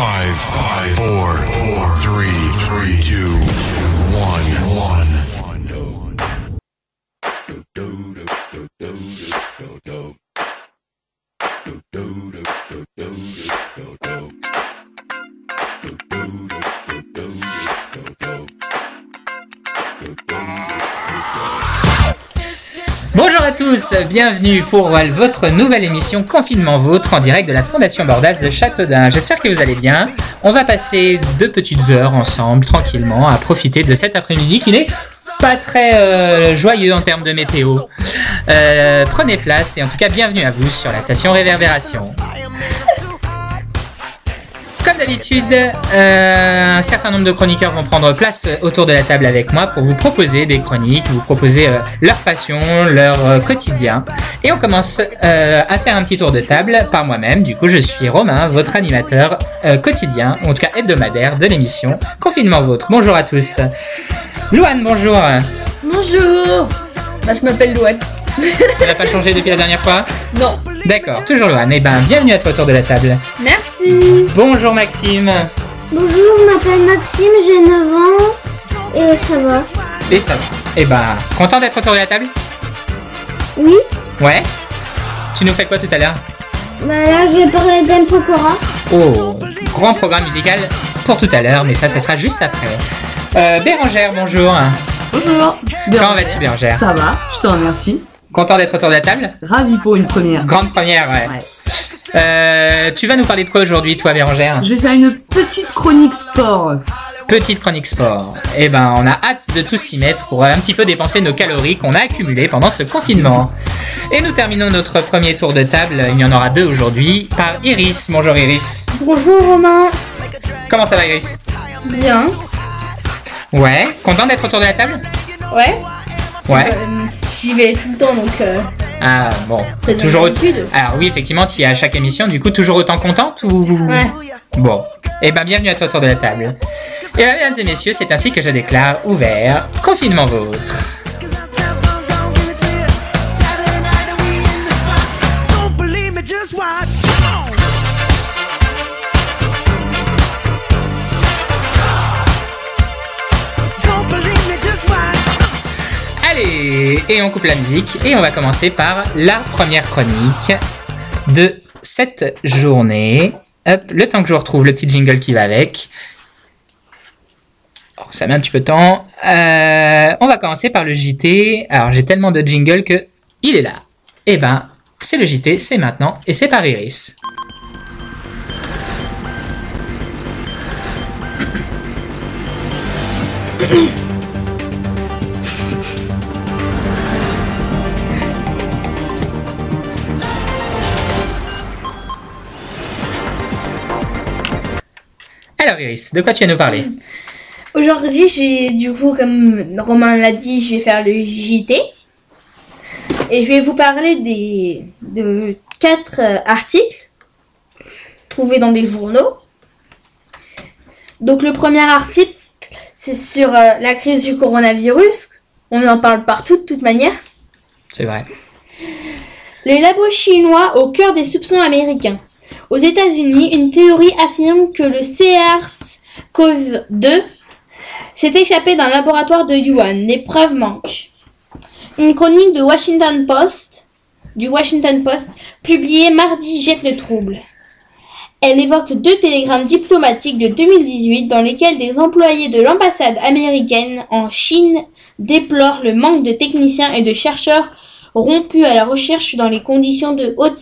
Five, five, four, four, three, three, two, one, one. Bienvenue pour votre nouvelle émission Confinement Vôtre en direct de la Fondation Bordas de Châteaudun. J'espère que vous allez bien. On va passer deux petites heures ensemble, tranquillement, à profiter de cet après-midi qui n'est pas très euh, joyeux en termes de météo. Euh, prenez place et en tout cas bienvenue à vous sur la station Réverbération. Comme d'habitude, euh, un certain nombre de chroniqueurs vont prendre place autour de la table avec moi pour vous proposer des chroniques, vous proposer euh, leur passion, leur euh, quotidien. Et on commence euh, à faire un petit tour de table par moi-même. Du coup, je suis Romain, votre animateur euh, quotidien, en tout cas hebdomadaire de l'émission Confinement Vôtre. Bonjour à tous. Louane, bonjour. Bonjour Bah je m'appelle Louane. Ça n'a pas changé depuis la dernière fois? Non. D'accord, toujours Louane. Eh ben, bienvenue à toi autour de la table. Merci Bonjour Maxime. Bonjour, je m'appelle Maxime, j'ai 9 ans et ça va. Et ça va. Eh ben, content d'être autour de la table? Oui, Ouais. Tu nous fais quoi tout à l'heure? Bah là je vais parler d'El Pokora. Oh, grand programme musical pour tout à l'heure, mais ça, ça sera juste après. Euh, Bérangère, bonjour. Bonjour. Comment vas-tu, Bérangère? Ça va, je te remercie. Content d'être autour de la table Ravi pour une première. Grande première, ouais. Ouais. Euh, tu vas nous parler de quoi aujourd'hui, toi, Bérangère Je vais faire une petite chronique sport. Petite chronique sport. Eh ben, on a hâte de tous s'y mettre pour un petit peu dépenser nos calories qu'on a accumulées pendant ce confinement. Et nous terminons notre premier tour de table, il y en aura deux aujourd'hui, par Iris. Bonjour Iris. Bonjour Romain. Comment ça va Iris? Bien. Ouais, content d'être autour de la table? Ouais. Ouais. Euh, J'y vais tout le temps donc. euh, Ah bon, toujours l'habitude. Alors oui, effectivement, tu y es à chaque émission, du coup toujours autant contente ou Ouais. Bon, eh ben bienvenue à toi autour de la table. Et bien, mesdames et messieurs, c'est ainsi que je déclare ouvert confinement vôtre. Et on coupe la musique et on va commencer par la première chronique de cette journée. Hop, le temps que je retrouve le petit jingle qui va avec. Oh, ça met un petit peu de temps. Euh, on va commencer par le JT. Alors j'ai tellement de jingles que il est là. Eh ben, c'est le JT, c'est maintenant et c'est par Iris. Iris, de quoi tu vas nous parler? Aujourd'hui, je vais, du coup, comme Romain l'a dit, je vais faire le JT. Et je vais vous parler des, de quatre euh, articles trouvés dans des journaux. Donc, le premier article, c'est sur euh, la crise du coronavirus. On en parle partout, de toute manière. C'est vrai. Les labos chinois au cœur des soupçons américains. Aux États-Unis, une théorie affirme que le SARS-CoV-2 s'est échappé d'un laboratoire de Yuan. Les preuves manquent. Une chronique du Washington Post, publiée mardi, jette le trouble. Elle évoque deux télégrammes diplomatiques de 2018 dans lesquels des employés de l'ambassade américaine en Chine déplorent le manque de techniciens et de chercheurs rompus à la recherche dans les conditions de haute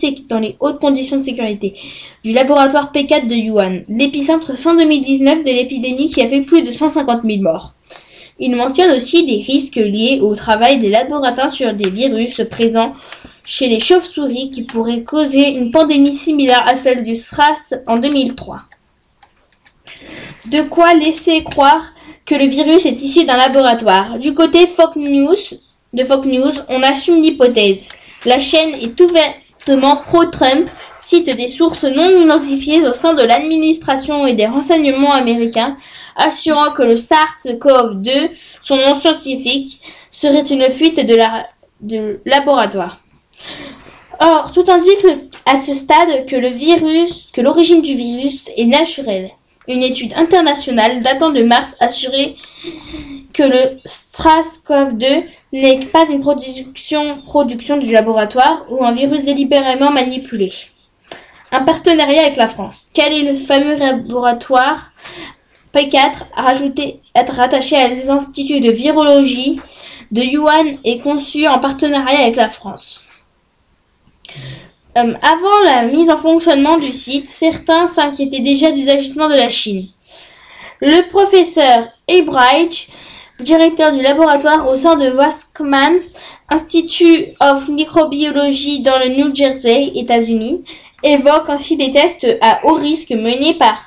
hautes conditions de sécurité du laboratoire P4 de Yuan, l'épicentre fin 2019 de l'épidémie qui a fait plus de 150 000 morts. Il mentionne aussi des risques liés au travail des laboratoires sur des virus présents chez les chauves-souris qui pourraient causer une pandémie similaire à celle du SRAS en 2003. De quoi laisser croire que le virus est issu d'un laboratoire. Du côté Fox News, de Fox News, on assume l'hypothèse. La chaîne est ouvertement pro-Trump, cite des sources non identifiées au sein de l'administration et des renseignements américains, assurant que le SARS-CoV-2, son nom scientifique, serait une fuite de la de laboratoire. Or, tout indique à ce stade que que l'origine du virus est naturelle. Une étude internationale datant de mars assurait que le SARS-CoV-2 n'est pas une production, du laboratoire ou un virus délibérément manipulé. Un partenariat avec la France. Quel est le fameux laboratoire P4 rajouté, être rattaché à l'Institut de virologie de Yuan et conçu en partenariat avec la France. Euh, avant la mise en fonctionnement du site, certains s'inquiétaient déjà des agissements de la Chine. Le professeur Ebright, directeur du laboratoire au sein de Waskman Institute of Microbiology dans le New Jersey, États-Unis, évoque ainsi des tests à haut risque menés par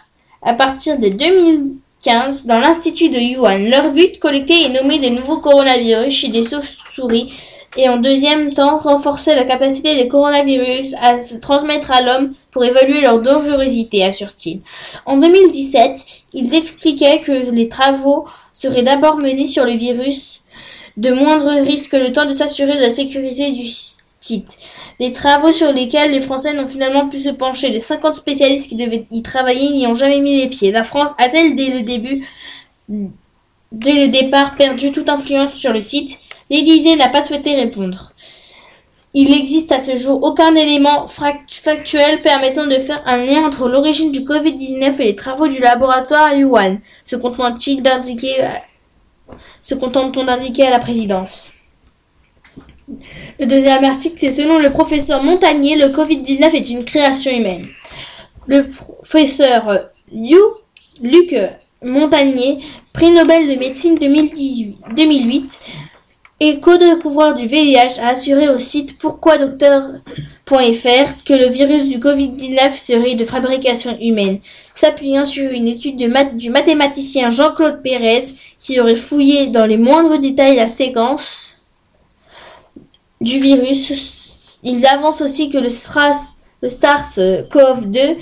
à partir de 2015 dans l'Institut de Yuan. Leur but, collecter et nommer de nouveaux coronavirus chez des souris et en deuxième temps, renforcer la capacité des coronavirus à se transmettre à l'homme pour évaluer leur dangerosité, assure-t-il. En 2017, ils expliquaient que les travaux seraient d'abord menés sur le virus de moindre risque le temps de s'assurer de la sécurité du site. Des travaux sur lesquels les Français n'ont finalement pu se pencher. Les 50 spécialistes qui devaient y travailler n'y ont jamais mis les pieds. La France a-t-elle dès le début, dès le départ, perdu toute influence sur le site? L'Élysée n'a pas souhaité répondre. Il n'existe à ce jour aucun élément factuel permettant de faire un lien entre l'origine du Covid-19 et les travaux du laboratoire Yuan. D'indiquer, se contente-t-on d'indiquer à la présidence? Le deuxième article, c'est selon le professeur Montagnier, le Covid-19 est une création humaine. Le professeur Liu, Luc Montagnier, prix Nobel de médecine 2018, 2008, et co-découvreur du VIH, a assuré au site pourquoi-docteur.fr que le virus du Covid-19 serait de fabrication humaine, s'appuyant sur une étude de du mathématicien Jean-Claude Pérez qui aurait fouillé dans les moindres détails la séquence du virus. Il avance aussi que le SRAS le SARS-CoV-2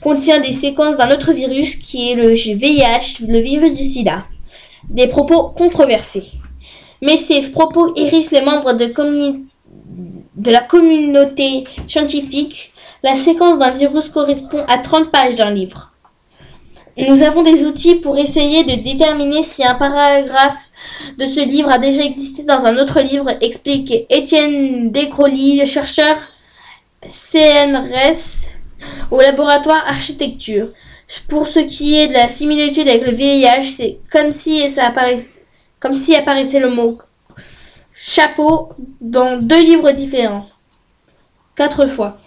contient des séquences d'un autre virus qui est le VIH, le virus du sida. Des propos controversés. Mais ces propos hérissent les membres de, la communauté scientifique. La séquence d'un virus correspond à 30 pages d'un livre. Nous avons des outils pour essayer de déterminer si un paragraphe de ce livre a déjà existé dans un autre livre, explique Étienne Descroly, le chercheur CNRS au laboratoire architecture. Pour ce qui est de la similitude avec le VIH, c'est comme si ça apparaissait, comme si apparaissait le mot chapeau dans deux livres différents. Quatre fois.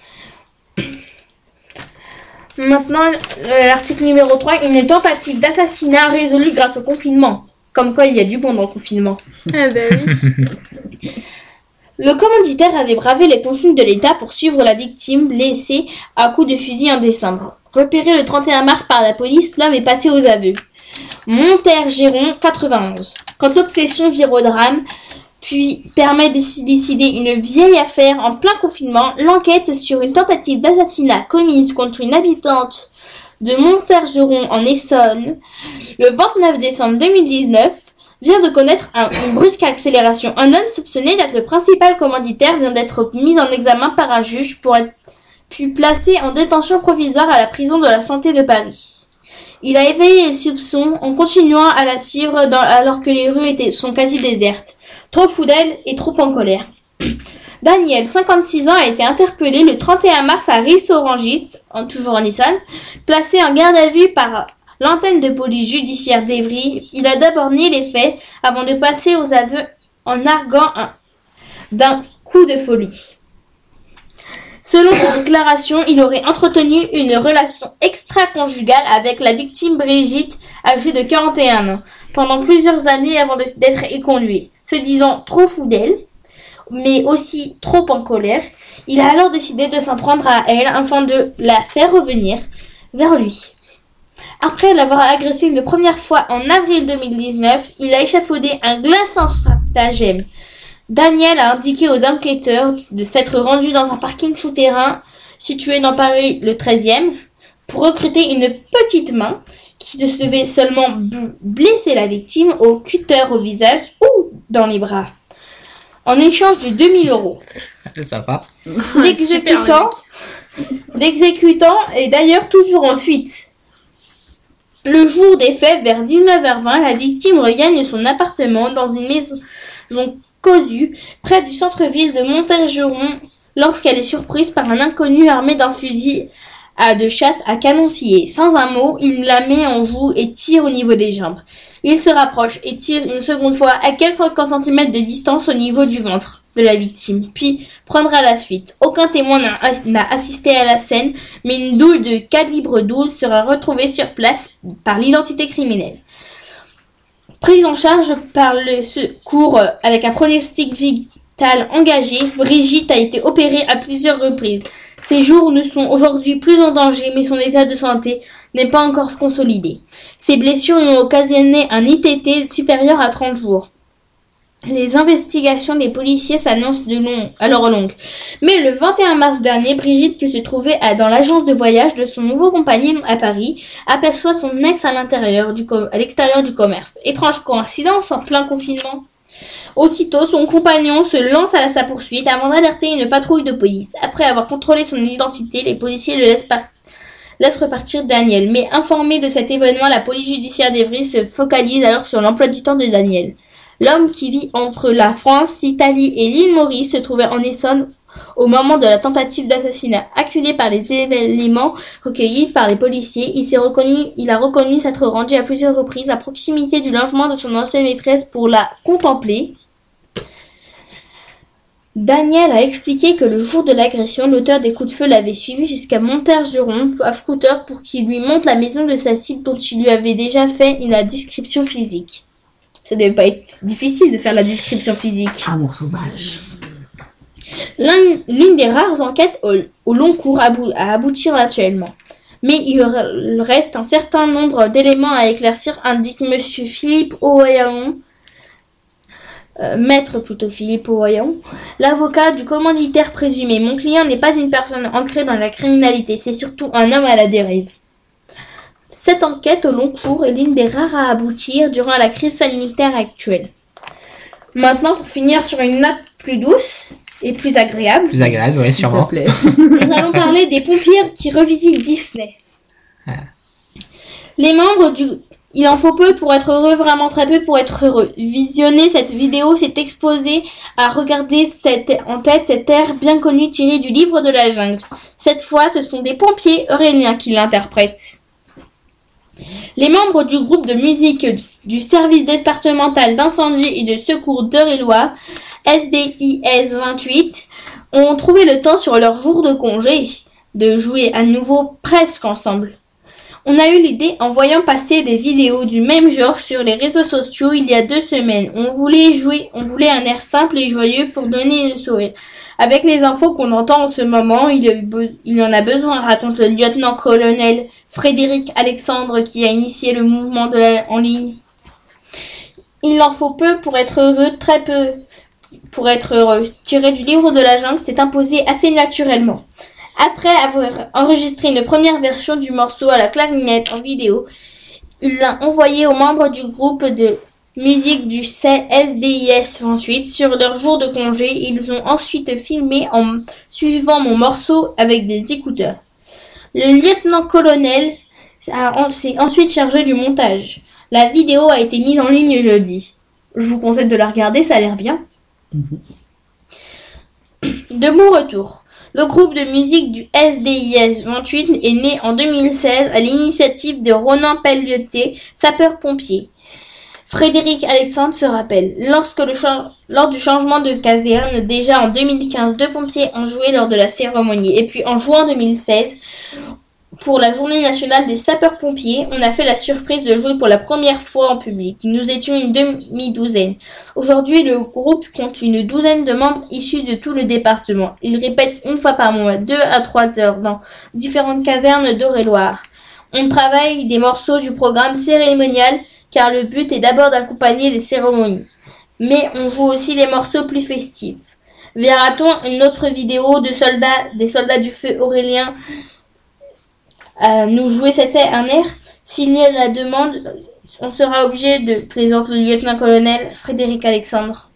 Maintenant, euh, l'article numéro 3, une tentative d'assassinat résolue grâce au confinement. Comme quoi, il y a du bon dans le confinement. Ah bah oui. Le commanditaire avait bravé les consignes de l'État pour suivre la victime blessée à coups de fusil en décembre. Repéré le 31 mars par la police, l'homme est passé aux aveux. Monterre-Géron, 91. Quand l'obsession vire au drame, puis permet d'élucider une vieille affaire en plein confinement, l'enquête sur une tentative d'assassinat commise contre une habitante de Montergeron en Essonne le 29 décembre 2019 vient de connaître un- une brusque accélération. Un homme soupçonné d'être le principal commanditaire vient d'être mis en examen par un juge pour être puis placé en détention provisoire à la prison de la santé de Paris. Il a éveillé les soupçons en continuant à la suivre alors que les rues étaient, sont quasi désertes. Trop fou d'elle et trop en colère. Daniel, 56 ans, a été interpellé le 31 mars à Ris-Orangis, toujours en Essonne, placé en garde à vue par l'antenne de police judiciaire d'Evry. Il a d'abord nié les faits avant de passer aux aveux en arguant un- d'un coup de folie. Selon ses déclarations, il aurait entretenu une relation extra-conjugale avec la victime Brigitte, âgée de 41 ans, pendant plusieurs années avant d'être éconduit. Se disant trop fou d'elle, mais aussi trop en colère, il a alors décidé de s'en prendre à elle afin de la faire revenir vers lui. Après l'avoir agressée une première fois en avril 2019, il a échafaudé un glaçant stratagème. Daniel a indiqué aux enquêteurs de s'être rendu dans un parking souterrain situé dans Paris le 13e pour recruter une petite main qui devait seulement blesser la victime au cutter au visage ou dans les bras. En échange de 2000 euros. Ça va. L'exécutant L'exécutant est d'ailleurs toujours en fuite. Le jour des faits, vers 19h20, la victime regagne son appartement dans une maison causue près du centre-ville de Montergeron lorsqu'elle est surprise par un inconnu armé d'un fusil à de chasse à canon scié. Sans un mot, il la met en joue et tire au niveau des jambes. Il se rapproche et tire une seconde fois à quelques 50 cm de distance au niveau du ventre de la victime, puis prendra la fuite. Aucun témoin n'a assisté à la scène, mais une douille de calibre 12 sera retrouvée sur place par l'identité criminelle. Prise en charge par le secours euh, avec un pronostic vital engagé, Brigitte a été opérée à plusieurs reprises. Ses jours ne sont aujourd'hui plus en danger, mais son état de santé n'est pas encore consolidé. Ses blessures ont occasionné un ITT supérieur à 30 jours. Les investigations des policiers s'annoncent de long, alors longues. Mais le 21 mars dernier, Brigitte, qui se trouvait dans l'agence de voyage de son nouveau compagnon à Paris, aperçoit son ex à l'intérieur à l'extérieur du commerce. Étrange coïncidence en plein confinement. Aussitôt, son compagnon se lance à sa poursuite avant d'alerter une patrouille de police. Après avoir contrôlé son identité, les policiers le laissent repartir Daniel. Mais informé de cet événement, la police judiciaire d'Evry se focalise alors sur l'emploi du temps de Daniel. L'homme qui vit entre la France, l'Italie et l'île Maurice se trouvait en Essonne au moment de la tentative d'assassinat. Acculé par les éléments recueillis par les policiers, il s'est reconnu, il a reconnu s'être rendu à plusieurs reprises à proximité du logement de son ancienne maîtresse pour la contempler. Daniel a expliqué que le jour de l'agression, l'auteur des coups de feu l'avait suivi jusqu'à Montergeron à scooter pour qu'il lui montre la maison de sa cible dont il lui avait déjà fait une description physique. Ça devait pas être difficile de faire la description physique. Amour sauvage. L'un- L'une des rares enquêtes au, au long cours abou- à aboutir actuellement. Mais il re- reste un certain nombre d'éléments à éclaircir, indique Monsieur Philippe Oyon, euh, maître plutôt Philippe Oyon, l'avocat du commanditaire présumé. Mon client n'est pas une personne ancrée dans la criminalité, c'est surtout un homme à la dérive. Cette enquête au long cours est l'une des rares à aboutir durant la crise sanitaire actuelle. Maintenant, pour finir sur une note plus douce et plus agréable, Plus agréable, oui, sûrement. plaît. nous allons parler des pompiers qui revisitent Disney. Ah. Les membres du... Il en faut peu pour être heureux, vraiment très peu pour être heureux. Visionner cette vidéo, c'est exposé à regarder cette, en tête cet air bien connu tiré du livre de la jungle. Cette fois, ce sont des pompiers auréliens qui l'interprètent. Les membres du groupe de musique du service départemental d'incendie et de secours d'Eure-et-Loire, SDIS 28, ont trouvé le temps sur leur jour de congé de jouer à nouveau presque ensemble. On a eu l'idée en voyant passer des vidéos du même genre sur les réseaux sociaux il y a deux semaines. On voulait jouer, on voulait un air simple et joyeux pour donner le sourire. Avec les infos qu'on entend en ce moment, il, y en a besoin, raconte le lieutenant-colonel Frédéric Alexandre qui a initié le mouvement en ligne. Il en faut peu pour être heureux, très peu pour être heureux. Tiré du livre de la jungle, s'est imposé assez naturellement. Après avoir enregistré une première version du morceau à la clarinette en vidéo, il l'a envoyé aux membres du groupe de musique du CSDIS 28 sur leur jour de congé. Ils ont ensuite filmé en suivant mon morceau avec des écouteurs. Le lieutenant-colonel s'est ensuite chargé du montage. La vidéo a été mise en ligne jeudi. Je vous conseille de la regarder, ça a l'air bien. De mon retour, le groupe de musique du SDIS 28 est né en 2016 à l'initiative de Ronan Pelleté, sapeur-pompier. Frédéric Alexandre se rappelle, lorsque le lors du changement de caserne, déjà en 2015, deux pompiers ont joué lors de la cérémonie. Et puis en juin 2016, pour la journée nationale des sapeurs-pompiers, on a fait la surprise de jouer pour la première fois en public. Nous étions une demi-douzaine. Aujourd'hui, le groupe compte une douzaine de membres issus de tout le département. Ils répètent une fois par mois, deux à trois heures, dans différentes casernes d'Eure-et-Loire. On travaille des morceaux du programme cérémonial, car le but est d'abord d'accompagner les cérémonies. Mais on joue aussi des morceaux plus festifs. Verra-t-on une autre vidéo de soldats, des soldats du feu Aurélien à nous jouer cet air, un air S'il y a la demande, on sera obligé de plaisante le lieutenant-colonel Frédéric Alexandre.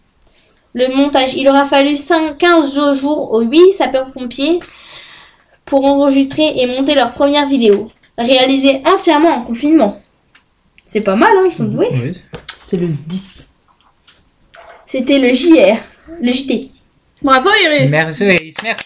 Le montage, il aura fallu 5, 15 jours aux 8 sapeurs-pompiers pour enregistrer et monter leur première vidéo, réalisée entièrement en confinement. C'est pas mal, hein, ils sont doués. Oui. C'est le 10. C'était le JR, le JT. Bravo Iris. Merci, Iris, merci.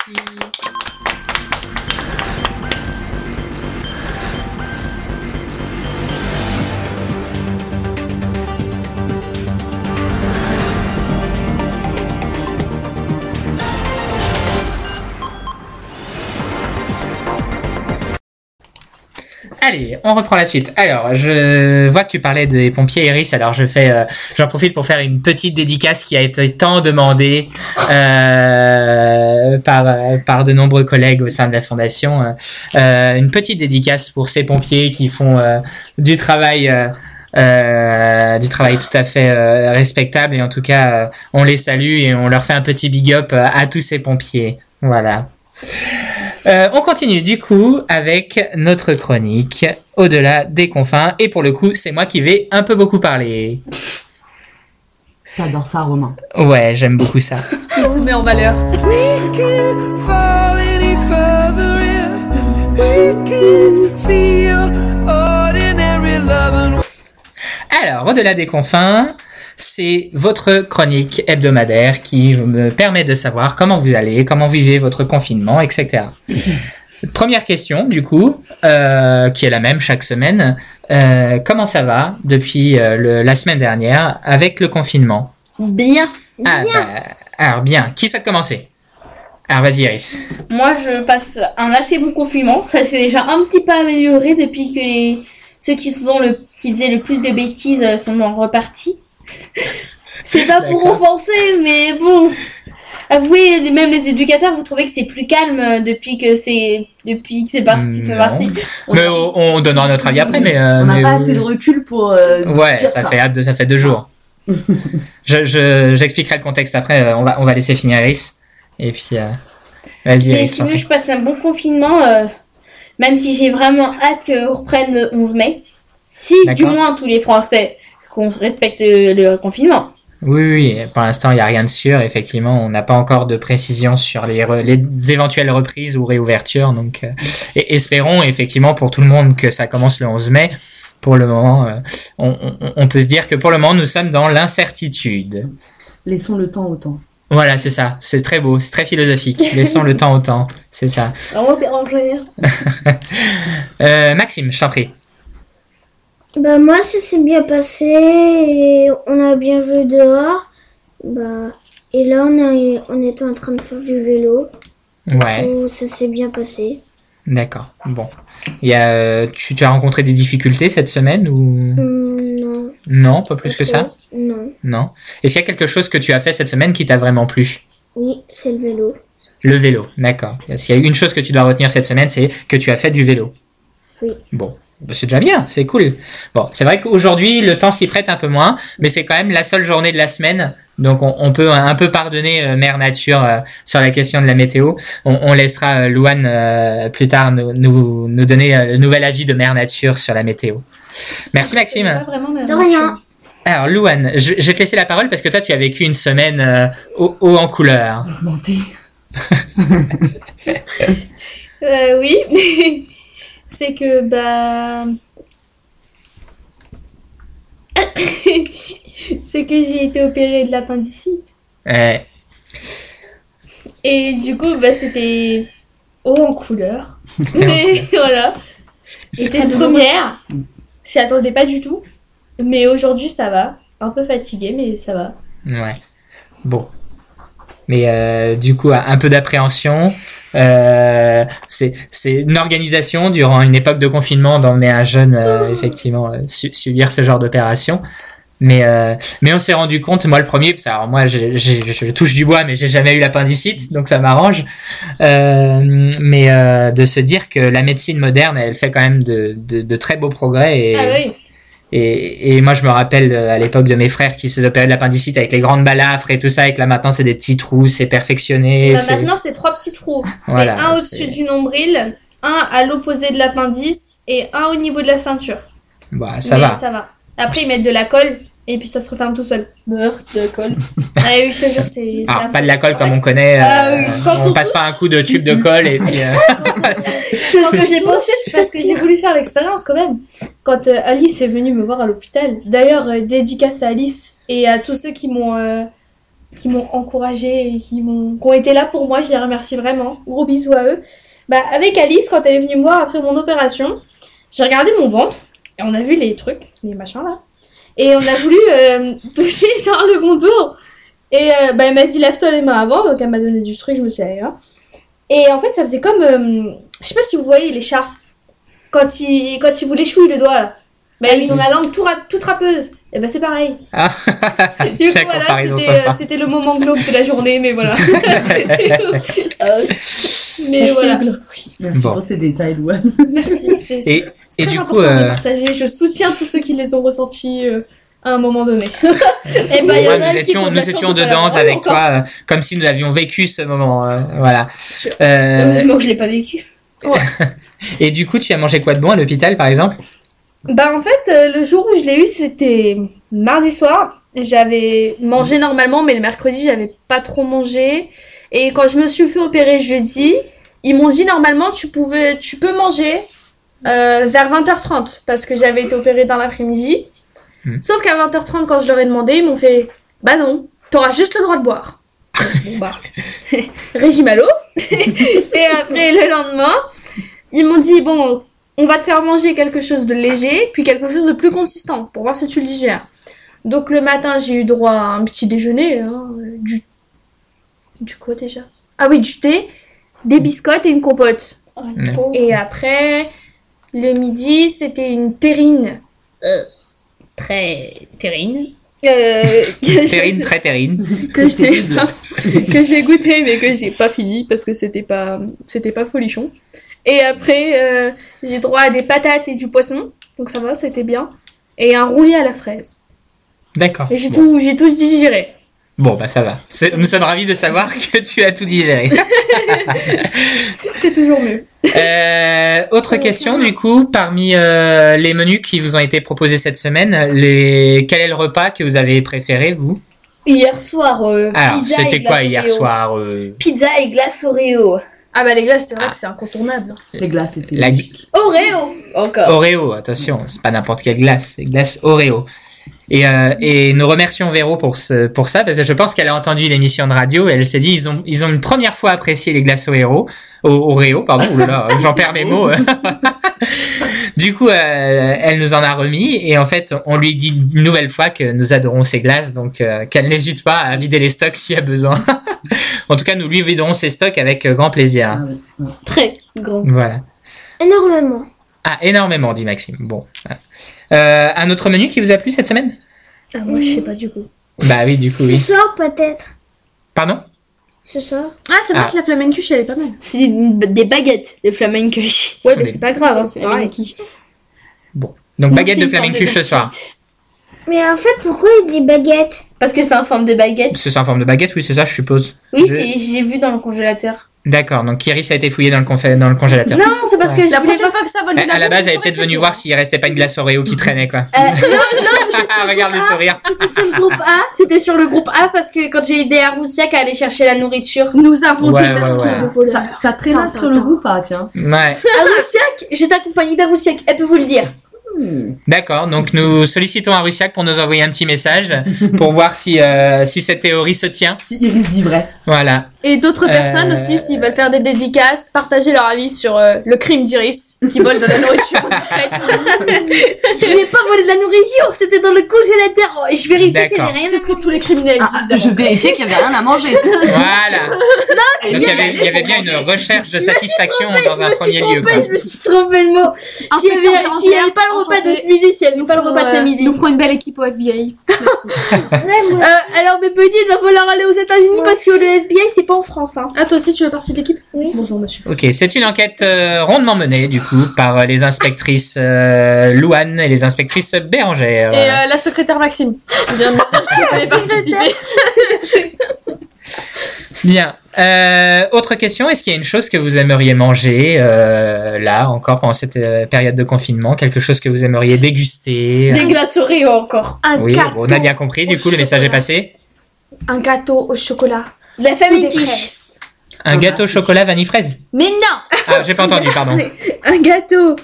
Allez, on reprend la suite. Alors, je vois que tu parlais des pompiers Iris, alors je fais, euh, j'en profite pour faire une petite dédicace qui a été tant demandée euh, par par de nombreux collègues au sein de la fondation. Euh, une petite dédicace pour ces pompiers qui font du travail. du travail tout à fait respectable et en tout cas on les salue et on leur fait un petit big up à tous ces pompiers voilà euh, on continue du coup avec notre chronique au-delà des confins et pour le coup c'est moi qui vais un peu beaucoup parler. T'adores ça, Romain. Ouais j'aime beaucoup ça. Qui se met en valeur. Alors au-delà des confins c'est votre chronique hebdomadaire qui me permet de savoir comment vous allez, comment vivez votre confinement, etc. Première question, du coup, euh, qui est la même chaque semaine. Euh, comment ça va depuis euh, le- la semaine dernière avec le confinement? Bien. Ah, bah, alors bien, qui souhaite commencer? Alors vas-y Iris. Moi, je passe un assez bon confinement. Ça s'est déjà un petit peu amélioré depuis que les ceux qui faisaient le qui faisaient le plus de bêtises sont repartis. C'est pas pour offenser, mais bon. Avouez, même les éducateurs, vous trouvez que c'est plus calme depuis que c'est depuis que c'est parti, c'est parti. Mais on, on donnera notre avis après, mais... euh, On n'a mais- pas assez de recul pour. euh, Ouais, dire ça, fait ça fait deux jours. je je- j'expliquerai le contexte après. euh, On va on va laisser finir Iris. Et puis euh, vas-y Mais sinon, je passe un bon confinement, euh, même si j'ai vraiment hâte qu'on reprenne le 11 mai. Si, du moins, tous les Français qu'on respecte le confinement. Oui oui. Pour l'instant il y a rien de sûr. Effectivement, on n'a pas encore de précision sur les re- les éventuelles reprises ou réouvertures. Donc euh, et espérons effectivement pour tout le monde que ça commence le 11 mai. Pour le moment, euh, on, on, on peut se dire que pour le moment nous sommes dans l'incertitude. Laissons le temps au temps. Voilà, c'est ça. C'est très beau, c'est très philosophique. Laissons le temps au temps. C'est ça. Vraiment dérangeur. Euh, Maxime, je t'en prie. Bah moi ça s'est bien passé et on a bien joué dehors. Bah et là on, a, on était en train de faire du vélo. Ouais. où ça s'est bien passé. D'accord. Bon. Il y a, tu, tu as rencontré des difficultés cette semaine ou? Hum, non. non, pas plus que ça? Non. Non. Est-ce qu'il y a quelque chose que tu as fait cette semaine qui t'a vraiment plu? Oui, c'est le vélo. Le vélo, d'accord. S'il y a une chose que tu dois retenir cette semaine, c'est que tu as fait du vélo. Oui. Bon. Bah, c'est déjà bien, c'est cool. Bon, c'est vrai qu'aujourd'hui, le temps s'y prête un peu moins, mais c'est quand même la seule journée de la semaine. Donc, on, on peut un peu pardonner euh, Mère Nature euh, sur la question de la météo. On, on laissera euh, Louane euh, plus tard nous, nous, nous donner euh, le nouvel avis de Mère Nature sur la météo. Merci Maxime. Pas vraiment ma De rien. Alors, Louane, je, je vais te laisser la parole parce que toi, tu as vécu une semaine euh, haut, haut en couleur. Euh, oui. C'est que, bah. c'est que j'ai été opérée de l'appendicite. Et du coup, bah, c'était haut en couleur. Mais voilà. C'était une première. J'y attendais pas du tout. Mais aujourd'hui, ça va. Un peu fatiguée, mais ça va. Ouais. Bon. Mais euh, du coup, un peu d'appréhension. Euh, c'est c'est une organisation durant une époque de confinement d'emmener un jeune euh, effectivement euh, su- subir ce genre d'opération. Mais euh, mais on s'est rendu compte, moi le premier, parce que alors moi j'ai- j'ai- je touche du bois, mais j'ai jamais eu l'appendicite, donc ça m'arrange. Euh, mais euh, de se dire que la médecine moderne, elle fait quand même de, de, de très beaux progrès et Ah oui. Et, et moi, je me rappelle euh, à l'époque de mes frères qui se faisaient opérer de l'appendicite avec les grandes balafres et tout ça, et que là maintenant c'est des petits trous, c'est perfectionné. Maintenant, c'est trois petits trous. C'est Voilà, un au-dessus du nombril, un à l'opposé de l'appendice et un au niveau de la ceinture. Bah, ça Mais va. ça va. Après, ils mettent de la colle Et puis ça se referme tout seul. Meurtre de colle. ah oui, je te jure, c'est. Alors, affreux. pas de la colle comme on connaît. Ah euh, oui, quand on on passe touche. pas un coup de tube de colle et puis. euh, C'est ce que j'ai pensé parce que j'ai voulu faire l'expérience quand même. Quand euh, Alice est venue me voir à l'hôpital. D'ailleurs, euh, dédicace à Alice et à tous ceux qui m'ont euh, qui m'ont encouragé et qui m'ont qui ont été là pour moi. Je les remercie vraiment. Gros bisous à eux. Bah avec Alice, quand elle est venue me voir après mon opération, j'ai regardé mon ventre et on a vu les trucs, les machins là. Et on a voulu euh, toucher genre le contour. Et euh, bah, elle m'a dit lave-toi les mains avant, donc elle m'a donné du truc, je me suis allée là. Et en fait, ça faisait comme. euh, je sais pas si vous voyez les chats. Quand ils, quand ils vous léchouillent le doigt là. Bah, ils ont la langue tout ra- toute râpeuse. Et bah, c'est pareil. Ah, Du coup, voilà, c'était euh, c'était le moment glauque de la journée, mais voilà. Mais Merci, voilà. Glauque. Merci Bon. pour ces détails, Louane. Merci. C'est Et, et très du important coup, de euh, partager. Je soutiens tous ceux qui les ont ressentis euh, à un moment donné. Eh ben, il y ouais, en a nous qui étions, nous étions dedans avec encore. toi, euh, comme si nous avions vécu ce moment. euh, voilà. sûr. Euh, que je l'ai pas vécu. et du coup, tu as mangé quoi de bon à l'hôpital, par exemple? Bah en fait, euh, le jour où je l'ai eu, c'était mardi soir. J'avais mangé normalement, mais le mercredi, j'avais pas trop mangé. Et quand je me suis fait opérer jeudi, ils m'ont dit normalement tu pouvais, tu peux manger euh, vers 20h30 parce que j'avais été opérée dans l'après-midi. Hmm. Sauf qu'à 20h30, quand je leur ai demandé, ils m'ont fait bah non, t'auras juste le droit de boire. bon bah, régime à l'eau. Et après le lendemain, ils m'ont dit bon, on va te faire manger quelque chose de léger, puis quelque chose de plus consistant, pour voir si tu le digères. Donc le matin, j'ai eu droit à un petit déjeuner, hein, du... Du quoi déjà? Ah oui, du thé, des biscottes et une compote. Et après, le midi, c'était une terrine. Euh, très terrine. Euh, Terrine, très terrine. que j'ai que j'ai goûté mais que j'ai pas fini parce que c'était pas c'était pas folichon. Et après euh, j'ai droit à des patates et du poisson donc ça va c'était bien et un roulis à la fraise. D'accord. Et j'ai Bon. tout j'ai tout digéré. Bon, bah ça va. Nous sommes ravis de savoir que tu as tout digéré. C'est toujours mieux. Euh, autre question du coup, parmi euh, les menus qui vous ont été proposés cette semaine, les... quel est le repas que vous avez préféré vous? Hier soir, euh, Alors, pizza et c'était quoi hier Oreo. soir euh, Pizza et glace Oreo. Ah bah les glaces c'est vrai Ah. que c'est incontournable. hein. Les glaces étaient La- magiques. Oreo Encore. Oreo, attention, c'est pas n'importe quelle glace, c'est glace Oreo. Et, euh, et nous remercions Véro pour ce, pour ça parce que je pense qu'elle a entendu l'émission de radio et elle s'est dit ils ont ils ont une première fois apprécié les glaces Oreo, O- Oreo pardon, oulala, j'en perds mes mots. du coup, euh, elle nous en a remis et en fait on lui dit une nouvelle fois que nous adorons ces glaces donc euh, qu'elle n'hésite pas à vider les stocks s'il y a besoin. en tout cas, nous lui viderons ses stocks avec grand plaisir. Ah. Très grand. Voilà. Énormément. Ah, énormément, dit Maxime. Bon. Euh, un autre menu qui vous a plu cette semaine? Ah moi je sais pas du coup. Bah oui, du coup, Ce oui. soir, peut-être. Pardon? Ce soir. Ah c'est vrai Ah. que la flamencuche elle est pas mal. C'est des, des baguettes, des flamencush. Ouais mais mais c'est pas grave hein, c'est pareil. Donc, baguette de flamencuche ce soir. Mais en fait, pourquoi il dit baguette? Parce que c'est en forme de baguette. C'est ça en forme de baguette, oui, c'est ça, je suppose. Oui, Je- c'est j'ai vu dans le congélateur. D'accord, donc Kiris a été fouillé dans le, confé- dans le congélateur. Non, c'est parce que je La voulais prochaine pas fois que ça vole À, à la base, elle est peut-être venue voir s'il restait pas une glace Oreo qui traînait, quoi. Euh, non, non, Ah, regarde le sourire. c'était sur le groupe A. C'était sur le groupe A parce que quand j'ai aidé Aroussiak à aller chercher la nourriture. Nous avons Ouais, démasqué ouais, ouais. le voleur. Ça, ça traîna sur le groupe, ah, tiens. Ouais. Aroussiak, j'étais accompagnée d'Aroussiak, elle peut vous le dire. D'accord, donc nous sollicitons Arusiak pour nous envoyer un petit message pour voir si, euh, si cette théorie se tient. Si Iris dit vrai. Voilà. Et d'autres Euh, personnes aussi, s'ils veulent faire des dédicaces, partager leur avis sur euh, le crime d'Iris qui vole de la nourriture discrète. Je n'ai pas volé de la nourriture, c'était dans le congélateur. Oh, et je vérifiais qu'il n'y avait rien. C'est ce que tous les criminels Ah, disent. je vérifiais qu'il y avait rien à manger. Voilà. Donc il y, avait, il y avait bien une recherche de satisfaction dans un premier lieu. je me suis trompée de mot. S'il n'y avait, pas le repas de ce midi, s'il n'y avait pas le repas de ce midi. Nous ferons une belle équipe au FBI. Euh, alors mes petits, il va falloir aller aux États-Unis parce que le FBI c'est pas en France. Hein. Ah, toi aussi, tu fais partie de l'équipe? Oui. Bonjour, monsieur. Ok, c'est une enquête euh, rondement menée du coup par euh, les inspectrices euh, Louane et les inspectrices Bérangère. Et euh, la secrétaire Maxime. On vient de me dire que tu allais participer. Bien. Euh, autre question, est-ce qu'il y a une chose que vous aimeriez manger euh, là encore pendant cette euh, période de confinement, quelque chose que vous aimeriez déguster? Des glaces encore. Un Oui, gâteau. on a bien compris. Du coup, le message est passé. Un gâteau au chocolat. De la famille quiche. Un gâteau au chocolat vanille fraise. Mais non Ah, j'ai pas entendu, pardon. Un gâteau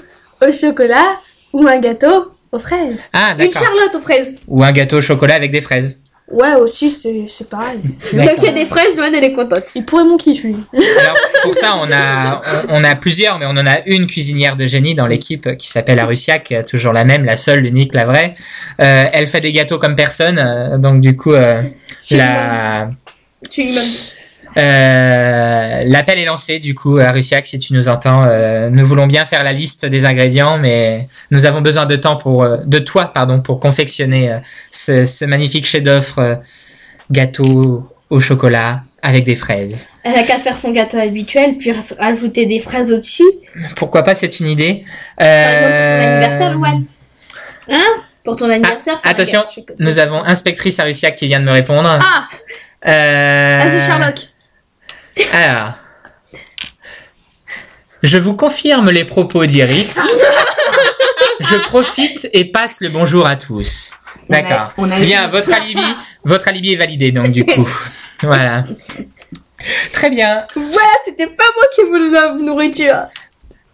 au chocolat ou un gâteau aux fraises. Ah, Une d'accord. charlotte aux fraises. Ou un gâteau au chocolat avec des fraises. Ouais, aussi, c'est c'est pareil. D'accord. Donc il y a des fraises, Joanne, elle est contente. Il pourrait mon kiff, lui. Alors pour ça, on a on, on a plusieurs, mais on en a une cuisinière de génie dans l'équipe qui s'appelle Arusiak, toujours la même, la seule, l'unique, la vraie. Euh, elle fait des gâteaux comme personne, euh, donc du coup euh, la Tu euh, l'appel est lancé. Du coup, Arusiak, si tu nous entends, euh, nous voulons bien faire la liste des ingrédients, mais nous avons besoin de temps pour euh, de toi, pardon, pour confectionner euh, ce, ce magnifique chef-d'œuvre euh, gâteau au chocolat avec des fraises. Elle a qu'à faire son gâteau habituel, puis rajouter des fraises au-dessus. Pourquoi pas, c'est une idée. Par exemple, pour ton Euh, anniversaire, Joanne. Hein? Pour ton anniversaire. faire un attention. Nous avons inspectrice Arusiak qui vient de me répondre. Ah Euh, Vas-y, Sherlock. Alors. Je vous confirme les propos d'Iris. Je profite et passe le bonjour à tous. D'accord. Bien, votre alibi, votre alibi est validé donc du coup. Voilà. Très bien. Voilà, c'était pas moi qui voulais la nourriture.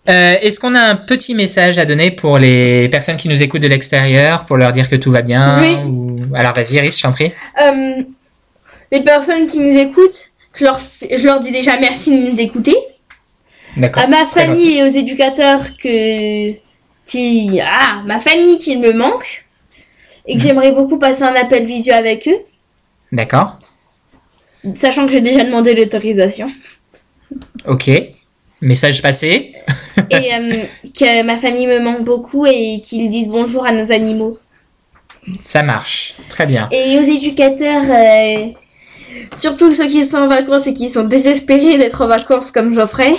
Euh, Est-ce qu'on a un petit message à donner pour les personnes qui nous écoutent de l'extérieur, pour leur dire que tout va bien Oui. ou... Alors vas-y, Iris, je t'en prie. Euh, les personnes qui nous écoutent, je leur, fais- je leur dis déjà merci de nous écouter. D'accord. À ma famille et aux éducateurs que qui ah ma famille qui me manque et que j'aimerais beaucoup passer un appel visio avec eux, D'accord. sachant que j'ai déjà demandé l'autorisation Ok. Message passé. et euh, que ma famille me manque beaucoup et qu'ils disent bonjour à nos animaux. Ça marche. Très bien. Et aux éducateurs, euh, surtout ceux qui sont en vacances et qui sont désespérés d'être en vacances comme Geoffrey,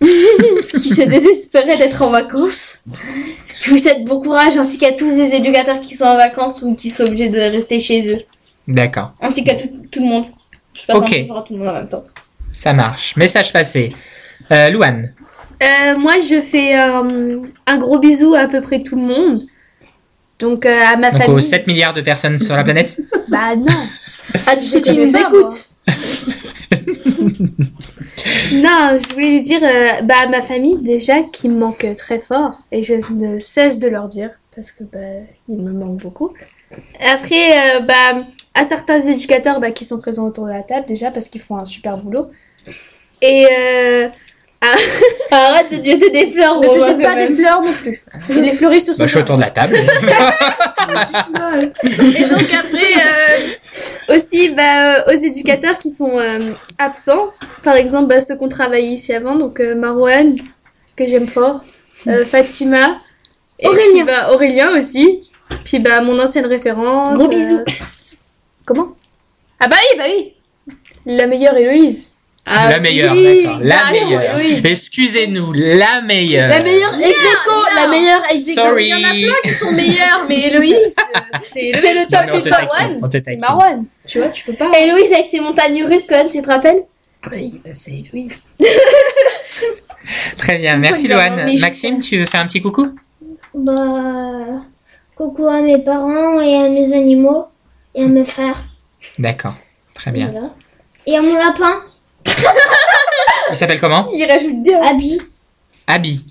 qui se désespéraient d'être en vacances. Je vous souhaite bon courage ainsi qu'à tous les éducateurs qui sont en vacances ou qui sont obligés de rester chez eux. D'accord. Ainsi qu'à tout, tout le monde. Je passe Ok. un bonjour à tout le monde en même temps. Ça marche. Message passé. Euh, Louane. Euh, moi, je fais euh, un gros bisou à, à peu près tout le monde. Donc, euh, à ma Donc famille. aux 7 milliards de personnes sur la planète. Bah non. Ceux qui connais nous pas, écoutent. Non, je voulais dire euh, bah, à ma famille déjà qui me manque très fort et je ne cesse de leur dire parce que bah, ils me manquent beaucoup. Après, euh, bah, à certains éducateurs bah, qui sont présents autour de la table déjà parce qu'ils font un super boulot. Et euh, Arrête de jeter des fleurs. ne te jette pas des fleurs non plus. Et les fleuristes sont Bah, je suis autour de la table. Et donc après euh, aussi bah, euh, aux éducateurs qui sont euh, absents, par exemple bah, ceux qui ont travaillé ici avant, donc euh, Marouane que j'aime fort, euh, Fatima, et Aurélien. puis, bah, Aurélien aussi, puis bah mon ancienne référence. Gros bisous. Comment? Ah bah oui bah oui, la meilleure Héloïse. Ah la meilleure, oui. d'accord. La Bah, meilleure. Héloïse. Excusez-nous, la meilleure. La meilleure ex la meilleure ex. Sorry. Il y en a plein qui sont meilleures, mais Héloïse, euh, c'est le top du top. C'est. Marouane. Tu vois, tu peux pas. Et Louise avec ses montagnes russes, quand même, tu te rappelles? Oui, bah, c'est Héloïse. Très bien, merci Loane. Maxime, tu veux faire un petit coucou? Bah, coucou à mes parents et à mes animaux et à mes frères. D'accord, très bien. Voilà. Et à mon lapin, Il s'appelle comment Il rajoute bien. Abby. Abby.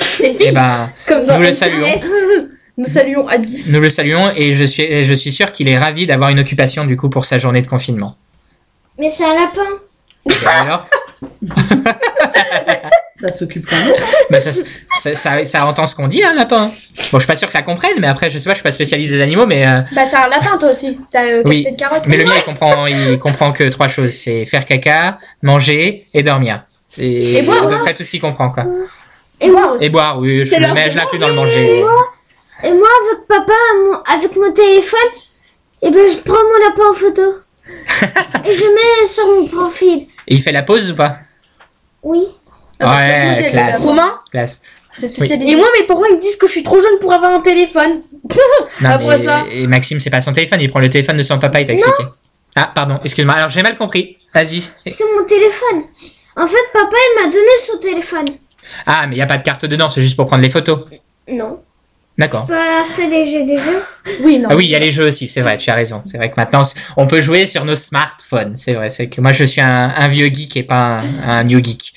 C'est Eh ben, Comme dans nous le saluons. Nous saluons Abby. Nous le saluons et je suis, et je suis sûr qu'il est ravi d'avoir une occupation du coup pour sa journée de confinement. Mais c'est un lapin. Bah alors Ça s'occupe quand même. Bah, ça, ça, ça, ça entend ce qu'on dit, un lapin. Bon, je suis pas sûr que ça comprenne, mais après, je sais pas, je suis pas spécialiste des animaux, mais euh, Bah t'as un lapin toi aussi. T'as euh, Oui. Captain Carotte. mais le mien il comprend, il comprend que trois choses, c'est faire caca, manger et dormir. C'est Et boire à peu près tout ce qu'il comprend quoi. Et moi aussi. Et boire, oui, je de je l'inclus dans le manger. Et moi, avec papa, mon- avec mon téléphone, et ben je prends mon lapin en photo. et je mets sur mon profil. Et il fait la pause ou pas? Oui. Ah bah, Ouais, classe. Romain Classe. C'est spécialisé. Et moi, mes parents ils me disent que je suis trop jeune pour avoir un téléphone. Non, Après mais- ça. Et Maxime, c'est pas son téléphone, il prend le téléphone de son papa, il t'a expliqué. Ah, pardon, excuse-moi. Alors, j'ai mal compris. Vas-y. C'est mon téléphone. En fait, papa, il m'a donné son téléphone. Ah, mais il n'y a pas de carte dedans, c'est juste pour prendre les photos. Non. D'accord. Bah, c'est des jeux, des jeux. Oui, non. Ah oui, il y a les jeux aussi, c'est vrai, tu as raison. C'est vrai que maintenant, on peut jouer sur nos smartphones. C'est vrai, c'est que moi, je suis un, un vieux geek et pas un, un new geek.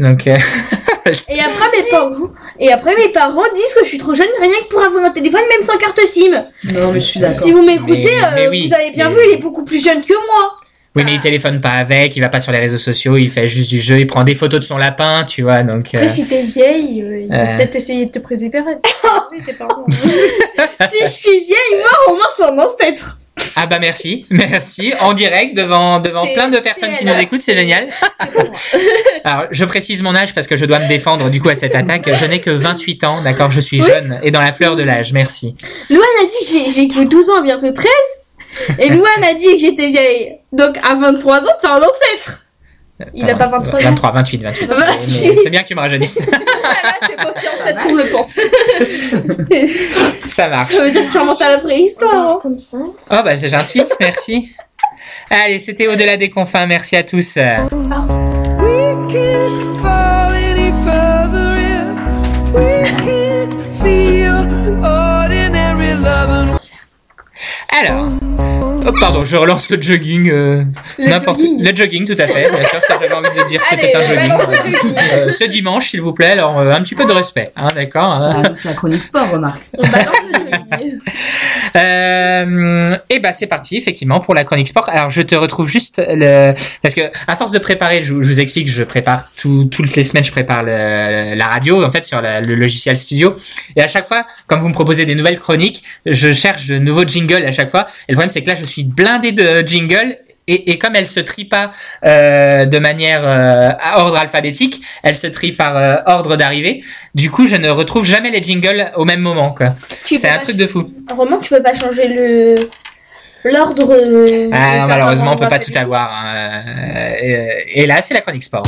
Donc, euh, Et après mes parents, et après mes parents disent que je suis trop jeune rien que pour avoir un téléphone même sans carte SIM. Non, mais je suis d'accord. Si vous m'écoutez, Mais- mais euh, oui, vous avez bien mais- vu, il est beaucoup plus jeune que moi. Oui, mais il téléphone pas avec, il va pas sur les réseaux sociaux, il fait juste du jeu, il prend des photos de son lapin, tu vois, donc... euh, Après, si t'es vieille, euh, il faut Euh. peut-être essayer de te préserver. si je suis vieille, moi Romain c'est un ancêtre. Ah bah merci, merci, en direct devant devant plein de personnes qui nous écoutent, c'est génial. Alors, je précise mon âge parce que je dois me défendre du coup à cette attaque. Je n'ai que 28 ans, d'accord, je suis jeune et dans la fleur de l'âge, merci. Louane a dit j'ai que 12 ans, bientôt 13. Et Louane a dit que j'étais vieille. Donc à 23 ans, t'es un ancêtre. Il a pas 23 ans. 23, 28, 28. Bah, Mais c'est bien que tu me rajeunisses. Là, t'es conscient, ça tout le pense. Ça marche. Ça veut dire que tu remontes à la préhistoire. hein. Comme ça. Oh bah c'est gentil, merci. Allez, c'était au-delà des confins, merci à tous. We can't fall any further if we can't feel ordinary loving. Alors, oh, pardon, je relance le jogging. euh, Le n'importe jogging. le jogging, tout à fait. Bien sûr, ça j'avais envie de dire que Allez, c'était un jogging. jogging. Euh, ce dimanche, s'il vous plaît, alors euh, un petit peu de respect, hein, d'accord. hein. C'est la chronique sport, remarque. On balance le jogging. Euh, et bah c'est parti effectivement pour la chronique sport. Alors je te retrouve juste le parce que à force de préparer, je, vous- explique, je prépare tout, toutes les semaines, je prépare le- la radio en fait sur la- le logiciel studio. Et à chaque fois, comme vous me proposez des nouvelles chroniques, je cherche de nouveaux jingles à chaque fois. Et le problème c'est que là je suis blindé de jingles. Et, et comme elle se trie pas euh, de manière euh, à ordre alphabétique, elle se trie par euh, ordre d'arrivée. Du coup, je ne retrouve jamais les jingles au même moment. C'est un truc de fou. Romain, tu peux pas changer le l'ordre. euh, Ah, malheureusement, on peut pas tout avoir. hein. Euh, et là, c'est la chronique sport.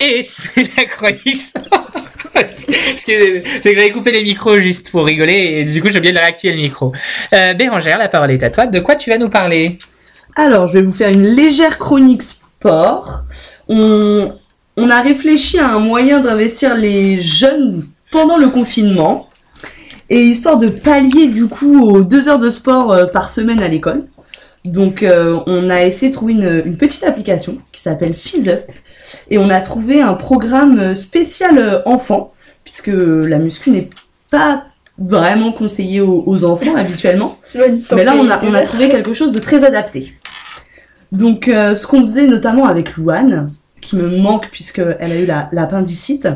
Et c'est la chronique sport. Excusez, c'est que j'avais coupé les micros juste pour rigoler et du coup j'ai oublié de réactiver le micro. Euh, Bérangère, la parole est à toi. De quoi tu vas nous parler? Alors, je vais vous faire une légère chronique sport. On, a réfléchi à un moyen d'investir les jeunes pendant le confinement. Et histoire de pallier du coup aux deux heures de sport euh, par semaine à l'école. Donc euh, on a essayé de trouver une, une petite application qui s'appelle FizzUp. Et on a trouvé un programme spécial euh, enfant, puisque la muscu n'est pas vraiment conseillée aux- aux enfants habituellement. Mais là, on a, on trouvé quelque chose de très adapté. Donc, euh, ce qu'on faisait notamment avec Louane, qui me manque puisqu'elle a eu la- l'appendicite.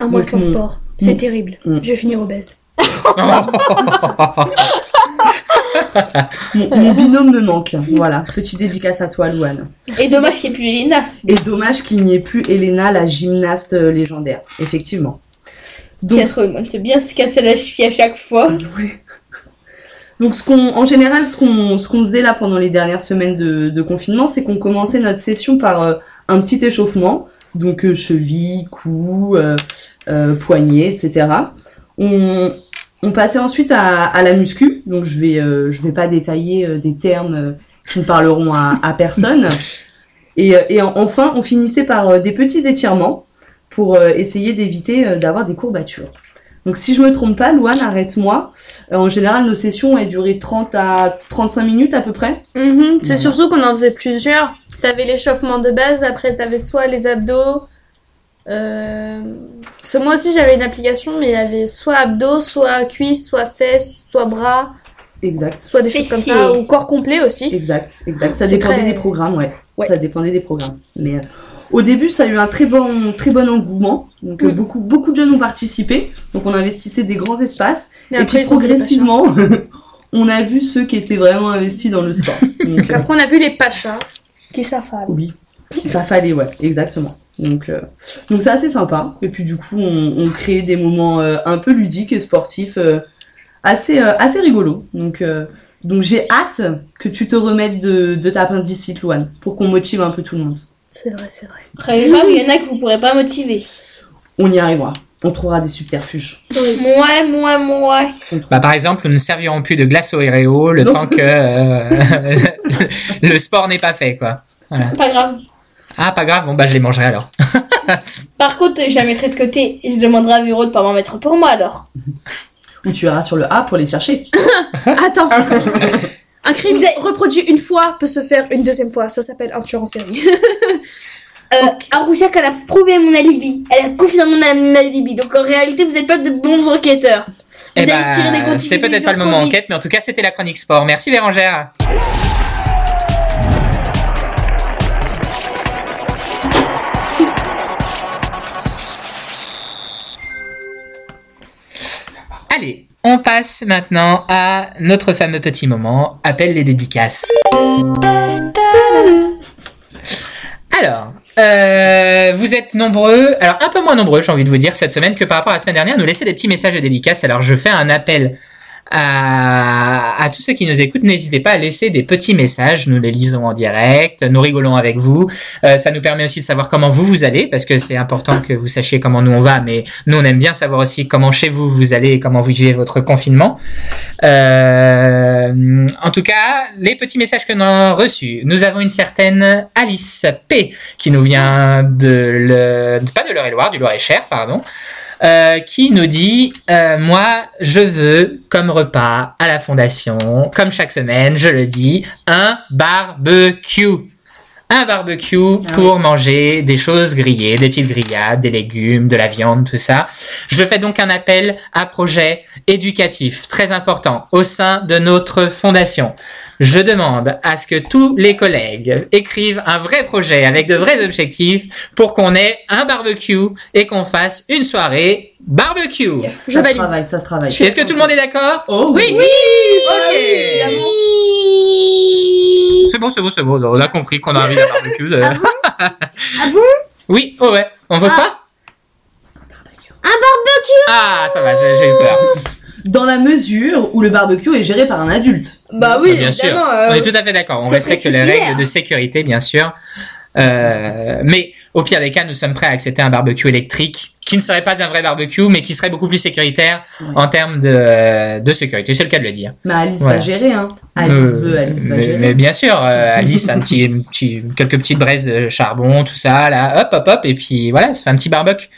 Un mois Donc, sans mon- sport. C'est terrible. Je vais finir obèse. Mon, mon binôme me manque. Voilà, petite dédicace à toi, Louane. Et dommage qu'il n'y ait plus Elena. Et dommage qu'il n'y ait plus Elena, la gymnaste euh, légendaire. Effectivement. Donc. C'est bien se casser la cheville à chaque fois. Ouais. Donc ce qu'on, en général, ce qu'on, ce qu'on faisait là pendant les dernières semaines de, de confinement, c'est qu'on commençait notre session par euh, un petit échauffement, donc euh, cheville, cou, euh, euh, poignet, etc. On, on passait ensuite à, à la muscu, donc je vais, euh, je vais pas détailler euh, des termes euh, qui ne parleront à, à personne. Et, euh, et en- enfin, on finissait par euh, des petits étirements pour euh, essayer d'éviter euh, d'avoir des courbatures. Donc si je me trompe pas, Louane, arrête-moi. Euh, en général, nos sessions elles duraient 30 à 35 minutes à peu près. Mhm, C'est surtout qu'on en faisait plusieurs. T'avais l'échauffement de base, après t'avais soit les abdos. Euh... Parce que moi aussi j'avais une application, mais il y avait soit abdos, soit cuisses, soit fesses, soit bras, Exact. soit des choses comme ça, ou corps complet aussi. Exact, exact. Ça dépendait très- des programmes, ouais. Ouais. Ça dépendait des programmes. Mais euh, au début, ça a eu un très bon, très bon engouement. Donc euh, Oui. beaucoup, beaucoup de jeunes ont participé. Donc on investissait des grands espaces. Mais et après, puis progressivement, on a vu ceux qui étaient vraiment investis dans le sport. Donc, euh, Après on a vu les pachas qui s'affalent. Oui, ça fallait, ouais, exactement. Donc, euh, donc c'est assez sympa. Et puis du coup, on, on crée des moments euh, un peu ludiques et sportifs, euh, assez, euh, assez rigolos. Donc, euh, donc j'ai hâte que tu te remettes de, de ta appendicite, Louane, pour qu'on motive un peu tout le monde. C'est vrai, c'est vrai. Après, il y en a que vous pourrez pas motiver. On y arrivera. On trouvera des subterfuges. Moi, moi, moi. Bah, par exemple, nous ne servirons plus de glace au Oreo le Non. temps que euh, le sport n'est pas fait, quoi. Pas grave. Ah, pas grave, bon, bah, je les mangerai alors. Par contre, je la mettrai de côté et je demanderai à Véro de pas m'en mettre pour moi alors. Ou tu iras sur le A pour les chercher. Attends. Un crime avez- reproduit une fois peut se faire une deuxième fois. Ça s'appelle un tueur en série. Euh, Arousiak, elle a prouvé mon alibi. Elle a confirmé mon alibi. Donc en réalité, vous n'êtes pas de bons enquêteurs. Vous Eh allez bah, tirer des conclusions c'est peut-être pas le moment enquête, mais en tout cas, c'était la chronique sport. Merci Bérangère. Allez, on passe maintenant à notre fameux petit moment, appelle les dédicaces. Alors, euh, vous êtes nombreux, alors un peu moins nombreux, j'ai envie de vous dire, cette semaine que par rapport à la semaine dernière, nous laisser des petits messages de dédicaces. Alors, je fais un appel à, à tous ceux qui nous écoutent. N'hésitez pas à laisser des petits messages. Nous les lisons en direct, nous rigolons avec vous. Euh, ça nous permet aussi de savoir comment vous vous allez, parce que c'est important que vous sachiez comment nous on va, mais nous on aime bien savoir aussi comment chez vous vous allez et comment vous vivez votre confinement. Euh, en tout cas, les petits messages que nous avons reçus. Nous avons une certaine Alice P qui nous vient de le, pas de l'Eure-et-Loire, du Loir-et-Cher, pardon. Euh, qui nous dit euh, moi je veux comme repas à la fondation comme chaque semaine je le dis un barbecue un barbecue Ah pour manger des choses grillées, des petites grillades, des légumes, de la viande, tout ça. Je fais donc un appel à projet éducatif très important au sein de notre fondation. Je demande à ce que tous les collègues écrivent un vrai projet avec de vrais objectifs pour qu'on ait un barbecue et qu'on fasse une soirée barbecue. Je ça se travaille, ça se travaille. Est-ce que tout le monde est d'accord? Oh Oui, Ok. C'est bon, c'est bon, c'est bon. On a compris qu'on a envie d'un barbecue. euh. Ah bon? Oui, oh ouais. On veut Ah. quoi Un barbecue Ah, ça va, j'ai j'ai eu peur. Dans la mesure où le barbecue est géré par un adulte. Bah oui, bien sûr. évidemment. On euh, est tout à fait d'accord. On respecte les règles de sécurité, bien sûr. Euh, mais au pire des cas, nous sommes prêts à accepter un barbecue électrique qui ne serait pas un vrai barbecue, mais qui serait beaucoup plus sécuritaire Ouais. en termes de, de sécurité. C'est le cas de le dire. Mais Alice Voilà. va gérer, hein. Alice Euh, veut, Alice va mais, gérer. mais bien sûr, euh, Alice, un petit, un petit, quelques petites braises de charbon, tout ça, là, hop, hop, hop, et puis voilà, ça fait un petit barbecue.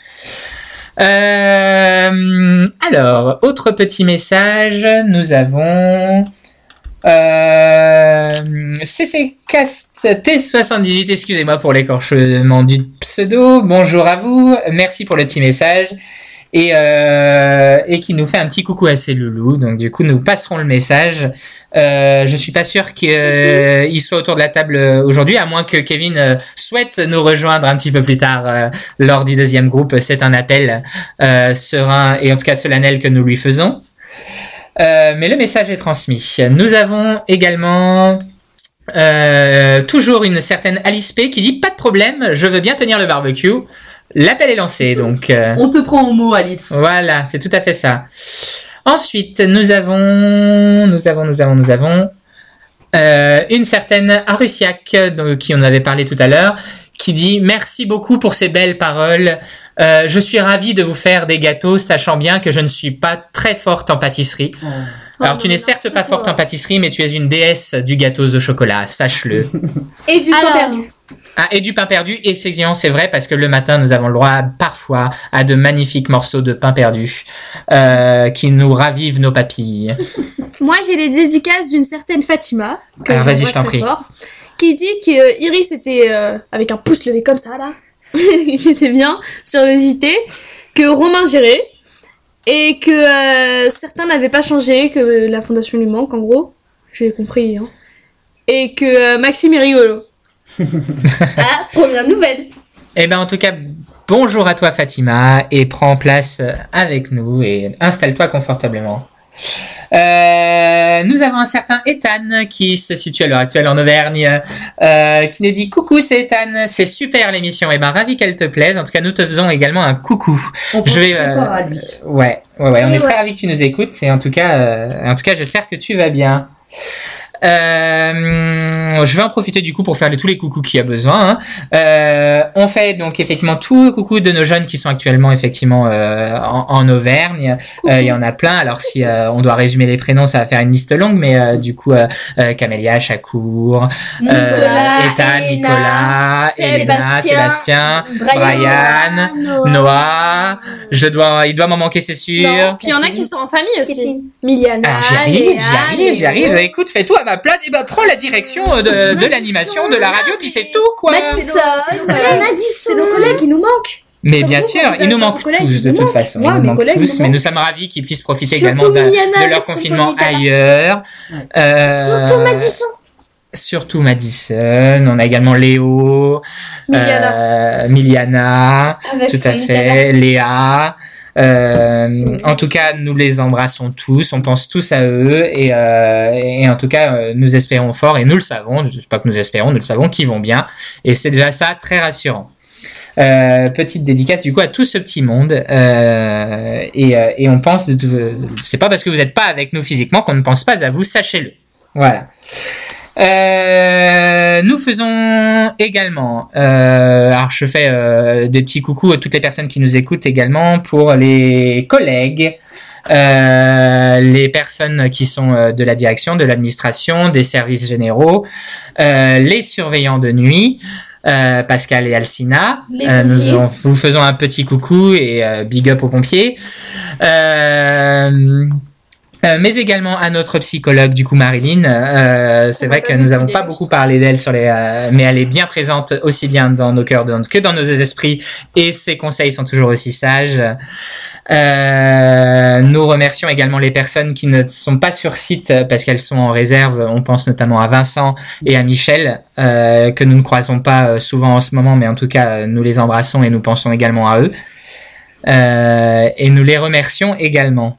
Euh, alors, autre petit message, nous avons euh, CC Cast T78, excusez-moi pour l'écorchement du pseudo. Bonjour à vous, merci pour le petit message. Et, euh, et qui nous fait un petit coucou à ses loulous. Donc du coup, nous passerons le message. Euh, je suis pas sûr qu'il soit autour de la table euh, aujourd'hui, à moins que Kevin euh, souhaite nous rejoindre un petit peu plus tard euh, lors du deuxième groupe. C'est un appel euh, serein et en tout cas solennel que nous lui faisons. Euh, mais le message est transmis. Nous avons également euh, toujours une certaine Alice P qui dit pas de problème, je veux bien tenir le barbecue. L'appel est lancé, donc. euh, On te prend au mot, Alice. voilà, c'est tout à fait ça. Ensuite, nous avons, nous avons, nous avons, nous avons euh, une certaine Arusiak, de qui on avait parlé tout à l'heure, qui dit merci beaucoup pour ces belles paroles. Euh, je suis ravie de vous faire des gâteaux, sachant bien que je ne suis pas très forte en pâtisserie. Oh. Alors, tu n'es certes pas forte en pâtisserie, mais tu es une déesse du gâteau au chocolat, sache-le. Et du temps Alors, perdu. Ah, et du pain perdu, et c'est c'est vrai parce que le matin, nous avons le droit parfois à de magnifiques morceaux de pain perdu euh, qui nous ravivent nos papilles. Moi, j'ai les dédicaces d'une certaine Fatima. que Alors, vas-y, j'embrasse je t'en très prie. fort, qui dit que euh, Iris était euh, avec un pouce levé comme ça, là. Il était bien sur le JT. Que Romain gérait. Et que euh, certains n'avaient pas changé, que la fondation lui manque, en gros. J'ai compris, hein. Et que Maxime est rigolo. Ah, première nouvelle. Eh ben, en tout cas, bonjour à toi, Fatima, et prends place avec nous et installe-toi confortablement. Euh, nous avons un certain Ethan qui se situe à l'heure actuelle en Auvergne, euh, qui nous dit coucou, c'est Ethan, c'est super l'émission, et ben ravi qu'elle te plaise. En tout cas, nous te faisons également un coucou. On Je vais, euh, à lui. Ouais, ouais, ouais. On est très ravis que tu nous écoutes. Et en tout cas, en tout cas, j'espère que tu vas bien. Euh, je vais en profiter du coup pour faire les- tous les coucous qu'il y a besoin. hein. Euh, on fait donc effectivement tous les coucous de nos jeunes qui sont actuellement effectivement euh, en, en Auvergne. Euh, Il y en a plein. Alors si euh, on doit résumer les prénoms, ça va faire une liste longue, mais euh, du coup, euh, euh, Camélia, Chakour, Nicolas, euh, Ethan, Elena, Nicolas, Elena, Sébastien, Brian, Noah. Je dois, il doit m'en manquer, c'est sûr. Non, Puis il y en a qui sont en famille aussi. Miliana, Ah, j'y arrive, Léa, j'y arrive, j'y arrive. Léo. Écoute, fais tout à ma place et bah prends la direction euh, de, de l'animation, de la radio, puis c'est tout quoi. Madison, euh, c'est nos collègues qui nous manquent. Mais bien sûr, avez nous collègues, tous de toute façon. Ils nous tous, mais nous sommes ravis qu'ils puissent profiter Surtout également de leur confinement ailleurs. Euh, Surtout Madison. Surtout Madison. On a également Léo, Miliana. euh, tout à fait, Léa. Euh, en tout cas, nous les embrassons tous, on pense tous à eux et, euh, en tout cas, euh, nous espérons fort et nous le savons, je sais pas que nous espérons, nous le savons qu'ils vont bien et c'est déjà ça très rassurant. Petite dédicace du coup à tout ce petit monde et, et on pense, c'est pas parce que vous n'êtes pas avec nous physiquement qu'on ne pense pas à vous, sachez-le. Voilà. Euh, nous faisons également, euh, alors je fais euh, des petits coucous à toutes les personnes qui nous écoutent également pour les collègues, euh, les personnes qui sont euh, de la direction, de l'administration, des services généraux, euh, les surveillants de nuit. euh, Pascal et Alcina, Euh, nous en- vous faisons un petit coucou et big up aux pompiers. Euh, euh, mais également à notre psychologue du coup Marilyn. Euh, c'est vrai que nous avons pas beaucoup parlé d'elle sur les, euh, mais elle est bien présente aussi bien dans nos cœurs que dans nos esprits et ses conseils sont toujours aussi sages. Euh, nous remercions également les personnes qui ne sont pas sur site parce qu'elles sont en réserve. On pense notamment à Vincent et à Michel euh, que nous ne croisons pas souvent en ce moment, mais en tout cas nous les embrassons et nous pensons également à eux. Euh, et nous les remercions également.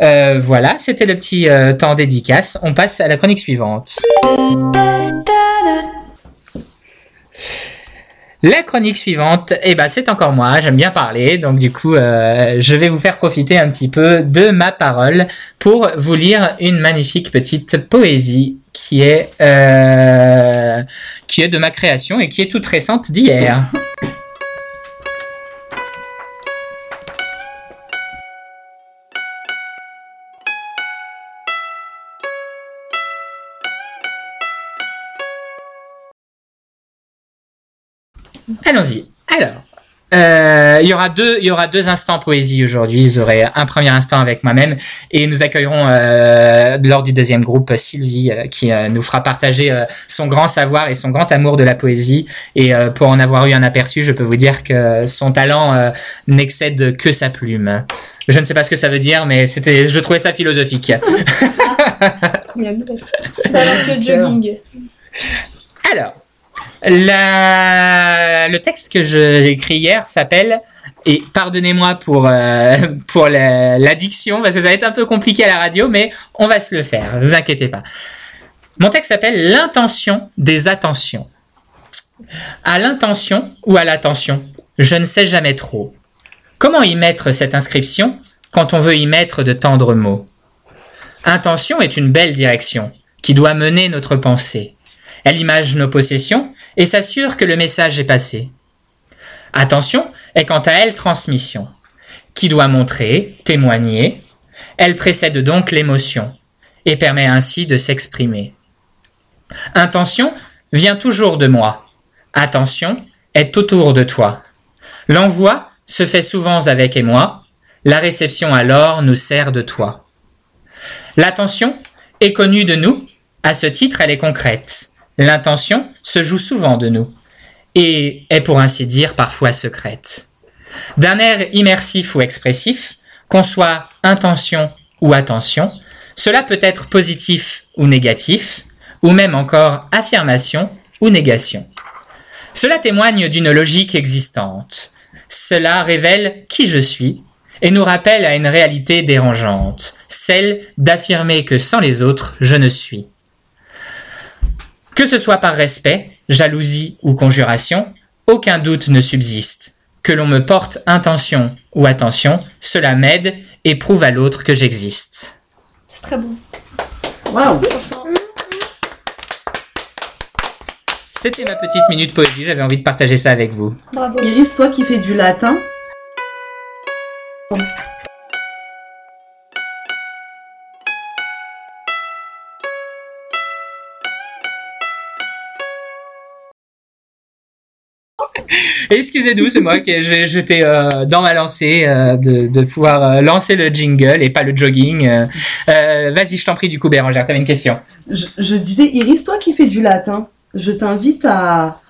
Euh, voilà, c'était le petit euh, temps dédicace. On passe à la chronique suivante. La chronique suivante, eh ben c'est encore moi. J'aime bien parler, donc du coup, je vais vous faire profiter un petit peu de ma parole pour vous lire une magnifique petite poésie qui est de ma création et qui est toute récente d'hier. Allons-y. Alors, euh, il y aura deux, il y aura deux instants poésie aujourd'hui. Vous aurez un premier instant avec moi-même et nous accueillerons euh, lors du deuxième groupe Sylvie euh, qui nous fera partager son grand savoir et son grand amour de la poésie. Et pour en avoir eu un aperçu, je peux vous dire que son talent n'excède que sa plume. Je ne sais pas ce que ça veut dire, mais c'était, je trouvais ça philosophique. Ça lance le jogging. Alors, le texte que j'ai écrit hier s'appelle et pardonnez-moi pour euh, pour la- l'addiction parce que ça va être un peu compliqué à la radio, mais on va se le faire. Ne vous inquiétez pas. Mon texte s'appelle l'intention des attentions. À l'intention ou à l'attention, je ne sais jamais trop. Comment y mettre cette inscription quand on veut y mettre de tendres mots? Intention est une belle direction qui doit mener notre pensée. Elle image nos possessions et s'assure que le message est passé. Attention est quant à elle transmission, qui doit montrer, témoigner. Elle précède donc l'émotion et permet ainsi de s'exprimer. Intention vient toujours de moi. Attention est autour de toi. L'envoi se fait souvent avec émoi. La réception alors nous sert de toi. L'attention est connue de nous. À ce titre, elle est concrète. L'intention se joue souvent de nous et est pour ainsi dire parfois secrète. D'un air immersif ou expressif, qu'on soit intention ou attention, cela peut être positif ou négatif, ou même encore affirmation ou négation. Cela témoigne d'une logique existante. Cela révèle qui je suis et nous rappelle à une réalité dérangeante, celle d'affirmer que sans les autres, je ne suis. Que ce soit par respect, jalousie ou conjuration, aucun doute ne subsiste. Que l'on me porte intention ou attention, cela m'aide et prouve à l'autre que j'existe. C'est très bon. Waouh, franchement. C'était ma petite minute poésie, j'avais envie de partager ça avec vous. Bravo. Iris, toi qui fais du latin. Excusez-nous, c'est moi qui j'ai- j'étais euh, dans ma lancée euh, de, de pouvoir euh, lancer le jingle et pas le jogging. Euh, euh, Vas-y, je t'en prie du coup, Bérangère, t'avais une question. je, je disais, Iris, toi qui fais du latin, je t'invite à,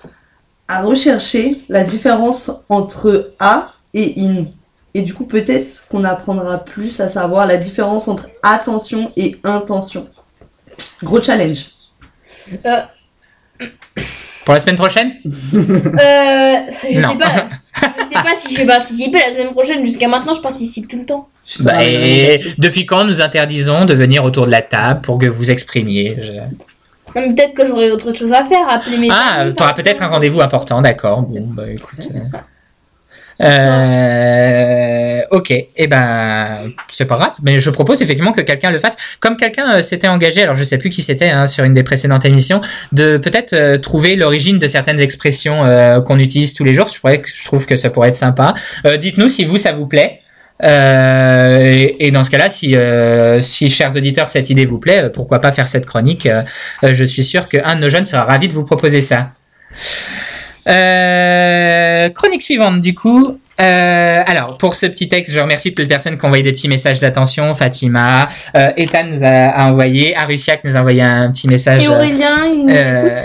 à rechercher la différence entre a et in. Et du coup, peut-être qu'on apprendra plus à savoir la différence entre attention et intention. Gros challenge. Pour la semaine prochaine Euh, je Non. sais pas. Je sais pas si je vais participer la semaine prochaine. Jusqu'à maintenant, je participe tout le temps. Bah, et gâteau. depuis quand nous interdisons de venir autour de la table pour que vous exprimiez je- mais peut-être que j'aurai autre chose à faire. Appeler mes Ah, t'auras par peut-être un rendez-vous important, d'accord. Bon, bah écoute. euh, euh, ok, et ben c'est pas grave, mais je propose effectivement que quelqu'un le fasse. Comme quelqu'un euh, s'était engagé, alors je sais plus qui c'était hein, sur une des précédentes émissions, de peut-être euh, trouver l'origine de certaines expressions euh, qu'on utilise tous les jours. Je, trouve que ça pourrait être sympa. Dites-nous si vous ça vous plaît. Euh, et, dans ce cas-là, si, si chers auditeurs cette idée vous plaît, pourquoi pas faire cette chronique Je suis sûr qu'un de nos jeunes sera ravi de vous proposer ça. Euh, chronique suivante du coup. Euh, alors pour ce petit texte, je remercie toutes les personnes qui ont envoyé des petits messages d'attention. Fatima, euh, Ethan nous a, a envoyé, Arusiak nous a envoyé un petit message. Et Aurélien, il nous Euh, écoute.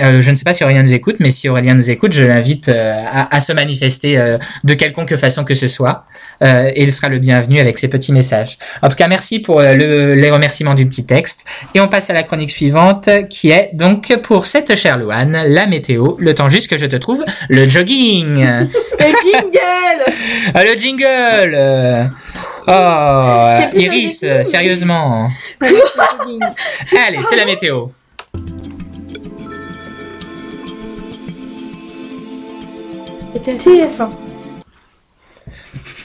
Euh, je ne sais pas si Aurélien nous écoute, mais si Aurélien nous écoute, je l'invite euh, à, à se manifester euh, de quelconque façon que ce soit, et il sera le bienvenu avec ses petits messages. En tout cas, merci pour le- les remerciements du petit texte, et on passe à la chronique suivante, qui est donc pour cette chère Louane, la météo, le temps juste que je te trouve, le jogging, Le jingle Ah, le jingle. Oh, un Iris, sérieusement. Allez, c'est la météo. TF1.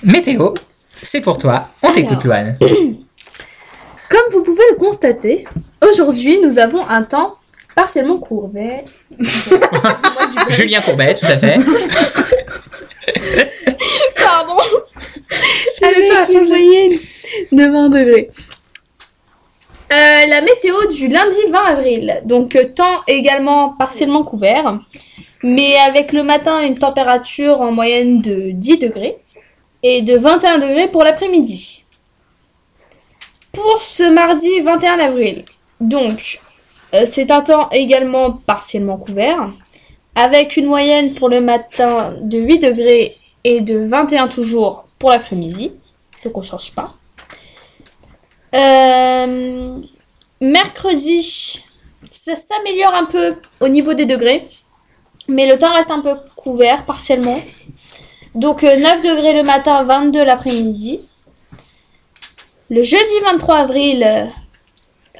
Météo, c'est pour toi. On t'écoute, Louane. Comme vous pouvez le constater, aujourd'hui nous avons un temps partiellement courbé. Julien Courbet, tout à fait. Pardon Avec une moyenne de 20 degrés. Euh, la météo du lundi 20 avril. Donc euh, temps également partiellement couvert, mais avec le matin une température en moyenne de 10 degrés et de 21 degrés pour l'après-midi. Pour ce mardi 21 avril, donc euh, c'est un temps également partiellement couvert, avec une moyenne pour le matin de 8 degrés et de 21 toujours pour l'après-midi. Donc on change pas. Euh, mercredi, ça s'améliore un peu au niveau des degrés. Mais le temps reste un peu couvert partiellement. Donc euh, 9 degrés le matin, 22 l'après-midi. Le jeudi 23 avril, euh,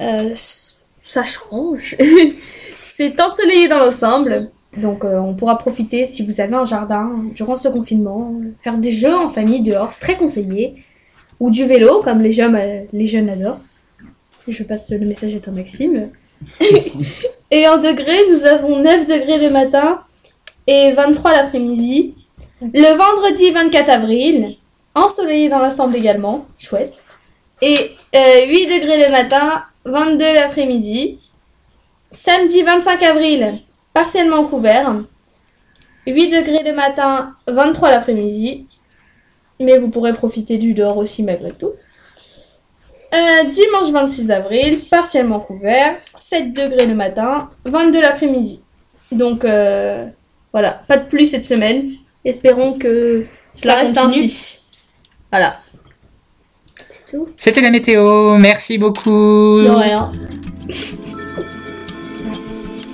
euh, ça change. C'est ensoleillé dans l'ensemble. Donc euh, on pourra profiter si vous avez un jardin durant ce confinement, faire des jeux en famille dehors, c'est très conseillé. Ou du vélo, comme les jeunes, euh, les jeunes adorent. Je passe le message à Maxime. et en degrés, nous avons 9 degrés le matin et 23 l'après-midi. Le vendredi 24 avril, ensoleillé dans l'ensemble également, chouette. Et euh, 8 degrés le matin, 22 l'après-midi. Samedi 25 avril, partiellement couvert. 8 degrés le matin, 23 l'après-midi. Mais vous pourrez profiter du dehors aussi malgré tout. Euh, dimanche 26 avril, partiellement couvert. 7 degrés le matin, 22 l'après-midi. Donc euh, voilà, pas de pluie cette semaine. Espérons que cela Ça reste continue. ainsi. Voilà. C'était la météo. Merci beaucoup. De rien.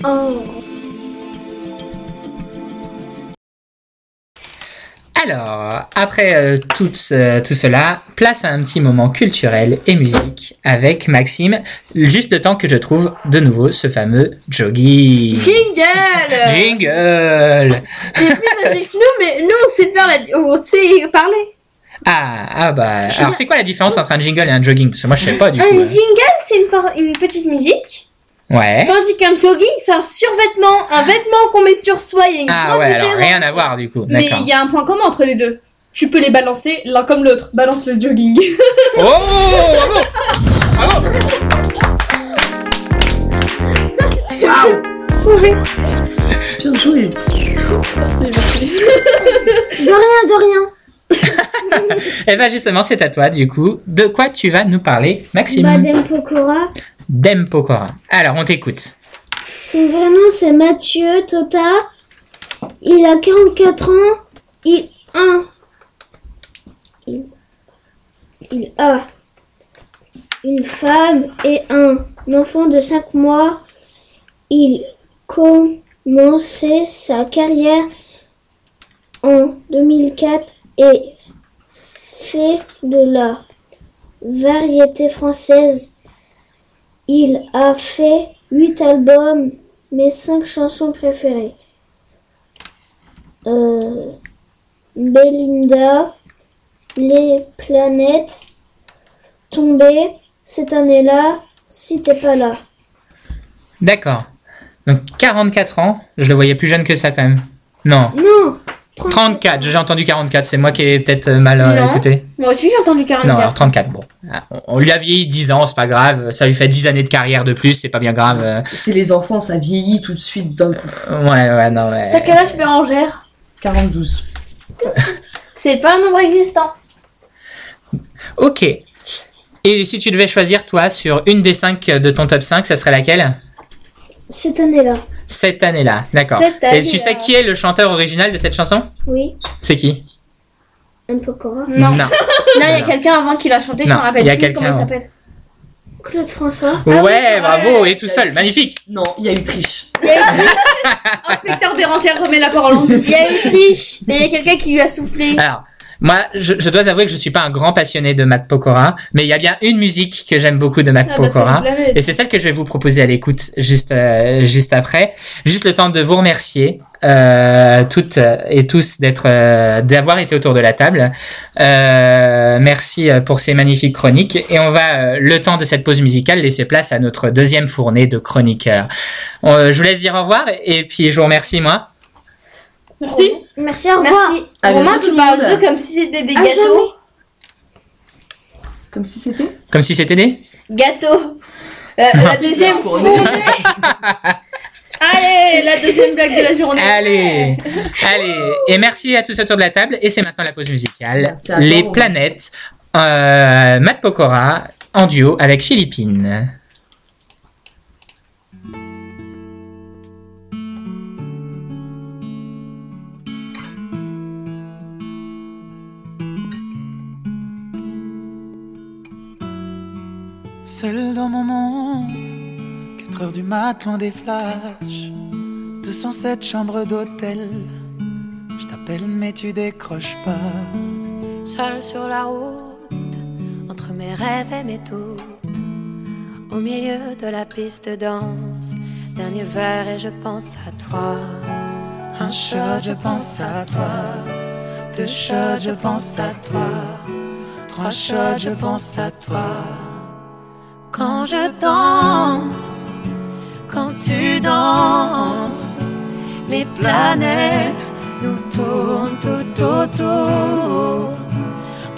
Oh. Alors, après euh, tout, ce- tout cela, place à un petit moment culturel et musique avec Maxime, juste le temps que je trouve de nouveau ce fameux jogging. Jingle Jingle T'es plus âgé que nous, mais nous, on sait faire la... On sait parler. Ah, ah bah... Alors c'est quoi la différence entre un jingle et un jogging? Parce que moi je sais pas du Un coup. hein. jingle, c'est une, sorte- une petite musique Ouais. Tandis qu'un jogging, c'est un survêtement, un vêtement qu'on met sur soi. Il y a une Ah grande ouais, alors rien à voir du coup. Mais il y a un point commun entre les deux. Tu peux les balancer l'un comme l'autre. Balance le jogging. Oh Bravo Waouh Bien joué merci, merci. De rien, de rien. Eh ben justement, c'est à toi du coup. De quoi tu vas nous parler, Maxime? Badem Pokora. Dem Pokora. Alors, on t'écoute. Son vrai nom c'est Mathieu Tota. Il a 44 ans. Il a il a une femme et un enfant de 5 mois. Il commençait sa carrière en 2004 et fait de la variété française. Il a fait 8 albums, mes 5 chansons préférées. Euh, Belinda, Les planètes, Tomber, cette année-là, si t'es pas là. D'accord. Donc 44 ans, je le voyais plus jeune que ça quand même. Non, Non 34, j'ai entendu 44, c'est moi qui ai peut-être euh, mal euh, Non. écouté. Moi aussi, j'ai entendu Non, 44. alors 34, bon. Ah, on- lui a vieilli 10 ans, c'est pas grave, ça lui fait 10 années de carrière de plus, c'est pas bien grave. euh, C'est les enfants, ça vieillit tout de suite d'un coup. Ouais, ouais, non, T'as ouais. quel âge, Bérangère? 42. C'est pas un nombre existant. Ok. Et si tu devais choisir, toi, sur une des 5 de ton top 5, ça serait laquelle? Cette année-là, Cette année-là, d'accord. Et tu sais qui est le chanteur original de cette chanson? Oui, C'est qui? Un Pokora. Non. Non, il y a quelqu'un avant qui l'a chanté, je Non, me rappelle il y a plus quelqu'un comment il s'appelle. Claude François. oui, Ouais, c'est bravo, vrai. et tout seul, magnifique. Non, il y a eu triche. Il y a eu, Inspecteur Bérangère remet la parole en il y a eu triche, mais il y a quelqu'un qui lui a soufflé. Alors, moi, je, je dois avouer que je suis pas un grand passionné de Matt Pokora, mais il y a bien une musique que j'aime beaucoup de Matt Ah bah, Pokora. Et c'est celle que je vais vous proposer à l'écoute juste euh, juste après. Juste le temps de vous remercier euh, toutes et tous d'être euh, d'avoir été autour de la table. Euh, merci euh, pour ces magnifiques chroniques et on va euh, le temps de cette pause musicale laisser place à notre deuxième fournée de chroniqueurs. Euh, je vous laisse dire au revoir et puis je vous remercie moi. Merci. Merci, au revoir. Merci. À Romain, tu le parles d'eux comme si c'était des À gâteaux. Comme si c'était. Comme si c'était des Gâteaux. Euh, la deuxième Fournée. fournée. Allez, la deuxième blague de la journée. Allez, allez, et merci à tous autour de la table. Et c'est maintenant la pause musicale. Les planètes, euh, Matt Pokora en duo avec Philippine. Seul dans mon monde, 4 heures du mat, loin des flashs. 207 chambres d'hôtel. Je t'appelle, mais tu décroches pas. Seul sur la route, entre mes rêves et mes doutes, au milieu de la piste de danse, dernier verre et je pense à toi. Un shot, je pense à toi. Deux shots, je pense à toi. Trois shots, je pense à toi. Quand je danse, quand tu danses, les planètes nous tournent tout autour.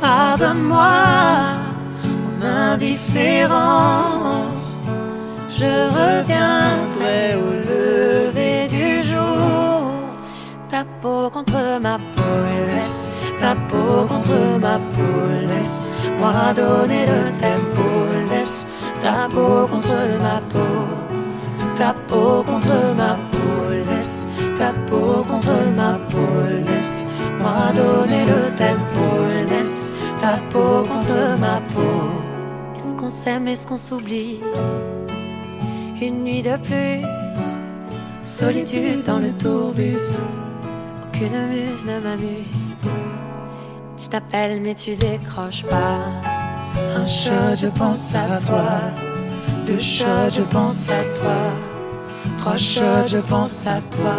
Pardonne-moi mon indifférence. Je reviendrai au lever du jour. Ta peau contre ma peau, laisse ta peau contre ma peau, laisse moi donner le tempo, ta peau contre ma peau. C'est ta peau contre ma peau, laisse ta peau contre ma peau, laisse moi donner le tempo, laisse ta peau contre ma peau. Est-ce qu'on s'aime, est-ce qu'on s'oublie? Une nuit de plus, solitude dans le tourbus. Aucune muse ne m'amuse. Je t'appelle, mais tu décroches pas. Un shot, je pense à toi. Deux shots, je pense à toi. Trois shots, je pense à toi.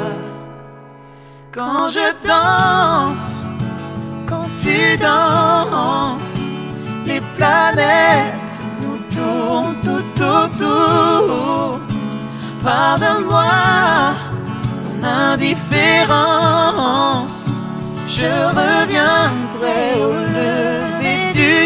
Quand je danse, quand tu danses, les planètes nous tournent tout autour. Pardonne-moi mon indifférence, je reviendrai au lieu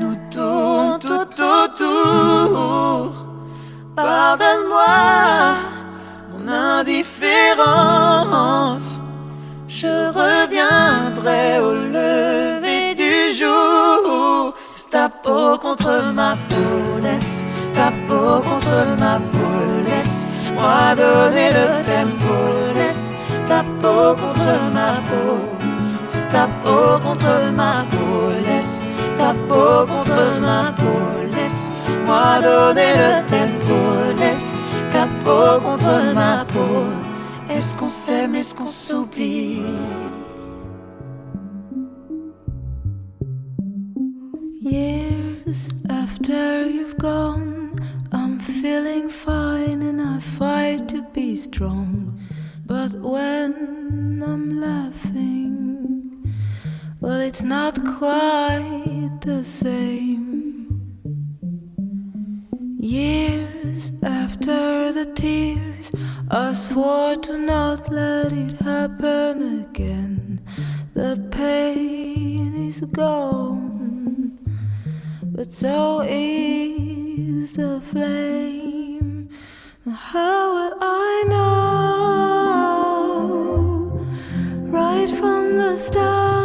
Nous tournent tout autour. Pardonne-moi mon indifférence. Je reviendrai au lever du jour. Laisse ta peau contre ma peau, laisse ta peau contre ma peau, laisse-moi donner le tempo, laisse ta peau contre ma peau. Ta peau contre ma peau, laisse ta peau contre ma peau, laisse-moi donner le tempo, laisse ta peau contre ma peau. Est-ce qu'on s'aime, est-ce qu'on s'oublie? Years after you've gone, I'm feeling fine and I fight to be strong. But when I'm laughing, well, it's not quite the same. Years after the tears, I swore to not let it happen again. The pain is gone, but so is the flame. How will I know right from the start?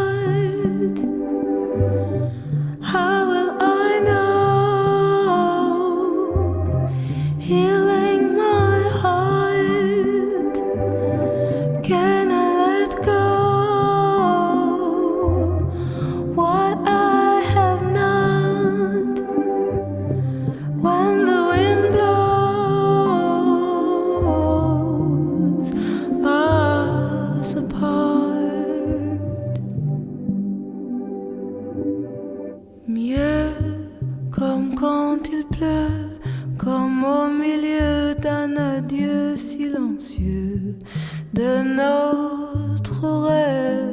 De notre rêve.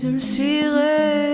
Je me suis réveillée.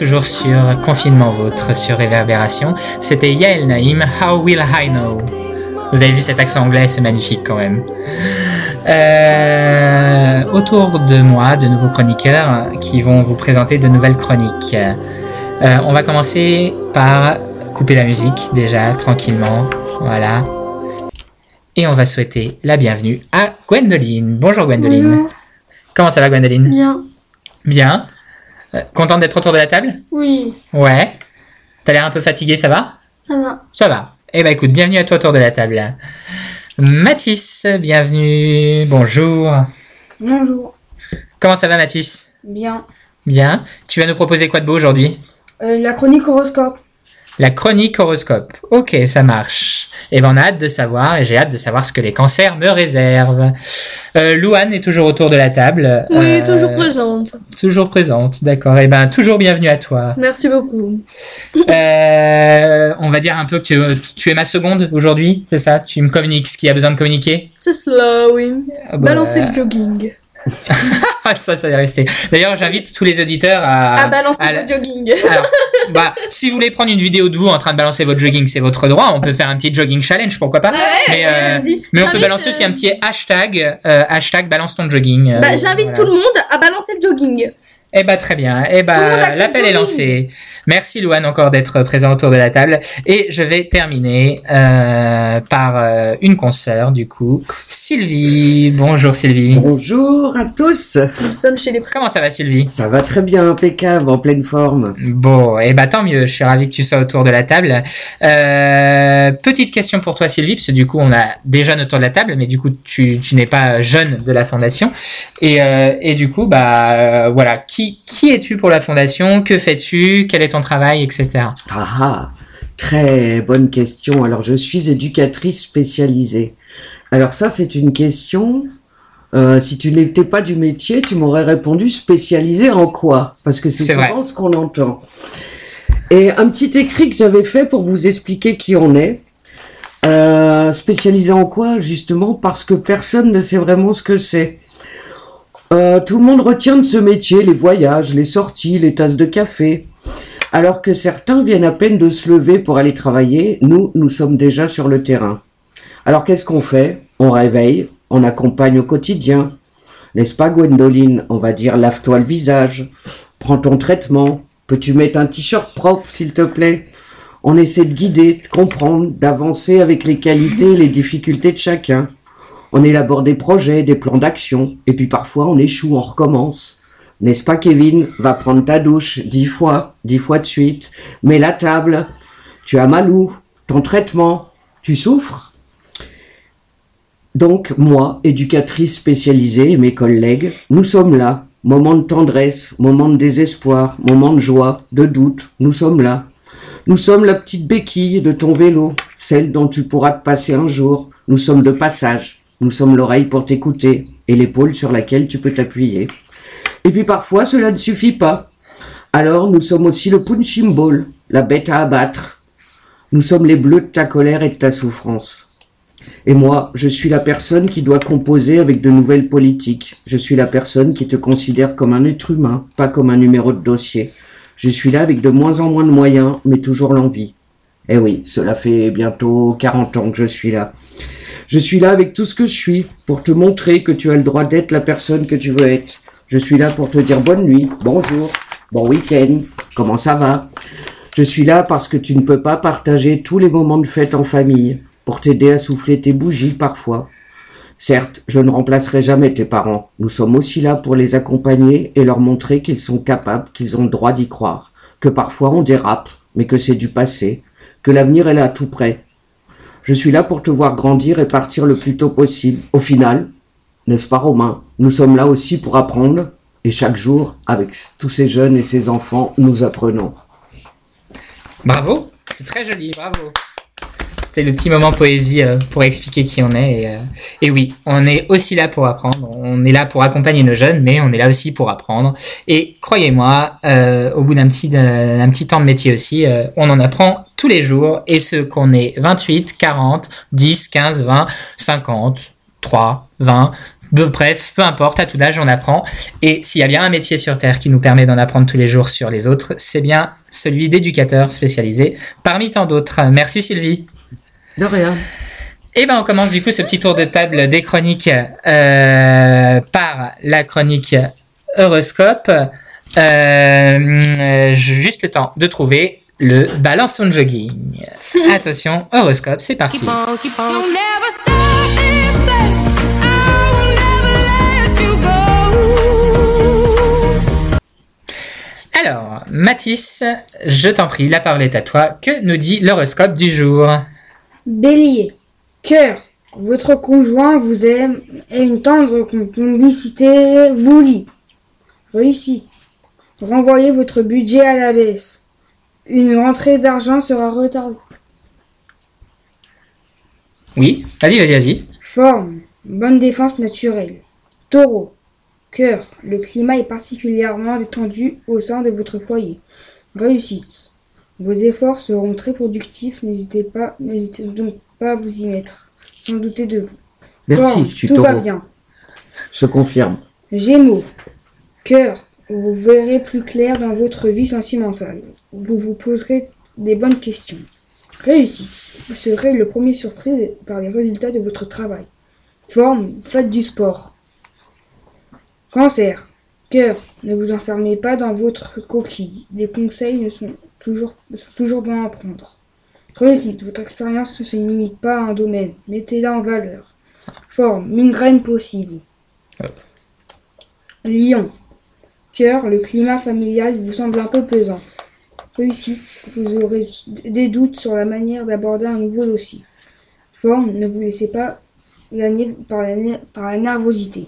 Toujours sur Confinement Vôtre, sur Réverbération. C'était Yael Naïm, How Will I Know? Vous avez vu cet accent anglais, c'est magnifique quand même. Euh, autour de moi, de nouveaux chroniqueurs qui vont vous présenter de nouvelles chroniques. Euh, on va commencer par couper la musique déjà, tranquillement. Voilà. Et on va souhaiter la bienvenue à Gwendoline. Bonjour Gwendoline. Bonjour. Comment ça va Gwendoline? Bien. Bien. Euh, contente d'être autour de la table? Oui, Ouais. T'as l'air un peu fatigué, ça va? Ça va. Ça va. Eh ben écoute, bienvenue à toi autour de la table. Mathis, bienvenue. Bonjour. Bonjour. Comment ça va Mathis? Bien. Bien. Tu vas nous proposer quoi de beau aujourd'hui? Euh, la chronique horoscope. La chronique horoscope. Ok, ça marche. Eh ben on a hâte de savoir et j'ai hâte de savoir ce que les cancers me réservent. Euh, Louane est toujours autour de la table. Oui, Euh, toujours présente. Toujours présente, d'accord. Eh ben toujours bienvenue à toi. Merci beaucoup. Euh, on va dire un peu que tu, tu es ma seconde aujourd'hui, c'est ça? Tu me communiques ce qu'il y a besoin de communiquer? C'est cela, oui. Ah bah, Balancer le jogging. Ça, ça va rester. D'ailleurs, j'invite tous les auditeurs à. À balancer à le jogging. Alors, bah, si vous voulez prendre une vidéo de vous en train de balancer votre jogging, c'est votre droit. On peut faire un petit jogging challenge, pourquoi pas. Ouais, mais, ouais, euh, mais on peut balancer euh, aussi un petit hashtag, euh, hashtag balance ton jogging. euh, Bah, j'invite voilà. tout le monde à balancer le jogging. Eh bah très bien. Eh bah fait l'appel est lancé. Merci Louane encore d'être présent autour de la table. Et je vais terminer euh, par euh, une consoeur du coup. Sylvie. Bonjour Sylvie. Bonjour à tous. Nous sommes chez les Comment ça va Sylvie? Ça va très bien, impeccable, en pleine forme. Bon, et bah tant mieux, je suis ravi que tu sois autour de la table. Euh, petite question pour toi Sylvie, parce que du coup on a des jeunes autour de la table, mais du coup tu, tu n'es pas jeune de la fondation. Et, euh, et du coup, bah euh, voilà, qui, qui es-tu pour la fondation? Que fais-tu? Quel est ton travail, etc. Ah ah, très bonne question. Alors je suis éducatrice spécialisée. Alors ça c'est une question. euh, si tu n'étais pas du métier, tu m'aurais répondu spécialisée en quoi? Parce que c'est C'est souvent vrai. ce qu'on entend. Et un petit écrit que j'avais fait pour vous expliquer qui on est. Euh, spécialisé en quoi? Justement parce que personne ne sait vraiment ce que c'est. Euh, tout le monde retient de ce métier les voyages, les sorties, les tasses de café. Alors que certains viennent à peine de se lever pour aller travailler, nous, nous sommes déjà sur le terrain. Alors qu'est-ce qu'on fait? On réveille, on accompagne au quotidien. N'est-ce pas Gwendoline? On va dire lave-toi le visage, prends ton traitement, peux-tu mettre un t-shirt propre s'il te plaît? On essaie de guider, de comprendre, d'avancer avec les qualités et les difficultés de chacun. On élabore des projets, des plans d'action, et puis parfois on échoue, on recommence. N'est-ce pas Kevin? Va prendre ta douche dix fois, dix fois de suite. Mets la table. Tu as mal où? Ton traitement? Tu souffres? Donc moi, éducatrice spécialisée et mes collègues, nous sommes là. Moment de tendresse, moment de désespoir, moment de joie, de doute, nous sommes là. Nous sommes la petite béquille de ton vélo, celle dont tu pourras te passer un jour. Nous sommes de passage. Nous sommes l'oreille pour t'écouter et l'épaule sur laquelle tu peux t'appuyer. Et puis parfois cela ne suffit pas. Alors nous sommes aussi le punching ball, la bête à abattre. Nous sommes les bleus de ta colère et de ta souffrance. Et moi, je suis la personne qui doit composer avec de nouvelles politiques. Je suis la personne qui te considère comme un être humain, pas comme un numéro de dossier. Je suis là avec de moins en moins de moyens, mais toujours l'envie. Eh oui, cela fait bientôt 40 ans que je suis là. Je suis là avec tout ce que je suis, pour te montrer que tu as le droit d'être la personne que tu veux être. Je suis là pour te dire bonne nuit, bonjour, bon week-end, comment ça va? Je suis là parce que tu ne peux pas partager tous les moments de fête en famille, pour t'aider à souffler tes bougies parfois. Certes, je ne remplacerai jamais tes parents. Nous sommes aussi là pour les accompagner et leur montrer qu'ils sont capables, qu'ils ont le droit d'y croire, que parfois on dérape, mais que c'est du passé, que l'avenir est là tout près. Je suis là pour te voir grandir et partir le plus tôt possible. Au final, n'est-ce pas Romain? Nous sommes là aussi pour apprendre et chaque jour, avec tous ces jeunes et ces enfants, nous apprenons. Bravo, c'est très joli, bravo. C'était le petit moment poésie euh, pour expliquer qui on est. Et, euh, et oui, on est aussi là pour apprendre. On est là pour accompagner nos jeunes, mais on est là aussi pour apprendre. Et croyez-moi, euh, au bout d'un petit, d'un petit temps de métier aussi, on en apprend tous les jours. Et ce qu'on est 28, 40, 10, 15, 20, 50, 3, 20, Be- Bref, peu importe, à tout âge, on apprend. Et s'il y a bien un métier sur Terre qui nous permet d'en apprendre tous les jours sur les autres, c'est bien celui d'éducateur spécialisé, parmi tant d'autres. Merci Sylvie. De rien. Et ben on commence du coup ce petit tour de table des chroniques euh, par la chronique horoscope. Euh, euh, juste le temps de trouver le balance ton jogging. Attention, horoscope, c'est parti. Alors, Mathis, je t'en prie, la parole est à toi. Que nous dit l'horoscope du jour? Bélier. Cœur. Votre conjoint vous aime et une tendre complicité vous lie. Réussite. Renvoyez votre budget à la baisse. Une rentrée d'argent sera retardée. Oui, vas-y, vas-y, vas-y. Forme. Bonne défense naturelle. Taureau. Cœur. Le climat est particulièrement détendu au sein de votre foyer. Réussite. Vos efforts seront très productifs. N'hésitez pas, n'hésitez donc pas à vous y mettre. Sans douter de vous. Merci, Forme. je suis Tout va bien. Je confirme. Gémeaux. Cœur. Vous verrez plus clair dans votre vie sentimentale. Vous vous poserez des bonnes questions. Réussite. Vous serez le premier surpris par les résultats de votre travail. Forme. Faites du sport. Cancer. Cœur. Ne vous enfermez pas dans votre coquille. Les conseils ne sont toujours, sont toujours bons à prendre. Réussite. Votre expérience ne se limite pas à un domaine. Mettez-la en valeur. Forme. Migraine possible. Lion. Cœur, le climat familial vous semble un peu pesant. Réussite, vous aurez des doutes sur la manière d'aborder un nouveau dossier. Forme, ne vous laissez pas gagner par la, par la nervosité.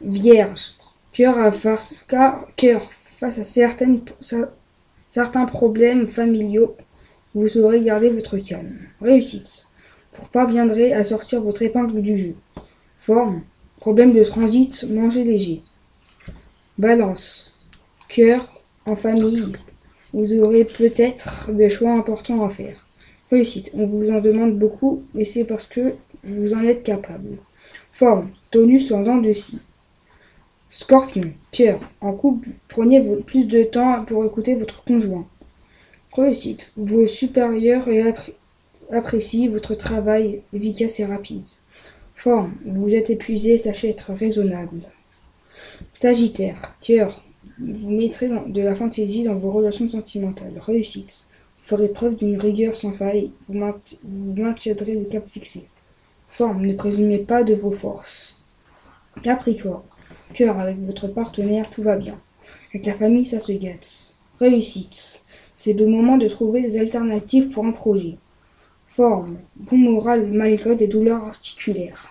Vierge. Cœur, à face, car- cœur, face à certaines, cer- certains problèmes familiaux, vous saurez garder votre calme. Réussite. Vous parviendrez à sortir votre épingle du jeu. Forme. Problème de transit, mangez léger. Balance. Cœur, en famille. Vous aurez peut-être des choix importants à faire. Réussite. On vous en demande beaucoup, mais c'est parce que vous en êtes capable. Forme. Tonus en dents de scie. Scorpion. Cœur. En couple, prenez plus de temps pour écouter votre conjoint. Réussite. Vos supérieurs apprécient votre travail efficace et rapide. Forme. Vous êtes épuisé, sachez être raisonnable. Sagittaire. Cœur. Vous mettrez de la fantaisie dans vos relations sentimentales. Réussite. Vous ferez preuve d'une rigueur sans faille. Vous maintiendrez le cap fixé. Forme. Ne présumez pas de vos forces. Capricorne. Cœur. Avec votre partenaire, tout va bien. Avec la famille, ça se gâte. Réussite. C'est le moment de trouver des alternatives pour un projet. Forme. Bon moral malgré des douleurs articulaires.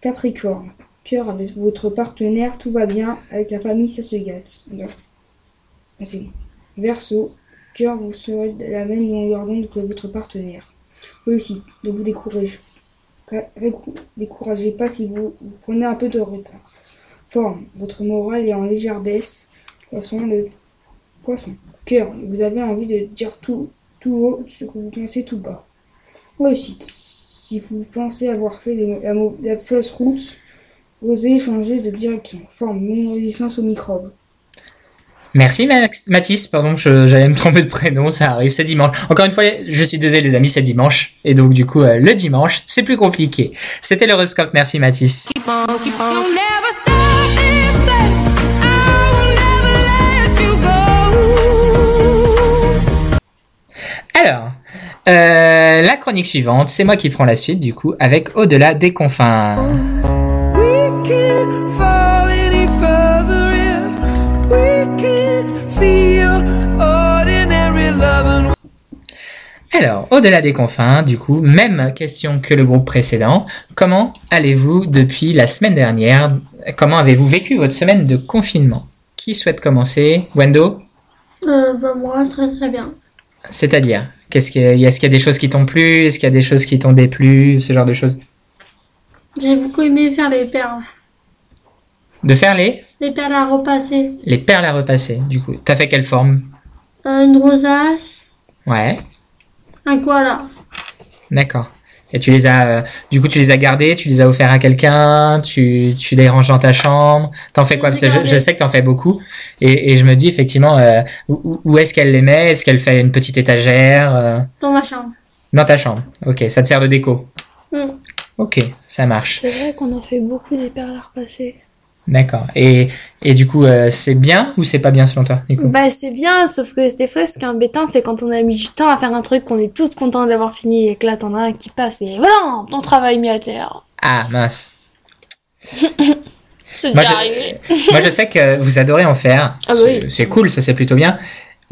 Capricorne. Cœur, avec votre partenaire, tout va bien. Avec la famille, ça se gâte. Verseau. Cœur, vous serez de la même longueur d'onde que votre partenaire. Réussite. Ne vous découragez, découragez pas si vous prenez un peu de retard. Forme. Votre morale est en légère baisse. Poisson. Le poisson. Cœur. Vous avez envie de dire tout, tout haut ce que vous pensez tout bas. Réussite. Si vous pensez avoir fait des- la, la fausse route, osez changer de direction. Forme non résistance aux microbes. Merci Max- Mathis, pardon, j'allais me tromper de prénom, ça arrive, c'est dimanche. Encore une fois, je suis désolé les amis, c'est dimanche. Et donc du coup, euh, le dimanche, c'est plus compliqué. C'était l'horoscope, merci Mathis. Alors, euh, la chronique suivante, c'est moi qui prends la suite du coup, avec Au-delà des confins. We can't fall any further if we can't feel ordinary loving. Alors, au-delà des confins, du coup, même question que le groupe précédent. Comment allez-vous depuis la semaine dernière? Comment avez-vous vécu votre semaine de confinement? Qui souhaite commencer? Wendo? Euh, bah, moi, très très bien. C'est-à-dire Qu'est-ce qu'il y a, est-ce qu'il y a des choses qui t'ont plu? Est-ce qu'il y a des choses qui t'ont déplu? Ce genre de choses. J'ai beaucoup aimé faire les perles. De faire les? Les perles à repasser. les perles à repasser. Du coup, t'as fait quelle forme? Euh, une rosace, Ouais, un koala. d'accord. Et tu les as, euh, du coup, tu les as gardés, tu les as offerts à quelqu'un, tu, tu les ranges dans ta chambre. T'en fais quoi? Parce que je, je sais que t'en fais beaucoup, et, et je me dis effectivement, euh, où, où est-ce qu'elle les met? Est-ce qu'elle fait une petite étagère euh, Dans ma chambre. dans ta chambre Ok, ça te sert de déco. Mm. Ok, ça marche. C'est vrai qu'on en fait beaucoup des perles à repasser. D'accord. Et, et du coup, euh, c'est bien ou c'est pas bien selon toi du coup? Bah c'est bien, sauf que des fois ce qui est embêtant c'est quand on a mis du temps à faire un truc qu'on est tous contents d'avoir fini et que là t'en as un qui passe et voilà, ton travail mis à terre. Ah mince. C'est déjà arrivé. Moi, je sais que vous adorez en faire. Ah bah oui. C'est cool, ça c'est plutôt bien.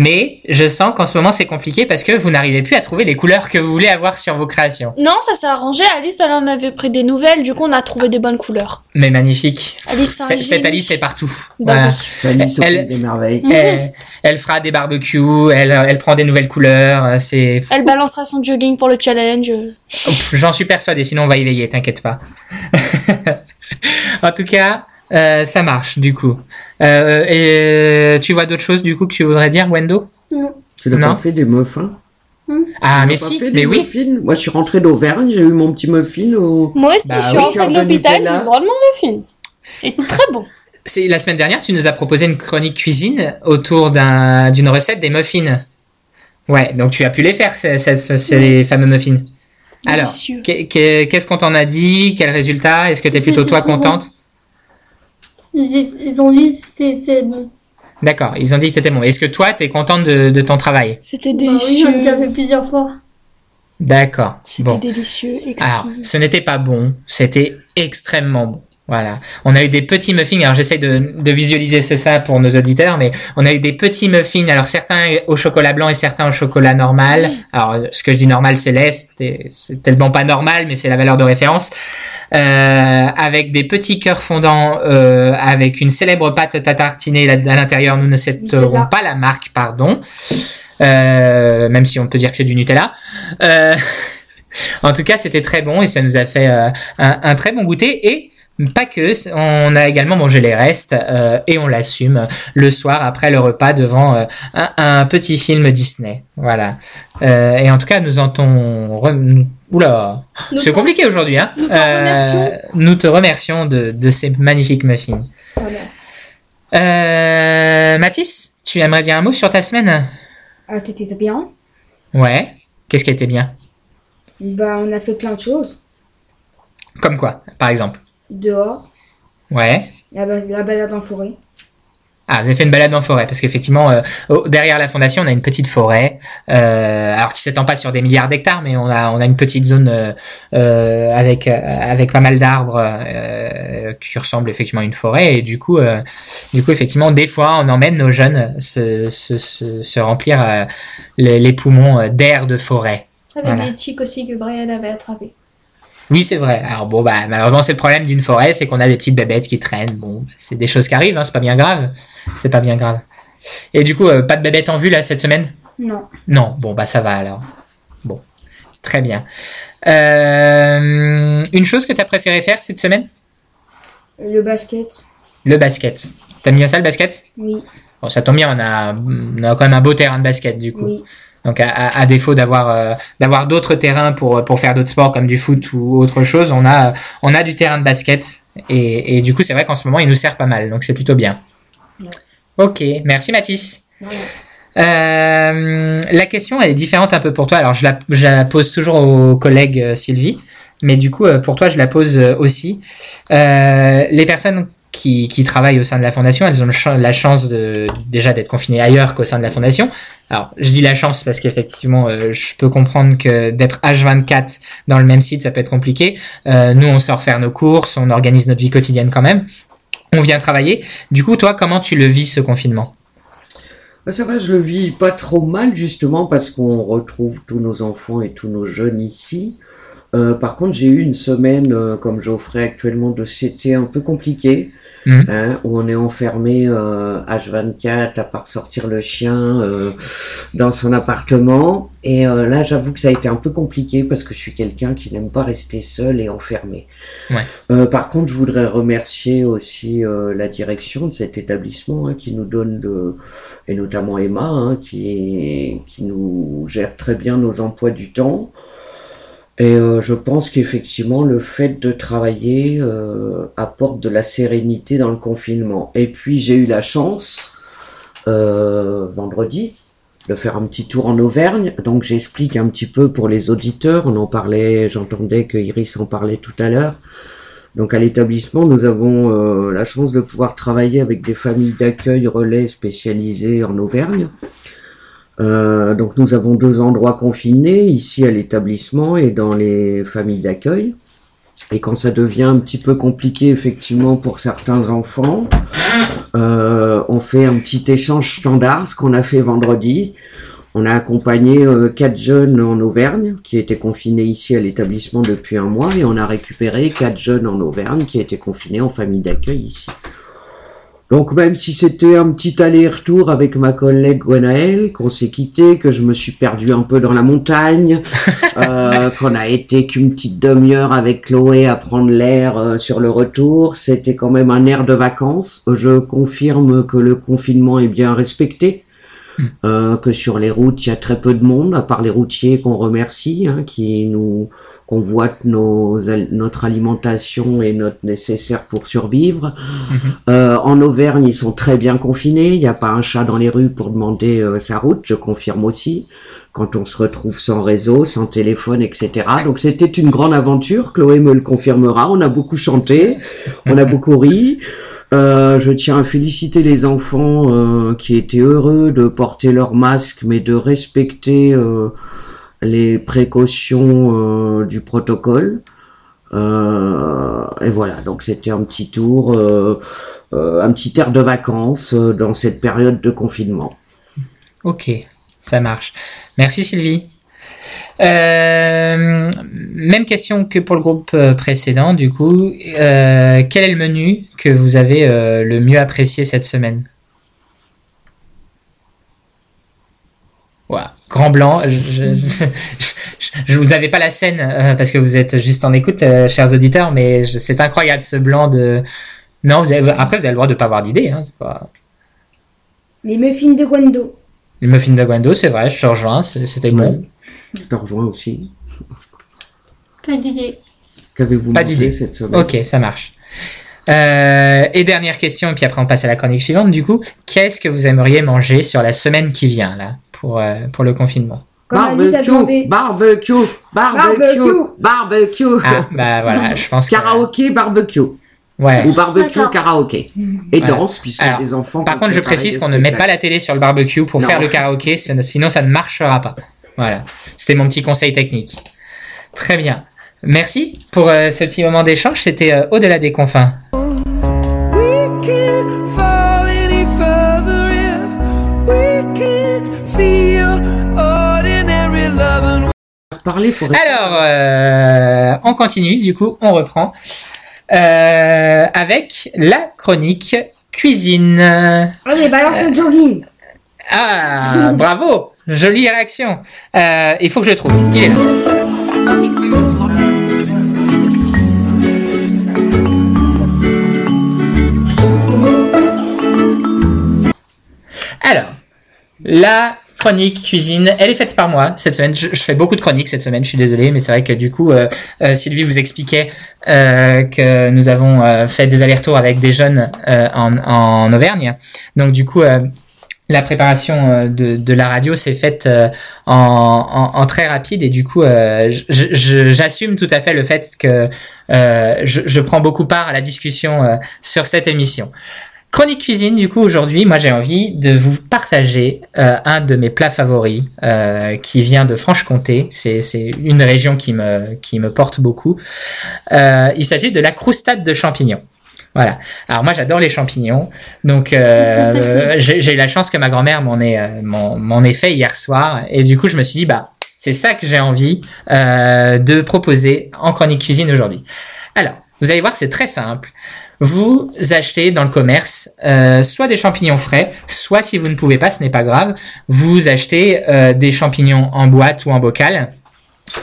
Mais je sens qu'en ce moment c'est compliqué parce que vous n'arrivez plus à trouver les couleurs que vous voulez avoir sur vos créations. Non, ça s'est arrangé, Alice elle en avait pris des nouvelles, du coup on a trouvé des bonnes couleurs. Mais magnifique. Alice, c'est un C'est- génie. Cette Alice est partout. Bah Voilà. Alice Elle- des merveilles. Elle, elle fera des barbecues, elle, elle prend des nouvelles couleurs. euh, C'est, Elle balancera son jogging pour le challenge. J'en suis persuadé. Sinon on va y veiller, t'inquiète pas. en tout cas, euh, ça marche du coup. Euh, et tu vois d'autres choses du coup que tu voudrais dire, Wendo? Non. Tu n'as pas fait des muffins? Ah, Tu mais si, fait mais des oui. muffins? Moi, je suis rentrée d'Auvergne, j'ai eu mon petit muffin au... Moi aussi, Bah je suis rentrée de l'hôpital, j'ai Nutella. le droit de mon muffin. Et très bon. C'est la semaine dernière, tu nous as proposé une chronique cuisine autour d'un, d'une recette des muffins. Ouais, donc tu as pu les faire, ces, ces, ces fameux muffins. Alors, qu'est-ce qu'on t'en a dit? Quel résultat? Est-ce que t'es plutôt toi contente? Ils, ils ont dit que c'était bon. D'accord, ils ont dit que c'était bon. Est-ce que toi, t'es contente de, de ton travail? C'était Bah oui, délicieux. j'en ai déjà fait plusieurs fois. D'accord. C'était Bon. délicieux, Alors, ce n'était pas bon, c'était extrêmement bon. Voilà. On a eu des petits muffins. Alors, j'essaie de, de visualiser c'est ça pour nos auditeurs, mais on a eu des petits muffins. Alors, certains au chocolat blanc et certains au chocolat normal. Alors, ce que je dis normal, c'est lait. C'est tellement pas normal, mais c'est la valeur de référence. Euh, avec des petits cœurs fondants, euh, avec une célèbre pâte à tartiner à l'intérieur. Nous ne citerons pas la marque, pardon. Euh, même si on peut dire que c'est du Nutella. Euh, en tout cas, c'était très bon et ça nous a fait euh, un, un très bon goûter et pas que, on a également mangé les restes euh, et on l'assume le soir après le repas devant euh, un, un petit film Disney. Voilà. Euh, et en tout cas, nous en ton... re- nous- Oula, c'est compliqué aujourd'hui, hein nous te remercions de, de ces magnifiques muffins. Voilà. Mathis, tu aimerais dire un mot sur ta semaine? Ah, c'était bien. Ouais. Qu'est-ce qui a été bien? Bah, on a fait plein de choses. Comme quoi, par exemple Dehors, Ouais. la, ba- la balade en forêt. Ah, vous avez fait une balade en forêt, parce qu'effectivement, euh, derrière la fondation, on a une petite forêt, euh, alors qui s'étend pas sur des milliards d'hectares, mais on a on a une petite zone euh, euh, avec avec pas mal d'arbres euh, qui ressemble effectivement à une forêt, et du coup, euh, du coup, effectivement, des fois, on emmène nos jeunes se se se, se remplir euh, les, les poumons d'air de forêt. Avec Voilà. les chics aussi que Brian avait attrapé. Oui, c'est vrai. Alors bon, bah malheureusement, c'est le problème d'une forêt, c'est qu'on a des petites bébêtes qui traînent. Bon, bah, c'est des choses qui arrivent, hein, c'est pas bien grave. C'est pas bien grave. Et du coup, euh, pas de bébêtes en vue là cette semaine? Non. Non. Bon, bah ça va alors. Bon, très bien. Euh, une chose que t'as préféré faire cette semaine? Le basket. Le basket. T'aimes bien ça le basket? Oui. Bon, ça tombe bien, on a, on a quand même un beau terrain de basket du coup. Oui. Donc à, à- à défaut d'avoir euh, d'avoir d'autres terrains pour pour faire d'autres sports comme du foot ou autre chose, on a on a du terrain de basket et, et du coup c'est vrai qu'en ce moment il nous sert pas mal, donc c'est plutôt bien. Ok, merci Mathis. Euh, la question elle est différente un peu pour toi. Alors je la, je la pose toujours au collègue euh, Sylvie, mais du coup pour toi je la pose aussi. Euh, les personnes qui, travaillent au sein de la fondation, elles ont la chance de déjà d'être confinées ailleurs qu'au sein de la fondation. Alors je dis la chance parce qu'effectivement euh, je peux comprendre que d'être H24 dans le même site ça peut être compliqué. Euh, nous on sort faire nos courses, on organise notre vie quotidienne quand même. On vient travailler. Du coup toi comment tu le vis ce confinement? Bah, ça va, je le vis pas trop mal justement parce qu'on retrouve tous nos enfants et tous nos jeunes ici. Euh, par contre, j'ai eu une semaine, comme Geoffrey actuellement, de CT un peu compliquée, Mhm. hein, où on est enfermé euh, H24 à part sortir le chien euh, dans son appartement. Et euh, là, j'avoue que ça a été un peu compliqué parce que je suis quelqu'un qui n'aime pas rester seul et enfermé. Ouais. Euh, par contre, je voudrais remercier aussi euh, la direction de cet établissement hein, qui nous donne de, et notamment Emma, hein, qui, qui nous gère très bien nos emplois du temps. Et euh, je pense qu'effectivement, le fait de travailler euh, apporte de la sérénité dans le confinement. Et puis, j'ai eu la chance, euh, vendredi, de faire un petit tour en Auvergne. Donc, j'explique un petit peu pour les auditeurs. On en parlait, j'entendais que Iris en parlait tout à l'heure. Donc à l'établissement, nous avons la chance de pouvoir travailler avec des familles d'accueil relais spécialisées en Auvergne. Euh, donc nous avons deux endroits confinés, ici à l'établissement et dans les familles d'accueil. Et quand ça devient un petit peu compliqué effectivement pour certains enfants, euh, on fait un petit échange standard, ce qu'on a fait vendredi. On a accompagné euh, quatre jeunes en Auvergne qui étaient confinés ici à l'établissement depuis un mois et on a récupéré quatre jeunes en Auvergne qui étaient confinés en famille d'accueil ici. Donc même si c'était un petit aller-retour avec ma collègue Gwenaëlle, qu'on s'est quitté, que je me suis perdu un peu dans la montagne, euh, qu'on a été qu'une petite demi-heure avec Chloé à prendre l'air euh, sur le retour, c'était quand même un air de vacances. Je confirme que le confinement est bien respecté. Euh, que sur les routes, il y a très peu de monde, à part les routiers qu'on remercie, hein, qui nous convoitent nos, notre alimentation et notre nécessaire pour survivre. Euh, en Auvergne, ils sont très bien confinés. Il n'y a pas un chat dans les rues pour demander euh, sa route. Je confirme aussi. Quand on se retrouve sans réseau, sans téléphone, etc. Donc c'était une grande aventure. Chloé me le confirmera. On a beaucoup chanté, on a beaucoup ri. Euh, je tiens à féliciter les enfants euh, qui étaient heureux de porter leur masque, mais de respecter euh, les précautions du protocole. Et voilà, donc c'était un petit tour, un petit air de vacances dans cette période de confinement. Ok, ça marche. Merci Sylvie. Euh, même question que pour le groupe euh, précédent, du coup. Euh, quel est le menu que vous avez euh, le mieux apprécié cette semaine? Voilà, grand blanc. Je, je, je, je vous avais pas la scène euh, parce que vous êtes juste en écoute, euh, chers auditeurs, mais c'est incroyable ce blanc de. Non, vous avez, après vous avez le droit de pas avoir d'idée. Hein, pas... Les muffins de Gwendo. Le muffin de Gwendo, c'est vrai, je te rejoins, c'était bon. Je te rejoins aussi. Pas d'idée. Qu'avez-vous Pas d'idée. cette semaine? Ok, ça marche. Euh, et dernière question, et puis après on passe à la chronique suivante. Du coup, qu'est-ce que vous aimeriez manger sur la semaine qui vient là pour euh, pour le confinement? Comme Alice a demandé. Barbecue, barbecue, barbecue, barbecue. Ah bah voilà, je pense que Karaoké, barbecue. ouais. Ou barbecue, karaoké. Et Ouais. danse, puisque Alors, les enfants. Par contre, je précise qu'on ne met pas la télé sur le barbecue pour Non. faire le karaoké, sinon ça ne marchera pas. Voilà, c'était mon petit conseil technique. Très bien. Merci pour euh, ce petit moment d'échange. C'était euh, au-delà des confins. Parler, faut Alors, euh, on continue, du coup, on reprend euh, avec la chronique cuisine. Allez, balance le jogging. Ah, bravo Jolie réaction. Euh, il faut que je le trouve. Alors, la chronique cuisine, elle est faite par moi cette semaine. Je, fais beaucoup de chroniques cette semaine, je suis désolé, mais c'est vrai que du coup, euh, euh, Sylvie vous expliquait euh, que nous avons fait des allers-retours avec des jeunes en, Auvergne. Donc du coup, la préparation euh, de, la radio s'est faite euh, en, très rapide et du coup, euh, j'assume tout à fait le fait que je, prends beaucoup part à la discussion sur cette émission. Chronique cuisine, du coup, aujourd'hui, moi j'ai envie de vous partager un de mes plats favoris qui vient de Franche-Comté. C'est une région qui me, qui me porte beaucoup. Il s'agit de la croustade de champignons. Voilà. Alors moi j'adore les champignons, donc euh, j'ai eu la chance que ma grand-mère m'en ait euh, m'en ait fait hier soir, et du coup je me suis dit bah c'est ça que j'ai envie euh, de proposer en chronique cuisine aujourd'hui. Alors vous allez voir c'est très simple. Vous achetez dans le commerce euh, soit des champignons frais, soit si vous ne pouvez pas, ce n'est pas grave, vous achetez euh, des champignons en boîte ou en bocal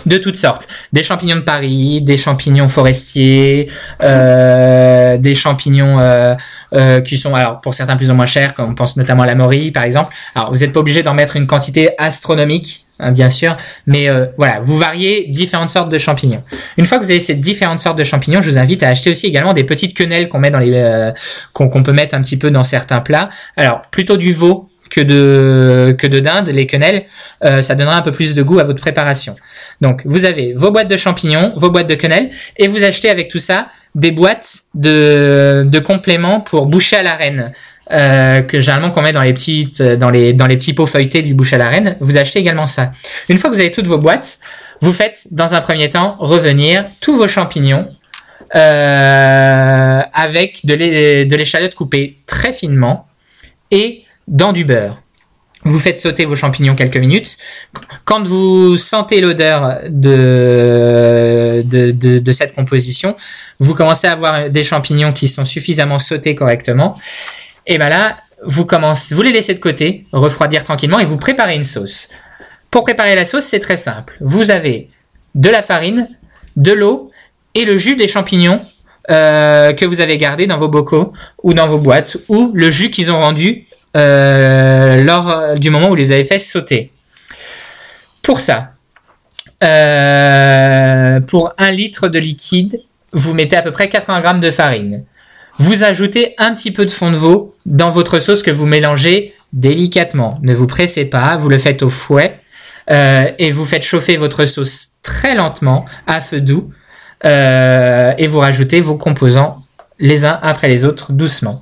de toutes sortes. Des champignons de Paris, des champignons forestiers, euh, des champignons euh, euh, qui sont alors pour certains plus ou moins chers, comme on pense notamment à la morille par exemple. Alors vous n'êtes pas obligé d'en mettre une quantité astronomique, hein, bien sûr, mais euh, voilà, vous variez différentes sortes de champignons. Une fois que vous avez ces différentes sortes de champignons, je vous invite à acheter aussi également des petites quenelles qu'on met dans les euh, qu'on peut mettre un petit peu dans certains plats. Alors plutôt du veau que de que de dinde, les quenelles, ça donnera un peu plus de goût à votre préparation. Donc vous avez vos boîtes de champignons, vos boîtes de quenelles, et vous achetez avec tout ça des boîtes de, compléments pour boucher à la reine. Euh, que généralement qu'on met dans les petites dans les dans les petits pots feuilletés du bouche à la reine, vous achetez également ça. Une fois que vous avez toutes vos boîtes, vous faites dans un premier temps revenir tous vos champignons euh, avec de l'échalote coupée très finement et dans du beurre. Vous faites sauter vos champignons quelques minutes. Quand vous sentez l'odeur de, de, cette composition, vous commencez à avoir des champignons qui sont suffisamment sautés correctement. Et ben là, vous commencez, vous les laissez de côté, refroidir tranquillement et vous préparez une sauce. Pour préparer la sauce, c'est très simple. Vous avez de la farine, de l'eau et le jus des champignons euh, que vous avez gardé dans vos bocaux ou dans vos boîtes ou le jus qu'ils ont rendu euh, lors du moment où les avez fait sauter. Pour ça, euh, pour un litre de liquide, vous mettez à peu près 80 grammes de farine. Vous ajoutez un petit peu de fond de veau dans votre sauce que vous mélangez délicatement. Ne vous pressez pas, vous le faites au fouet euh, et vous faites chauffer votre sauce très lentement à feu doux euh, et vous rajoutez vos composants les uns après les autres doucement.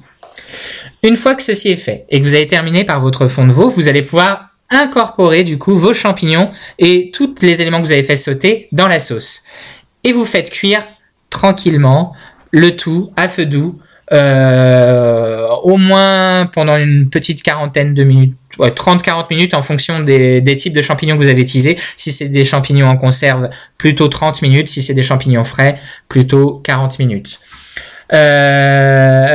Une fois que ceci est fait et que vous avez terminé par votre fond de veau, vous allez pouvoir incorporer du coup vos champignons et tous les éléments que vous avez fait sauter dans la sauce. Et vous faites cuire tranquillement le tout à feu doux, euh, au moins pendant une petite quarantaine de minutes, ouais, 30-40 minutes en fonction des, des types de champignons que vous avez utilisés. Si c'est des champignons en conserve, plutôt 30 minutes. Si c'est des champignons frais, plutôt 40 minutes. Euh,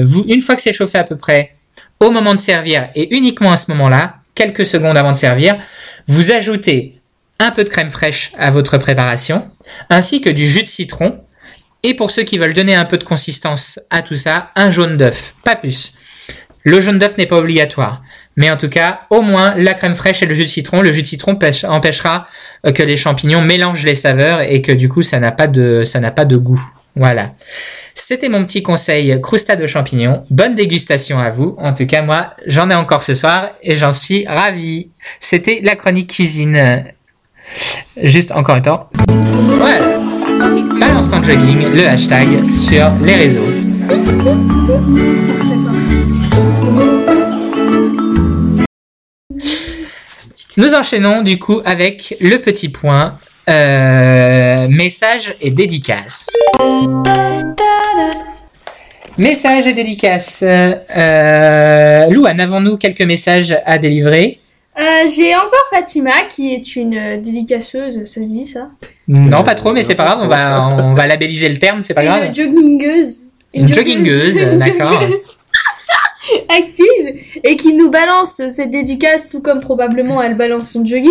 euh, vous, une fois que c'est chauffé à peu près, au moment de servir et uniquement à ce moment-là, quelques secondes avant de servir, vous ajoutez un peu de crème fraîche à votre préparation, ainsi que du jus de citron. Et pour ceux qui veulent donner un peu de consistance à tout ça, un jaune d'œuf, pas plus. Le jaune d'œuf n'est pas obligatoire, mais en tout cas, au moins la crème fraîche et le jus de citron. Le jus de citron pêche- empêchera euh, que les champignons mélangent les saveurs et que du coup, ça n'a pas de, ça n'a pas de goût. Voilà. C'était mon petit conseil croustade aux champignons. Bonne dégustation à vous. En tout cas, moi, j'en ai encore ce soir et j'en suis ravi. C'était la chronique cuisine. Juste encore un temps. Voilà. Balance ton jogging, le hashtag sur les réseaux. Nous enchaînons du coup avec le petit point euh, message et dédicace. Message et dédicace. Euh, Louane, avons-nous quelques messages à délivrer Euh, J'ai encore Fatima qui est une euh, dédicaceuse, ça se dit ça Non, pas trop, mais c'est pas grave. On va, on va labelliser le terme, c'est pas grave. Une joggingeuse. Une joggingeuse, Une d'accord. joggingeuse active et qui nous balance cette dédicace tout comme probablement elle balance son jogging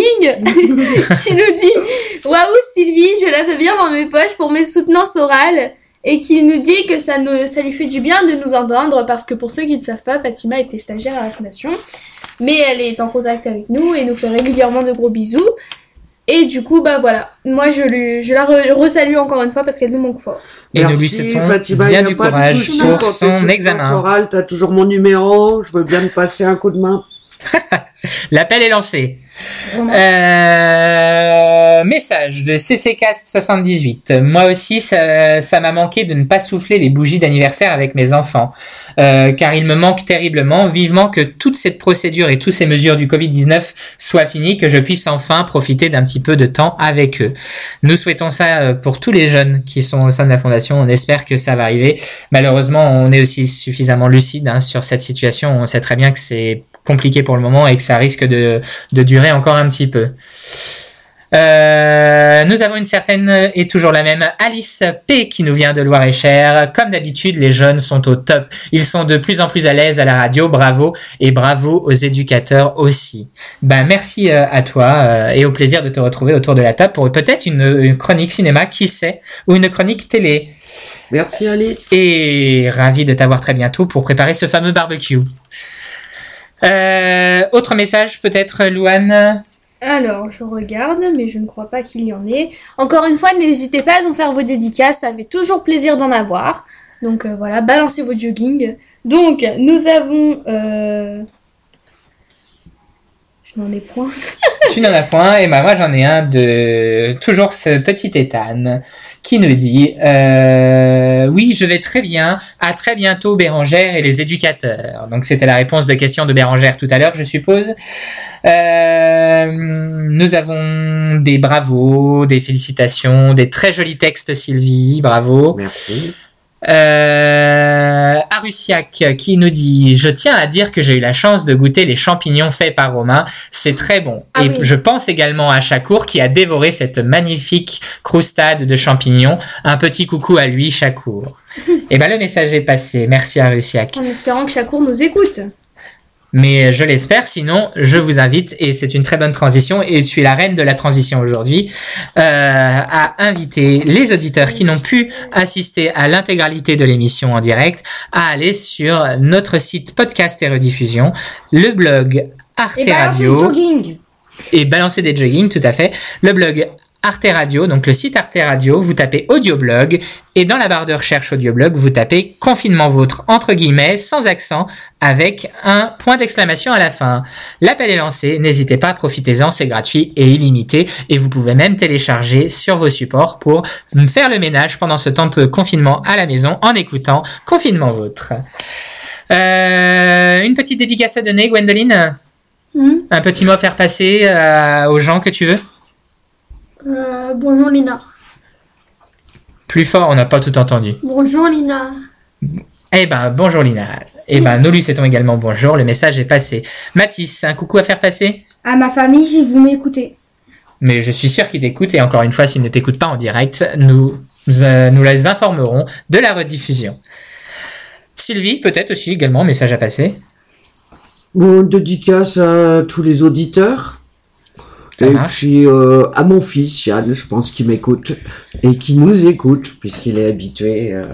qui nous dit waouh Sylvie je la veux bien dans mes poches pour mes soutenances orales et qui nous dit que ça, nous, ça lui fait du bien de nous entendre parce que pour ceux qui ne savent pas Fatima était stagiaire à la fondation mais elle est en contact avec nous et nous fait régulièrement de gros bisous et du coup bah voilà moi je, lui, je la re- resalue encore une fois parce qu'elle nous manque fort Et nous lui Merci, souhaitons Fatima, bien y a du courage pour son examen. Oral, t'as toujours mon numéro, je veux bien te passer un coup de main. L'appel est lancé. Euh, message de CCcast78. Moi aussi, ça ça m'a manqué de ne pas souffler les bougies d'anniversaire avec mes enfants, euh, car il me manque terriblement, vivement que toute cette procédure et toutes ces mesures du Covid-19 soient finies, que je puisse enfin profiter d'un petit peu de temps avec eux. Nous souhaitons ça euh, pour tous les jeunes qui sont au sein de la fondation. On espère que ça va arriver. Malheureusement, on est aussi suffisamment lucide hein, sur cette situation. On sait très bien que c'est compliqué pour le moment et que ça risque de, de durer encore un petit peu. Euh, nous avons une certaine et toujours la même Alice P qui nous vient de Loire-et-Cher. Comme d'habitude, les jeunes sont au top. Ils sont de plus en plus à l'aise à la radio. Bravo et bravo aux éducateurs aussi. Ben merci euh, à toi euh, et au plaisir de te retrouver autour de la table pour peut-être une, une chronique cinéma, qui sait, ou une chronique télé. Merci Alice. Et ravi de t'avoir très bientôt pour préparer ce fameux barbecue. Euh, autre message peut-être, Louane Alors, je regarde, mais je ne crois pas qu'il y en ait. Encore une fois, n'hésitez pas à nous faire vos dédicaces, ça fait toujours plaisir d'en avoir. Donc euh, voilà, balancez vos jogging. Donc, nous avons... Euh... Je n'en ai point. Tu n'en as point, et bah moi j'en ai un de toujours ce petit Ethan qui nous dit? Euh, oui je vais très bien, à très bientôt Bérangère et les éducateurs. Donc c'était la réponse de question de Bérangère tout à l'heure je suppose. Euh, nous avons des bravos, des félicitations, des très jolis textes Sylvie, bravo. Merci. Euh, Arusiak qui nous dit Je tiens à dire que j'ai eu la chance de goûter les champignons faits par Romain. C'est très bon. Ah Et oui. je pense également à Chakour qui a dévoré cette magnifique croustade de champignons. Un petit coucou à lui, Chakour. Et ben le message est passé. Merci Arusiak. En espérant que Chakour nous écoute. Mais je l'espère, sinon je vous invite, et c'est une très bonne transition, et tu es la reine de la transition aujourd'hui, euh, à inviter les auditeurs qui n'ont pu assister à l'intégralité de l'émission en direct à aller sur notre site podcast et rediffusion, le blog Arte Et Radio. et balancer des jogging, tout à fait. Le blog Arte Radio, donc le site Arte Radio, vous tapez audioblog et dans la barre de recherche audioblog, vous tapez confinement vôtre entre guillemets sans accent avec un point d'exclamation à la fin. L'appel est lancé, n'hésitez pas, profitez-en, c'est gratuit et illimité et vous pouvez même télécharger sur vos supports pour faire le ménage pendant ce temps de confinement à la maison en écoutant confinement vôtre. Euh, une petite dédicace à donner, Gwendoline? Hmm? Un petit mot à faire passer euh, aux gens que tu veux? Euh, bonjour Lina. Plus fort, on n'a pas tout entendu. Bonjour Lina. Eh ben, bonjour Lina. Eh ben, nous lui souhaitons également bonjour, le message est passé. Mathis, un coucou à faire passer? À ma famille, si vous m'écoutez. Mais je suis sûr qu'il t'écoute, et encore une fois, s'il ne t'écoute pas en direct, nous, euh, nous les informerons de la rediffusion. Sylvie, peut-être aussi également, message à passer? Bon, dédicace à tous les auditeurs. Ça et marche. puis euh, à mon fils Yann, je pense qu'il m'écoute et qui nous écoute puisqu'il est habitué à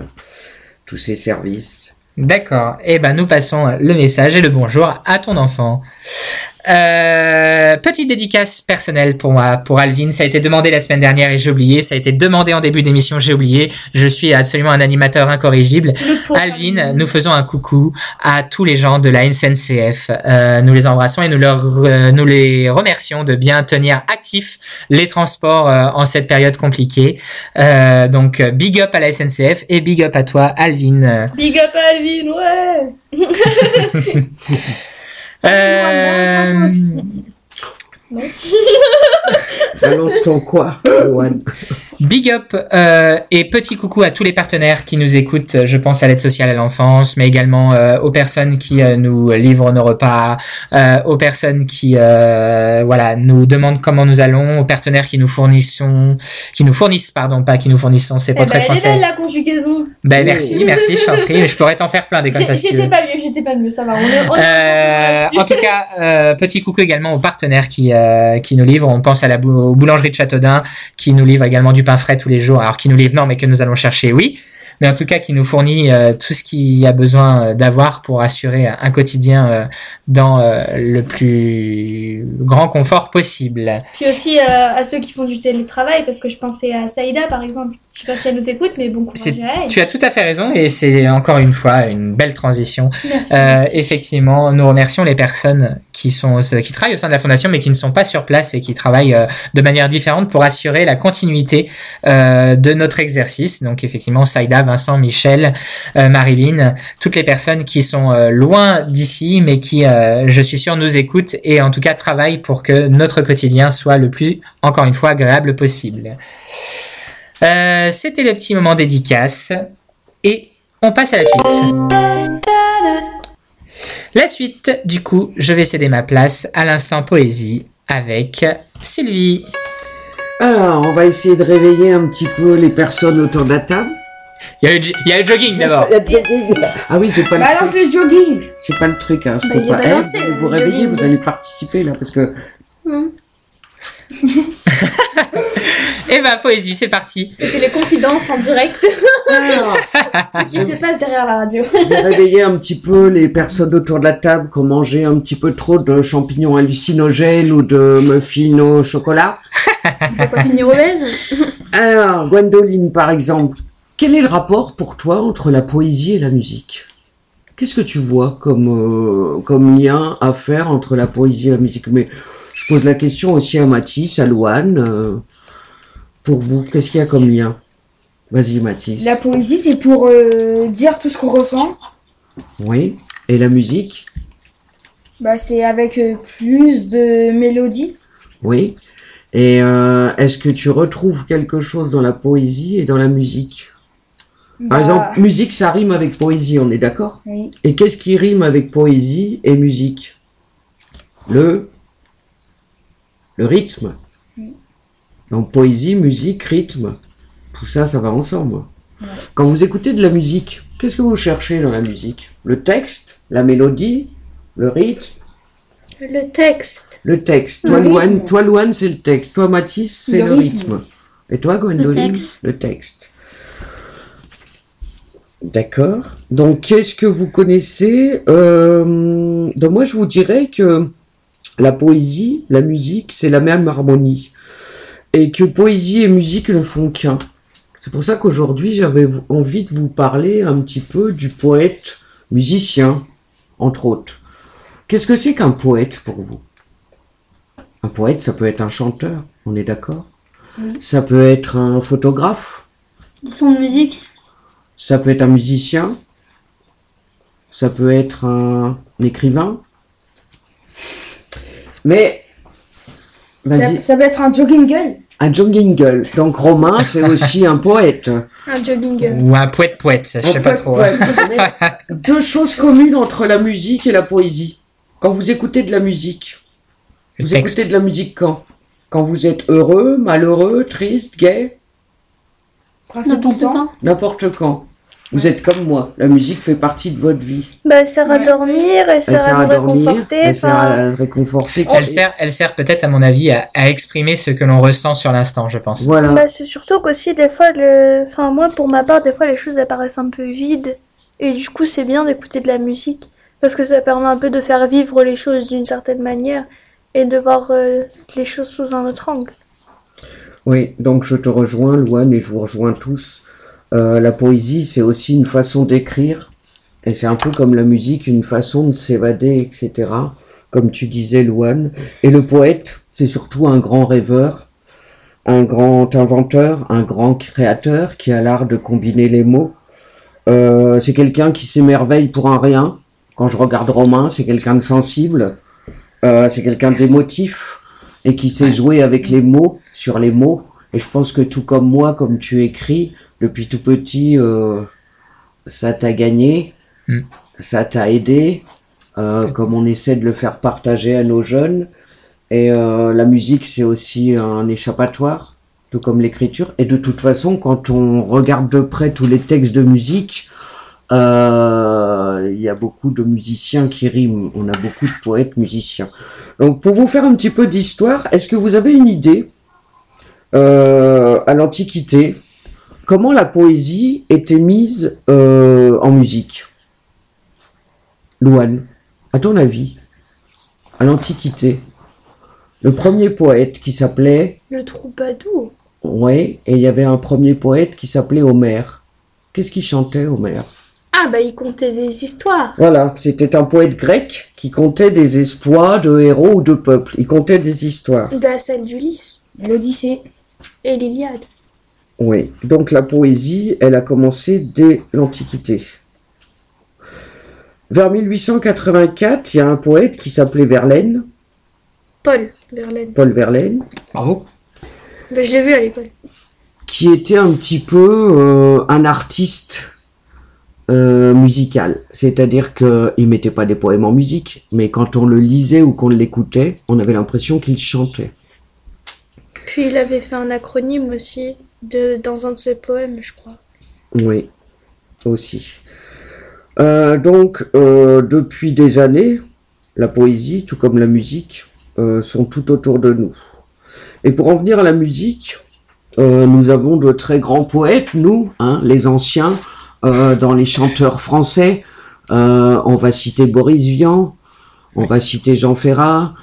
tous ces services. D'accord. Eh ben, nous passons le message et le bonjour à ton enfant. Euh, petite dédicace personnelle pour moi, pour Alvin. Ça a été demandé la semaine dernière et j'ai oublié. Ça a été demandé en début d'émission, j'ai oublié. Je suis absolument un animateur incorrigible. Alvin, nous faisons un coucou à tous les gens de la NCNCF. Euh, nous les embrassons et nous leur, euh, nous les remercions de bien tenir actifs les transports euh, en cette période compliquée. Euh, donc, big up à la SNCF et big up à toi, Alvin. Big up à Alvin, ouais Euh, Balance ton quoi, Juan Big up euh, et petit coucou à tous les partenaires qui nous écoutent. Je pense à l'aide sociale à l'enfance, mais également euh, aux personnes qui euh, nous livrent nos repas, euh, aux personnes qui euh, voilà nous demandent comment nous allons, aux partenaires qui nous fournissons, qui nous fournissent pardon pas qui nous fournissons, c'est Eh pas ben, très elle est français. belle la conjugaison Ben merci, merci, je t'en prie, je pourrais t'en faire plein des comme ça si. J'étais pas mieux, j'étais pas mieux, ça va. On est, on est là-dessus. en tout cas, euh, petit coucou également aux partenaires qui euh, qui nous livrent. On pense à la bou- aux boulangeries de Châteaudun qui nous livrent également du pain frais tous les jours. Alors qui nous livrent non, mais que nous allons chercher, oui. Mais en tout cas, qui nous fournit euh, tout ce qu'il y a besoin euh, d'avoir pour assurer un quotidien euh, dans le plus grand confort possible. Puis aussi à ceux qui font du télétravail, parce que je pensais à Saïda par exemple, Je sais pas si elle nous écoute, mais bon courage à elle. Tu as tout à fait raison et c'est encore une fois une belle transition. Merci. Euh, merci. effectivement, nous remercions les personnes qui sont qui travaillent au sein de la fondation mais qui ne sont pas sur place et qui travaillent euh, de manière différente pour assurer la continuité euh, de notre exercice. Donc effectivement, Saïda, Vincent, Michel, euh, Marilyn, toutes les personnes qui sont euh, loin d'ici mais qui, euh, je suis sûr, nous écoutent et en tout cas travaillent pour que notre quotidien soit le plus, encore une fois, agréable possible. Euh, C'était le petit moment dédicace et on passe à la suite. La suite, du coup, je vais céder ma place à l'instant poésie avec Sylvie. Alors, on va essayer de réveiller un petit peu les personnes autour de la table. Il y a le, j- il y a le jogging d'abord. Ah oui, j'ai pas le Balance le jogging C'est pas le truc, hein. Je Bah, peux pas. Eh, balancé, vous le vous réveillez, jogging. vous allez participer là, parce que Et ben, poésie, c'est parti. C'était les confidences en direct. Alors, Ce qui se passe derrière la radio. je vais réveiller un petit peu les personnes autour de la table qui ont mangé un petit peu trop de champignons hallucinogènes ou de muffins au chocolat. Pas finir obèse. Alors, Gwendoline, par exemple, quel est le rapport pour toi entre la poésie et la musique? Qu'est-ce que tu vois comme, euh, comme lien à faire entre la poésie et la musique? Mais je pose la question aussi à Mathis, à Louane. euh, pour vous, qu'est-ce qu'il y a comme lien? Vas-y, Mathis. La poésie, c'est pour euh, dire tout ce qu'on ressent. Oui. Et la musique? Bah, c'est avec euh, plus de mélodie. Oui. Et euh, est-ce que tu retrouves quelque chose dans la poésie et dans la musique? Par Bah, exemple, musique, ça rime avec poésie, on est d'accord? Oui. Et qu'est-ce qui rime avec poésie et musique? Le? Le rythme? Donc poésie, musique, rythme. Tout ça, ça va ensemble. Quand vous écoutez de la musique, qu'est-ce que vous cherchez dans la musique? Le texte, la mélodie, le rythme, Le texte. le texte. Toi, Le Louane, toi, Louane, c'est le texte. Toi, Mathis, c'est le, Le rythme. rythme. Et toi, Gwendoline? Texte. Le texte. D'accord. Donc, qu'est-ce que vous connaissez euh, donc Moi, je vous dirais que la poésie, la musique, c'est la même harmonie. Et que poésie et musique ne font qu'un. C'est pour ça qu'aujourd'hui, j'avais envie de vous parler un petit peu du poète musicien, entre autres. Qu'est-ce que c'est qu'un poète pour vous? Un poète, ça peut être un chanteur, on est d'accord? Ça peut être un photographe, sont de musique? ça peut être un musicien, ça peut être un écrivain? Mais, Ça, ça peut être un jogging girl. un John Gingle. Donc Romain, c'est aussi un poète. Un jogging. Ou un poète poète, je sais pas trop. hein. Deux choses communes entre la musique et la poésie. Quand vous écoutez de la musique, Le vous texte. écoutez de la musique quand? Quand vous êtes heureux, malheureux, triste, gai Presque tout le N'importe temps. quand. N'importe quand. Vous êtes comme moi. La musique fait partie de votre vie. Bah, elle sert à dormir, elle sert Elle sert à à dormir, réconforter. elle sert à réconforter. Elle sert, elle sert peut-être à mon avis à, à exprimer ce que l'on ressent sur l'instant, je pense. Voilà. Bah, c'est surtout qu'aussi, des fois, le... enfin, moi, pour ma part, des fois, les choses elles paraissent un peu vides. Et du coup, c'est bien d'écouter de la musique. Parce que ça permet un peu de faire vivre les choses d'une certaine manière. Et de voir euh, les choses sous un autre angle. Oui, donc je te rejoins, Louane, et je vous rejoins tous. Euh, la poésie, c'est aussi une façon d'écrire, et c'est un peu comme la musique, une façon de s'évader, etc. Comme tu disais, Louane. Et le poète, c'est surtout un grand rêveur, un grand inventeur, un grand créateur qui a l'art de combiner les mots. Euh, c'est quelqu'un qui s'émerveille pour un rien. Quand je regarde Romain, c'est quelqu'un de sensible, Euh, c'est quelqu'un d'émotif et qui sait jouer avec les mots, sur les mots. Et je pense que tout comme moi, comme tu écris, depuis tout petit, euh, ça t'a gagné, Mm. ça t'a aidé, euh, comme on essaie de le faire partager à nos jeunes. Et euh, la musique, c'est aussi un échappatoire, tout comme l'écriture. Et de toute façon, quand on regarde de près tous les textes de musique, il y a beaucoup de musiciens qui riment. On a beaucoup de poètes musiciens. Donc, pour vous faire un petit peu d'histoire, est-ce que vous avez une idée à l'Antiquité comment la poésie était mise euh, en musique? Louane, à ton avis, à l'Antiquité, le premier poète qui s'appelait Le troubadour. Ouais, et il y avait un premier poète qui s'appelait Homère. Qu'est-ce qu'il chantait, Homère? Ah, bah, il comptait des histoires. Voilà, c'était un poète grec qui contait des exploits de héros ou de peuples. Il contait des histoires. Bah, celle d'Ulysse L'Odyssée. et l'Iliade. Oui, donc la poésie, elle a commencé dès l'Antiquité. Vers 1884, il y a un poète qui s'appelait Verlaine, Paul Verlaine. Paul Verlaine, Bravo. Bah, je l'ai vu à l'école. qui était un petit peu euh, un artiste euh, musical. C'est-à-dire qu'il mettait pas des poèmes en musique, mais quand on le lisait ou qu'on l'écoutait, on avait l'impression qu'il chantait. Puis il avait fait un acronyme aussi de, dans un de ses poèmes, je crois. Oui, aussi. Euh, donc, euh, depuis des années, la poésie, tout comme la musique, euh, sont tout autour de nous. Et pour en venir à la musique, euh, nous avons de très grands poètes, nous, hein, les anciens, euh, dans les chanteurs français. Euh, on va citer Boris Vian, on va citer Jean Ferrat,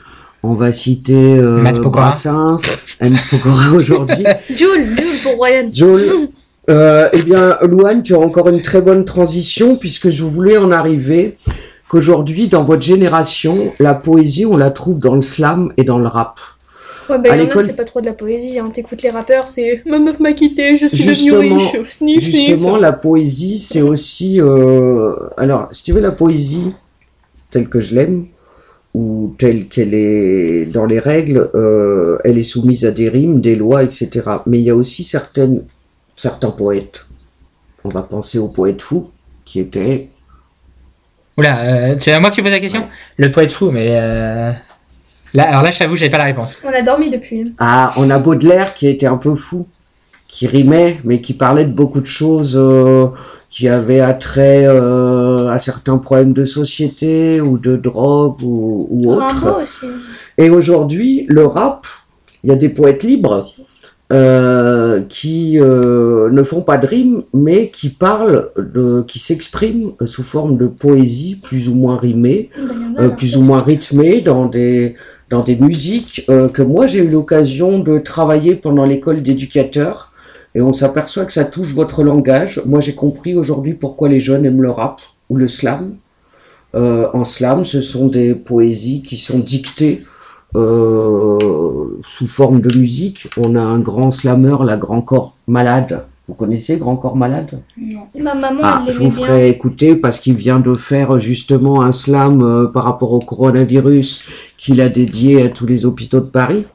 on va citer euh, Matt Pokora. Brassens, M. Pokora aujourd'hui. Jules, Jules pour Ryan. Joel, euh, eh bien, Louane, tu as encore une très bonne transition puisque je voulais en arriver qu'aujourd'hui, dans votre génération, la poésie, on la trouve dans le slam et dans le rap. Ouais, bah, À il y en a, l'école- c'est pas trop de la poésie. Hein. T'écoutes les rappeurs, c'est ma meuf m'a quitté, je suis devenue riche. Sniff, sniff. Justement, la poésie, c'est aussi... euh, Alors, si tu veux, la poésie, telle que je l'aime, ou telle qu'elle est dans les règles, euh, elle est soumise à des rimes, des lois, etc. Mais il y a aussi certaines, certains poètes. On va penser aux poètes fous, qui étaient Oula, euh, c'est à moi que tu poses la question? Le poète fou, mais... Euh... Là, alors là, je t'avoue, j'avais pas la réponse. On a dormi depuis. Ah, on a Baudelaire qui était un peu fou, qui rimait, mais qui parlait de beaucoup de choses euh, qui avaient attrait euh, à certains problèmes de société ou de drogue ou, ou autre. Aussi. Et aujourd'hui, le rap, il y a des poètes libres euh, qui euh, ne font pas de rimes, mais qui parlent, de, qui s'expriment sous forme de poésie plus ou moins rimée, euh, plus ou moins rythmée dans des dans des musiques que moi j'ai eu l'occasion de travailler pendant l'école d'éducateur et on s'aperçoit que ça touche votre langage. Moi j'ai compris aujourd'hui pourquoi les jeunes aiment le rap ou le slam. Euh, en slam, ce sont des poésies qui sont dictées euh, sous forme de musique. On a un grand slammer, la Grand Corps Malade. Vous connaissez Grand Corps Malade? Ma maman, ah, elle je vous bien. ferai écouter parce qu'il vient de faire justement un slam euh, par rapport au coronavirus qu'il a dédié à tous les hôpitaux de Paris.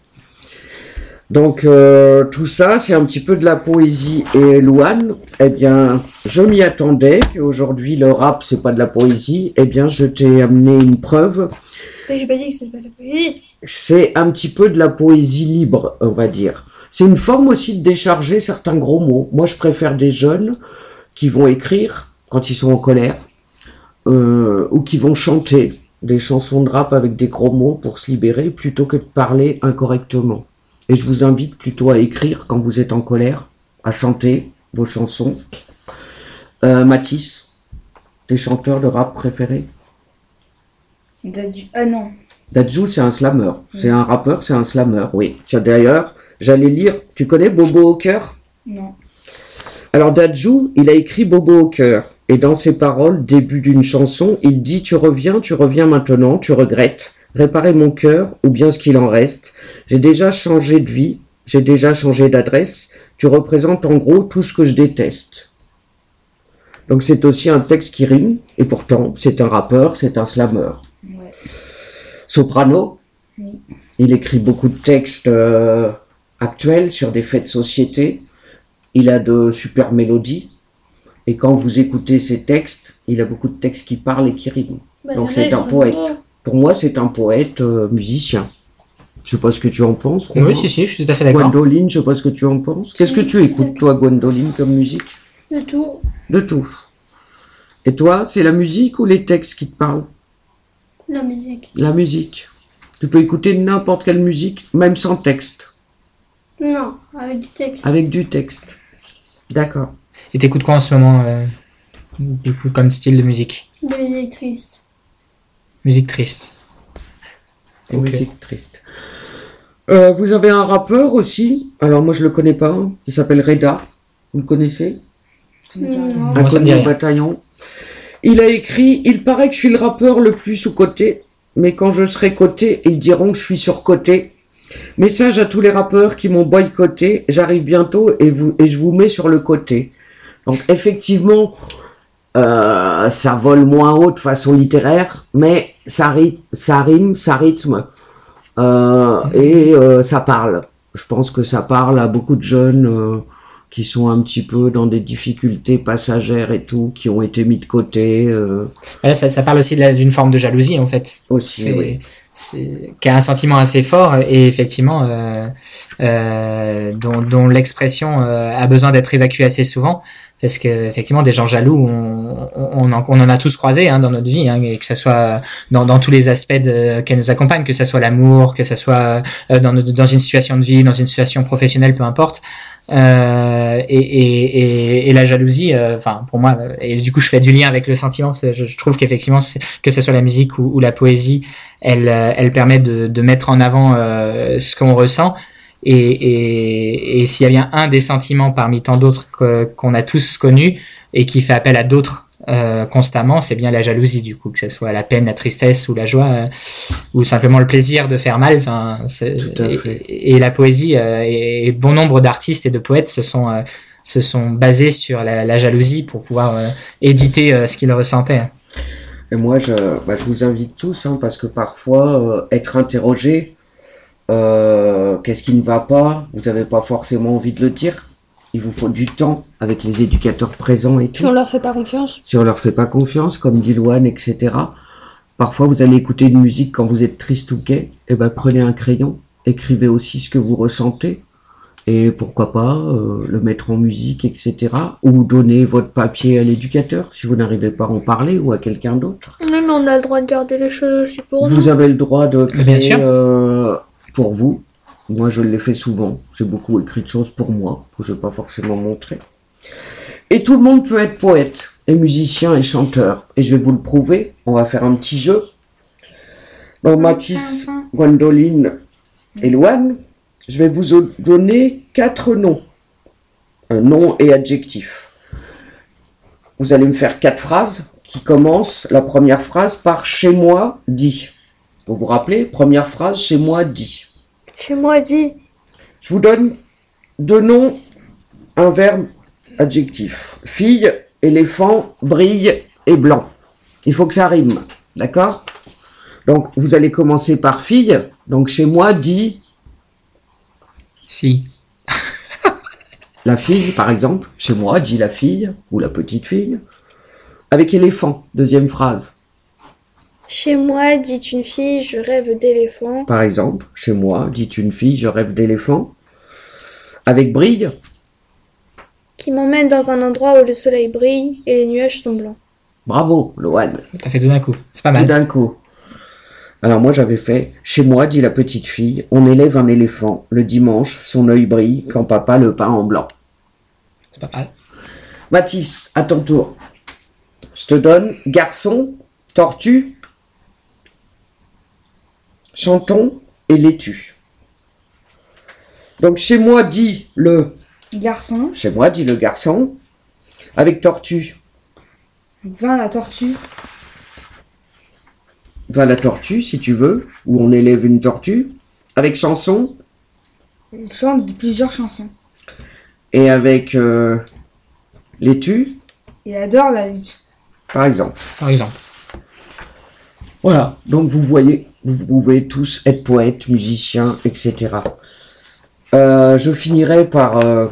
Donc euh, tout ça, c'est un petit peu de la poésie. Et Louane, eh bien, je m'y attendais qu'aujourd'hui le rap c'est pas de la poésie. Eh bien, je t'ai amené une preuve. J'ai pas dit que c'était pas de la poésie. C'est un petit peu de la poésie libre, on va dire. C'est une forme aussi de décharger certains gros mots. Moi, je préfère des jeunes qui vont écrire quand ils sont en colère euh, ou qui vont chanter des chansons de rap avec des gros mots pour se libérer plutôt que de parler incorrectement. Et je vous invite plutôt à écrire quand vous êtes en colère, à chanter vos chansons. Euh, Matisse, des chanteurs de rap préférés? Dadju- Ah non. Dadju, c'est un slammer. C'est un rappeur, c'est un slammer, oui. Tiens, d'ailleurs, j'allais lire. Tu connais Bobo au cœur? Non. Alors, Dadju, il a écrit Bobo au cœur. Et dans ses paroles, début d'une chanson, il dit Tu reviens, tu reviens maintenant, tu regrettes. Réparer mon cœur, ou bien ce qu'il en reste. J'ai déjà changé de vie, j'ai déjà changé d'adresse. Tu représentes en gros tout ce que je déteste. Donc, c'est aussi un texte qui rime. Et pourtant, c'est un rappeur, c'est un slammer. Ouais. Soprano, Oui. il écrit beaucoup de textes euh, actuels sur des faits de société. Il a de super mélodies. Et quand vous écoutez ses textes, il a beaucoup de textes qui parlent et qui riment. Bah, Donc c'est un poète. Pour moi, c'est un poète euh, musicien. Je sais pas ce que tu en penses. Oui, si, si, je suis tout à fait d'accord. Gwendoline, je sais pas ce que tu en penses. Qu'est-ce que tu écoutes, toi, Gwendoline, comme musique? De tout. De tout. Et toi, c'est la musique ou les textes qui te parlent? La musique. La musique. Tu peux écouter n'importe quelle musique, même sans texte, Non, avec du texte. avec du texte. D'accord. Et t'écoutes quoi en ce moment euh, du coup, comme style de musique? Des musiques tristes. Musique triste. Des Ok. musiques tristes. Euh, vous avez un rappeur aussi? Alors moi je le connais pas. Il s'appelle Reda. Vous le connaissez? Au rien. bataillon. Il a écrit Il paraît que je suis le rappeur le plus sous-coté, mais quand je serai coté, ils diront que je suis surcoté. Message à tous les rappeurs qui m'ont boycotté, j'arrive bientôt et, vous, et je vous mets sur le côté. Donc effectivement, euh, ça vole moins haut de façon littéraire, mais ça, ri- ça rime, ça rythme euh, et euh, ça parle. Je pense que ça parle à beaucoup de jeunes euh, qui sont un petit peu dans des difficultés passagères et tout, qui ont été mis de côté Voilà, ça, ça parle aussi d'une forme de jalousie en fait. aussi. Oui. qui a un sentiment assez fort et effectivement dont, dont l'expression a besoin d'être évacuée assez souvent parce que effectivement des gens jaloux on, en, on en a tous croisé hein, dans notre vie hein, et que ça soit dans, dans tous les aspects de, qu'elle nous accompagnent que ça soit l'amour que ça soit euh, dans, dans une situation de vie dans une situation professionnelle peu importe euh, et, et, et, la jalousie euh, enfin pour moi euh, et du coup je fais du lien avec le sentiment je, trouve qu'effectivement que ce soit la musique ou, ou la poésie elle, elle permet de, de mettre en avant euh, ce qu'on ressent. Et, et, et s'il y a bien un des sentiments parmi tant d'autres qu'on a tous connus et qui fait appel à d'autres euh, constamment, c'est bien la jalousie du coup, que ce soit la peine, la tristesse ou la joie, euh, ou simplement le plaisir de faire mal. Enfin, et, et la poésie euh, et, et bon nombre d'artistes et de poètes se sont euh, se sont basés sur la, la jalousie pour pouvoir euh, éditer euh, ce qu'ils ressentaient. Et moi, je, bah, je vous invite tous, hein, parce que parfois, euh, être interrogé, euh, qu'est-ce qui ne va pas, vous n'avez pas forcément envie de le dire. Il vous faut du temps avec les éducateurs présents et Si tout. on leur fait pas confiance. Si on leur fait pas confiance, comme dit Loane, etc. Parfois, vous allez écouter une musique quand vous êtes triste ou gai, et ben prenez un crayon, écrivez aussi ce que vous ressentez, et pourquoi pas euh, le mettre en musique, etc. Ou donner votre papier à l'éducateur si vous n'arrivez pas à en parler ou à quelqu'un d'autre. Oui, mais on a le droit de garder les choses aussi pour Vous nous. avez le droit de Bien créer sûr. euh, pour vous. Moi, je l'ai fait souvent. J'ai beaucoup écrit de choses pour moi, que je vais pas forcément montrer. Et tout le monde peut être poète, et musicien, et chanteur. Et je vais vous le prouver. On va faire un petit jeu. Donc, Mathis, Gwendoline et Loane, je vais vous donner quatre noms. Un nom et adjectif. Vous allez me faire quatre phrases qui commencent la première phrase par chez moi dit. Vous vous rappelez Première phrase, chez moi dit. Chez moi, dit. Je vous donne deux noms, un verbe, adjectif. Fille, éléphant, brille et blanc. Il faut que ça rime, d'accord? Donc vous allez commencer par fille. Donc chez moi dit Fille. la fille, par exemple. Chez moi dit la fille ou la petite fille. Avec éléphant, deuxième phrase. Chez moi, dit une fille, je rêve d'éléphant. Par exemple, chez moi dit une fille, je rêve d'éléphant. Avec brille, Qui m'emmène dans un endroit où le soleil brille et les nuages sont blancs. bravo, Loane. Ça fait tout d'un coup. C'est pas Tout mal. d'un coup. Alors moi j'avais fait, chez moi, dit la petite fille, on élève un éléphant. Le dimanche, son œil brille quand papa le peint en blanc. C'est pas mal. Mathis, à ton tour. Je te donne garçon, tortue, chanton et laitue. Donc chez moi dit le, Garçon, chez moi dit le garçon, avec tortue, vin la tortue, va la tortue si tu veux, où on élève une tortue, avec chanson il chante plusieurs chansons. et avec euh, laitue, Il adore la lutte. par exemple. Par exemple. Voilà, donc vous voyez, vous pouvez tous être poètes, musiciens, etc. Euh, je finirai par, euh,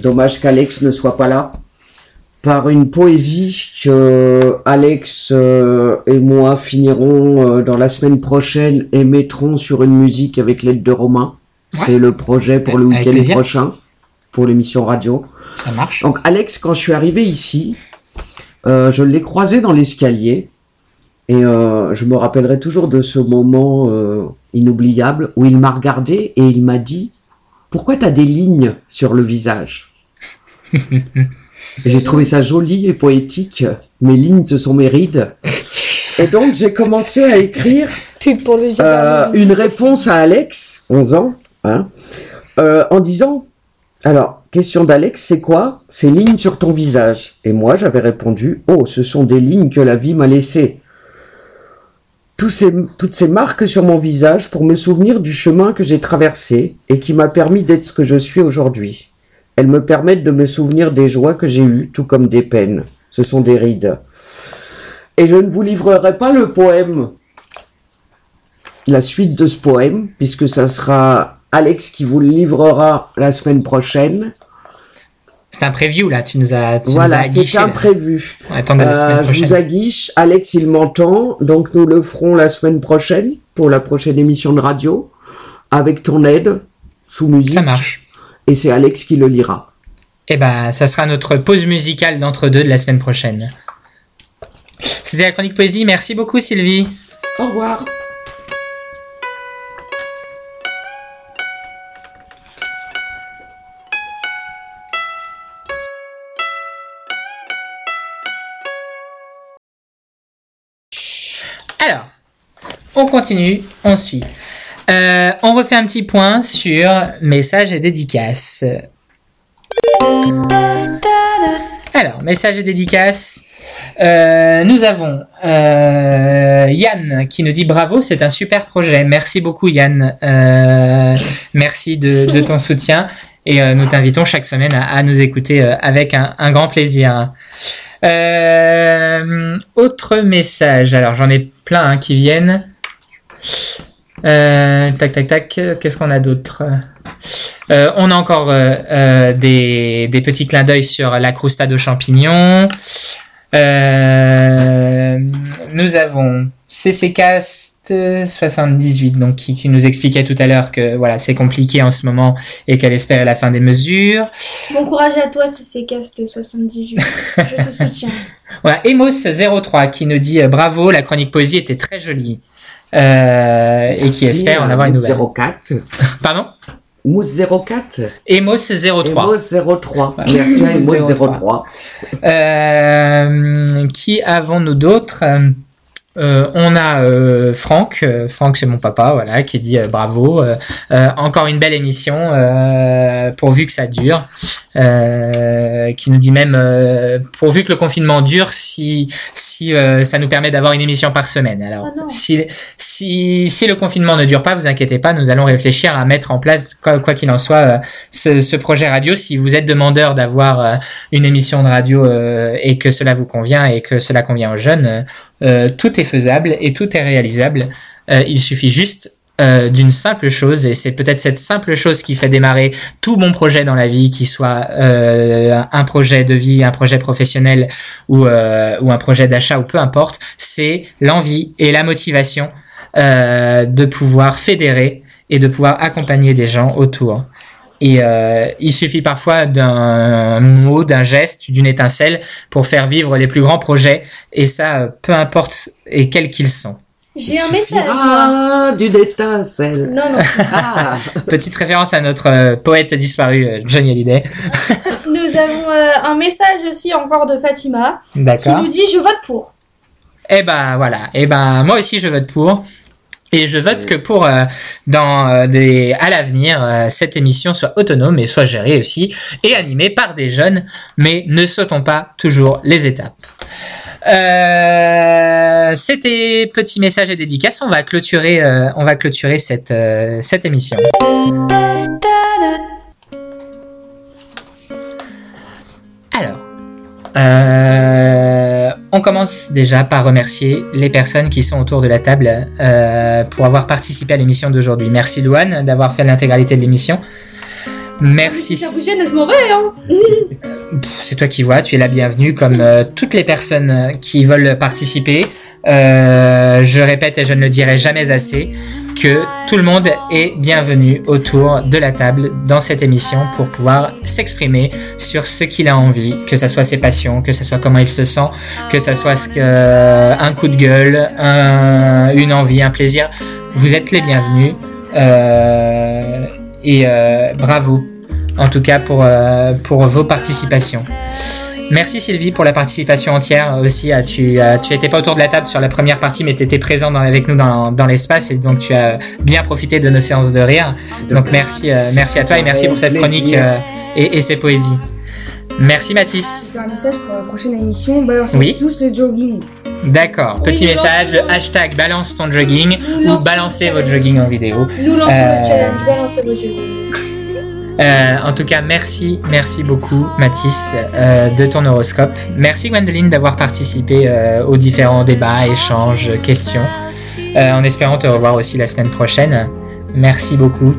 dommage qu'Alex ne soit pas là, par une poésie que Alex euh, et moi finirons dans la semaine prochaine et mettrons sur une musique avec l'aide de Romain. Ouais. C'est le projet pour le week-end prochain, pour l'émission radio. Ça marche. Donc Alex, quand je suis arrivé ici, je l'ai croisé dans l'escalier et euh, je me rappellerai toujours de ce moment euh, inoubliable où il m'a regardé et il m'a dit pourquoi t'as des lignes sur le visage? J'ai trouvé ça joli et poétique. Mes lignes, ce sont mes rides. Et donc j'ai commencé à écrire pour le euh, une réponse à Alex, 11 ans, hein, en disant, alors, question d'Alex, c'est quoi Ces lignes sur ton visage? Et moi, j'avais répondu, oh, ce sont des lignes que la vie m'a laissées. Toutes ces marques sur mon visage pour me souvenir du chemin que j'ai traversé et qui m'a permis d'être ce que je suis aujourd'hui. Elles me permettent de me souvenir des joies que j'ai eues, tout comme des peines. Ce sont des rides. Et je ne vous livrerai pas le poème, la suite de ce poème, puisque ça sera Alex qui vous le livrera la semaine prochaine. C'est un preview là, tu nous as, tu Voilà, c'est un là. prévu. Attendez la semaine Euh, je vous aguiche. Alex, il m'entend, donc nous le ferons la semaine prochaine pour la prochaine émission de radio avec ton aide sous musique. Ça marche. Et c'est Alex qui le lira. Eh ben, ça sera notre pause musicale d'entre deux de la semaine prochaine. C'était la chronique poésie. Merci beaucoup, Sylvie. Au revoir. Alors, on continue, on suit. Euh, on refait un petit point sur messages et dédicaces. Alors, messages et dédicaces. Euh, nous avons euh, Yann qui nous dit bravo, c'est un super projet. Merci beaucoup Yann. Merci de, ton soutien et nous t'invitons chaque semaine à, nous écouter avec un grand plaisir. Euh, autre message. Alors j'en ai plein hein, qui viennent. Euh, tac tac tac. Qu'est-ce qu'on a d'autre? Euh, On a encore des, petits clins d'œil sur la croustade aux champignons. Nous avons CCcast 78 donc qui, qui nous expliquait tout à l'heure que voilà c'est compliqué en ce moment et qu'elle espère la fin des mesures. Bon courage à toi si c'est Cast 78. Je te soutiens. Voilà, Emos03 qui nous dit euh, bravo, la chronique poésie était très jolie. Euh, et qui espère en avoir une nouvelle. 04. Pardon? Mousse 04. Emos03. Emos 03. Merci à Emos 03. Euh, qui avons-nous d'autres Euh, on a euh, Franck, euh, Franck c'est mon papa, voilà, qui dit euh, bravo, euh, euh, encore une belle émission, euh, pourvu que ça dure, euh, qui nous dit même euh, pourvu que le confinement dure, si si euh, ça nous permet d'avoir une émission par semaine. Alors Ah si si si le confinement ne dure pas, vous inquiétez pas, nous allons réfléchir à mettre en place quoi qu'il en soit ce, ce projet radio. Si vous êtes demandeur d'avoir une émission de radio euh, et que cela vous convient et que cela convient aux jeunes, euh, tout est faisable et tout est réalisable. Euh, il suffit juste euh, d'une simple chose et c'est peut-être cette simple chose qui fait démarrer tout bon projet dans la vie, qui soit un projet de vie, un projet professionnel ou, ou un projet d'achat ou peu importe, c'est l'envie et la motivation de pouvoir fédérer et de pouvoir accompagner des gens autour. Et euh, il suffit parfois d'un mot, d'un geste, d'une étincelle pour faire vivre les plus grands projets. Et ça, euh, peu importe et quels qu'ils sont. J'ai un message moi. Ah, d'une étincelle. Non non. Ah. Petite référence à notre euh, poète disparu, euh, Johnny Hallyday. Nous avons euh, un message aussi encore de Fatima qui nous dit je vote pour. Eh ben voilà. Eh ben moi aussi je vote pour. Et je vote que pour euh, dans euh, des à l'avenir euh, cette émission soit autonome et soit gérée aussi et animée par des jeunes, mais ne sautons pas toujours les étapes. Euh, C'était petit message et dédicace. On va clôturer, on va clôturer cette cette émission. Alors, euh, on commence déjà par remercier les personnes qui sont autour de la table euh, pour avoir participé à l'émission d'aujourd'hui. Merci Louane d'avoir fait l'intégralité de l'émission. Merci. Je m'en vais hein. C'est toi qui vois, tu es la bienvenue comme euh, toutes les personnes euh, qui veulent participer. Euh, je répète et je ne le dirai jamais assez que tout le monde est bienvenu autour de la table dans cette émission pour pouvoir s'exprimer sur ce qu'il a envie, que ça soit ses passions, que ça soit comment il se sent, que ça soit un coup de gueule, un- une envie, un plaisir. Vous êtes les bienvenus euh, et euh, bravo en tout cas pour, euh, pour vos participations. Merci Sylvie pour la participation entière aussi. Ah, Tu, euh, tu étais pas autour de la table sur la première partie, mais tu étais présent dans- avec nous dans, dans l'espace et donc tu as bien profité de nos séances de rire. Donc merci, euh, merci à toi et merci pour cette chronique euh, et, et ces poésies. Merci Mathis. Faire un message pour la prochaine émission. Balancez Oui. tous le jogging. D'accord. Petit message, le hashtag balance ton jogging ou balancez votre jogging en vidéo. Nous lançons Euh, le challenge, balancez vos jeux. Euh, en tout cas, merci, merci beaucoup Mathis euh, de ton horoscope. Merci Gwendoline d'avoir participé euh, aux différents débats, échanges, questions. Euh, en espérant te revoir aussi la semaine prochaine. Merci beaucoup.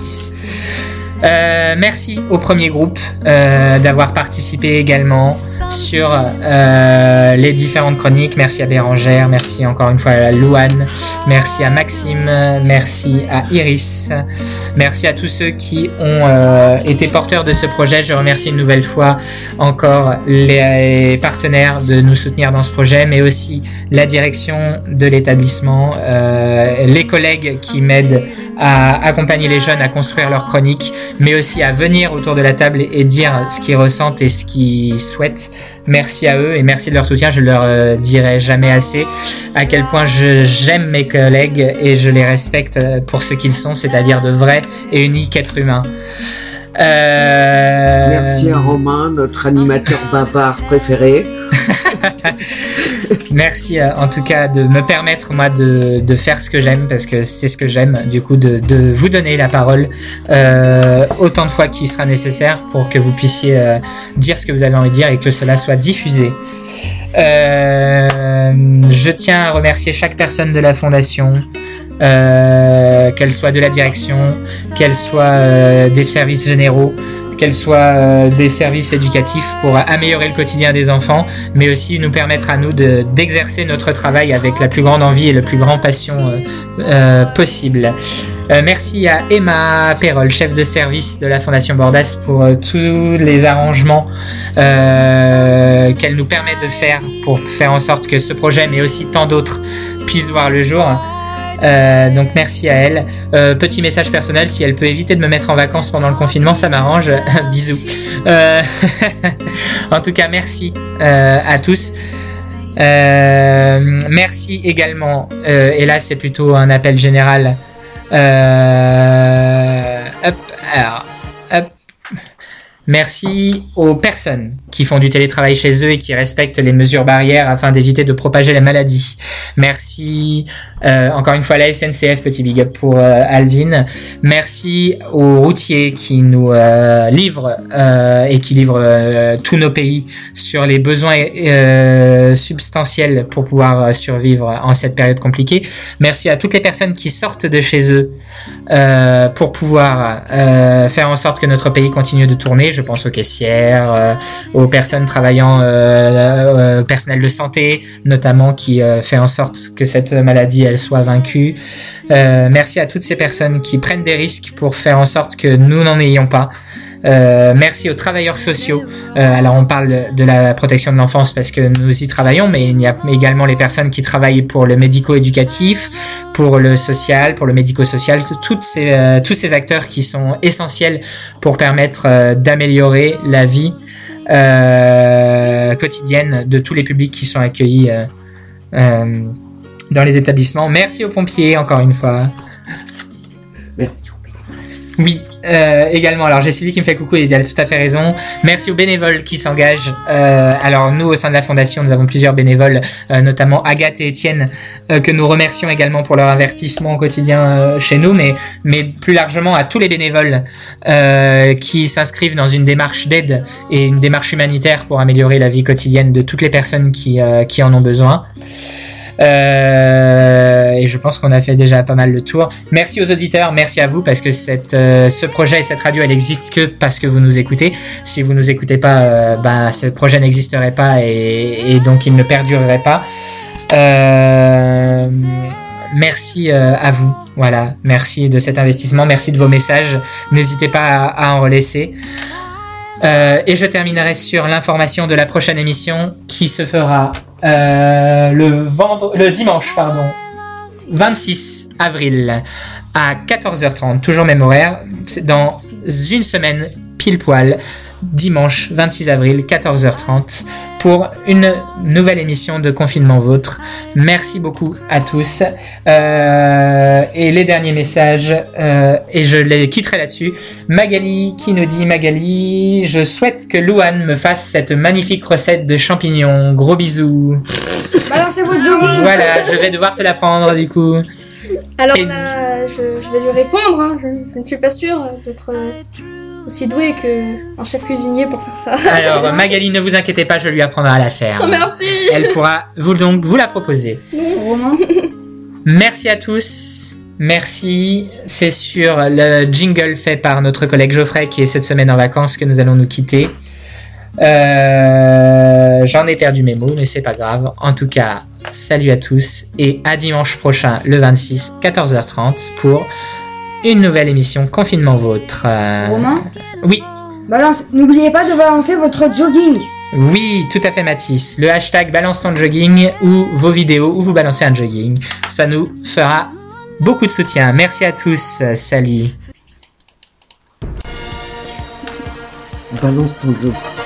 Euh, merci au premier groupe euh, d'avoir participé également sur euh, les différentes chroniques. Merci à Bérangère, merci encore une fois à Louane, merci à Maxime, merci à Iris, merci à tous ceux qui ont euh, été porteurs de ce projet. Je remercie une nouvelle fois encore les partenaires de nous soutenir dans ce projet, mais aussi la direction de l'établissement, euh, les collègues qui m'aident à accompagner les jeunes à construire leurs chroniques, mais aussi à venir autour de la table et, et dire ce qu'ils ressentent et ce qu'ils souhaitent. Merci à eux et merci de leur soutien. Je leur euh, dirai jamais assez à quel point j'aime mes collègues et je les respecte pour ce qu'ils sont, c'est-à-dire de vrais et uniques êtres humains. Euh, Merci à Romain, notre animateur bavard préféré. Merci euh, en tout cas de me permettre moi de, faire ce que j'aime parce que c'est ce que j'aime du coup de, vous donner la parole euh, autant de fois qu'il sera nécessaire pour que vous puissiez euh, dire ce que vous avez envie de dire et que cela soit diffusé. Je tiens à remercier chaque personne de la fondation, qu'elle soit de la direction, qu'elle soit des services généraux, qu'elle soit euh, des services éducatifs pour améliorer le quotidien des enfants, mais aussi nous permettre à nous de- d'exercer notre travail avec la plus grande envie et la plus grande passion euh, euh, possible. Euh, merci à Emma Perrol, chef de service de la Fondation Bordas, pour euh, tous les arrangements euh, qu'elle nous permet de faire pour faire en sorte que ce projet, mais aussi tant d'autres, puissent voir le jour. Euh, donc merci à elle. Euh, petit message personnel, si elle peut éviter de me mettre en vacances pendant le confinement, ça m'arrange. Bisous. Euh, en tout cas, merci à tous. Merci également, et là c'est plutôt un appel général. Hop, alors. Merci aux personnes qui font du télétravail chez eux et qui respectent les mesures barrières afin d'éviter de propager la maladie. Merci euh, encore une fois à la SNCF, petit big up pour euh, Alvin. Merci aux routiers qui nous euh, livrent et qui livrent tous nos pays sur les besoins substantiels pour pouvoir survivre en cette période compliquée. Merci à toutes les personnes qui sortent de chez eux euh, pour pouvoir euh, faire en sorte que notre pays continue de tourner. Je pense aux caissières, euh, aux personnes travaillant, euh, personnel de santé notamment, qui fait en sorte que cette maladie elle soit vaincue. Merci à toutes ces personnes qui prennent des risques pour faire en sorte que nous n'en ayons pas. Euh, merci aux travailleurs sociaux. Euh, alors on parle de la protection de l'enfance parce que nous y travaillons, mais il y a également les personnes qui travaillent pour le médico-éducatif, pour le social, pour le médico-social, toutes ces, euh, tous ces acteurs qui sont essentiels pour permettre d'améliorer la vie quotidienne de tous les publics qui sont accueillis dans les établissements. Merci aux pompiers encore une fois. Merci. Oui, euh, également. Alors j'ai Sylvie qui me fait coucou et elle a tout à fait raison. Merci aux bénévoles qui s'engagent. Euh, alors nous au sein de la fondation, nous avons plusieurs bénévoles, euh, notamment Agathe et Étienne, euh, que nous remercions également pour leur avertissement au quotidien euh, chez nous, mais mais plus largement à tous les bénévoles euh, qui s'inscrivent dans une démarche d'aide et une démarche humanitaire pour améliorer la vie quotidienne de toutes les personnes qui qui en ont besoin. Euh, et je pense qu'on a fait déjà pas mal le tour. Merci aux auditeurs, merci à vous parce que cette, euh, ce projet et cette radio, elle existe que parce que vous nous écoutez. Si vous nous écoutez pas, euh, ben, ce projet n'existerait pas et, et donc il ne perdurerait pas. Euh, merci euh, à vous. Voilà, merci de cet investissement, merci de vos messages. N'hésitez pas à, à en relaisser. Euh, et je terminerai sur l'information de la prochaine émission qui se fera euh, le, vendre... le dimanche pardon, 26 avril à 14h30, toujours même horaire. Dans une semaine pile poil, dimanche 26 avril 14h30. Pour une nouvelle émission de Confinement Vôtre. Merci beaucoup à tous. Euh, et les derniers messages, euh, et je les quitterai là-dessus. Magali qui nous dit Magali, je souhaite que Louane me fasse cette magnifique recette de champignons. Gros bisous. Balancez votre jogging. Voilà, je vais devoir te la prendre du coup. Alors Et- là, je, je vais lui répondre. hein. Je, je ne suis pas sûre d'être euh, aussi douée que un chef cuisinier pour faire ça. Alors Magali, ne vous inquiétez pas, je lui apprendrai à la faire. Oh, merci. Elle pourra vous donc vous la proposer. Merci à tous. Merci. C'est sur le jingle fait par notre collègue Geoffrey qui est cette semaine en vacances que nous allons nous quitter. Euh, J'en ai perdu mes mots, mais c'est pas grave. En tout cas, salut à tous et à dimanche prochain, le 26, 14h30 pour une nouvelle émission Confinement Vôtre. Euh, Romain. Oui. Balance. N'oubliez pas de balancer votre jogging. Oui, tout à fait Mathis. Le hashtag balance ton jogging ou vos vidéos où vous balancez un jogging. Ça nous fera beaucoup de soutien. Merci à tous. Salut. Balance ton jogging.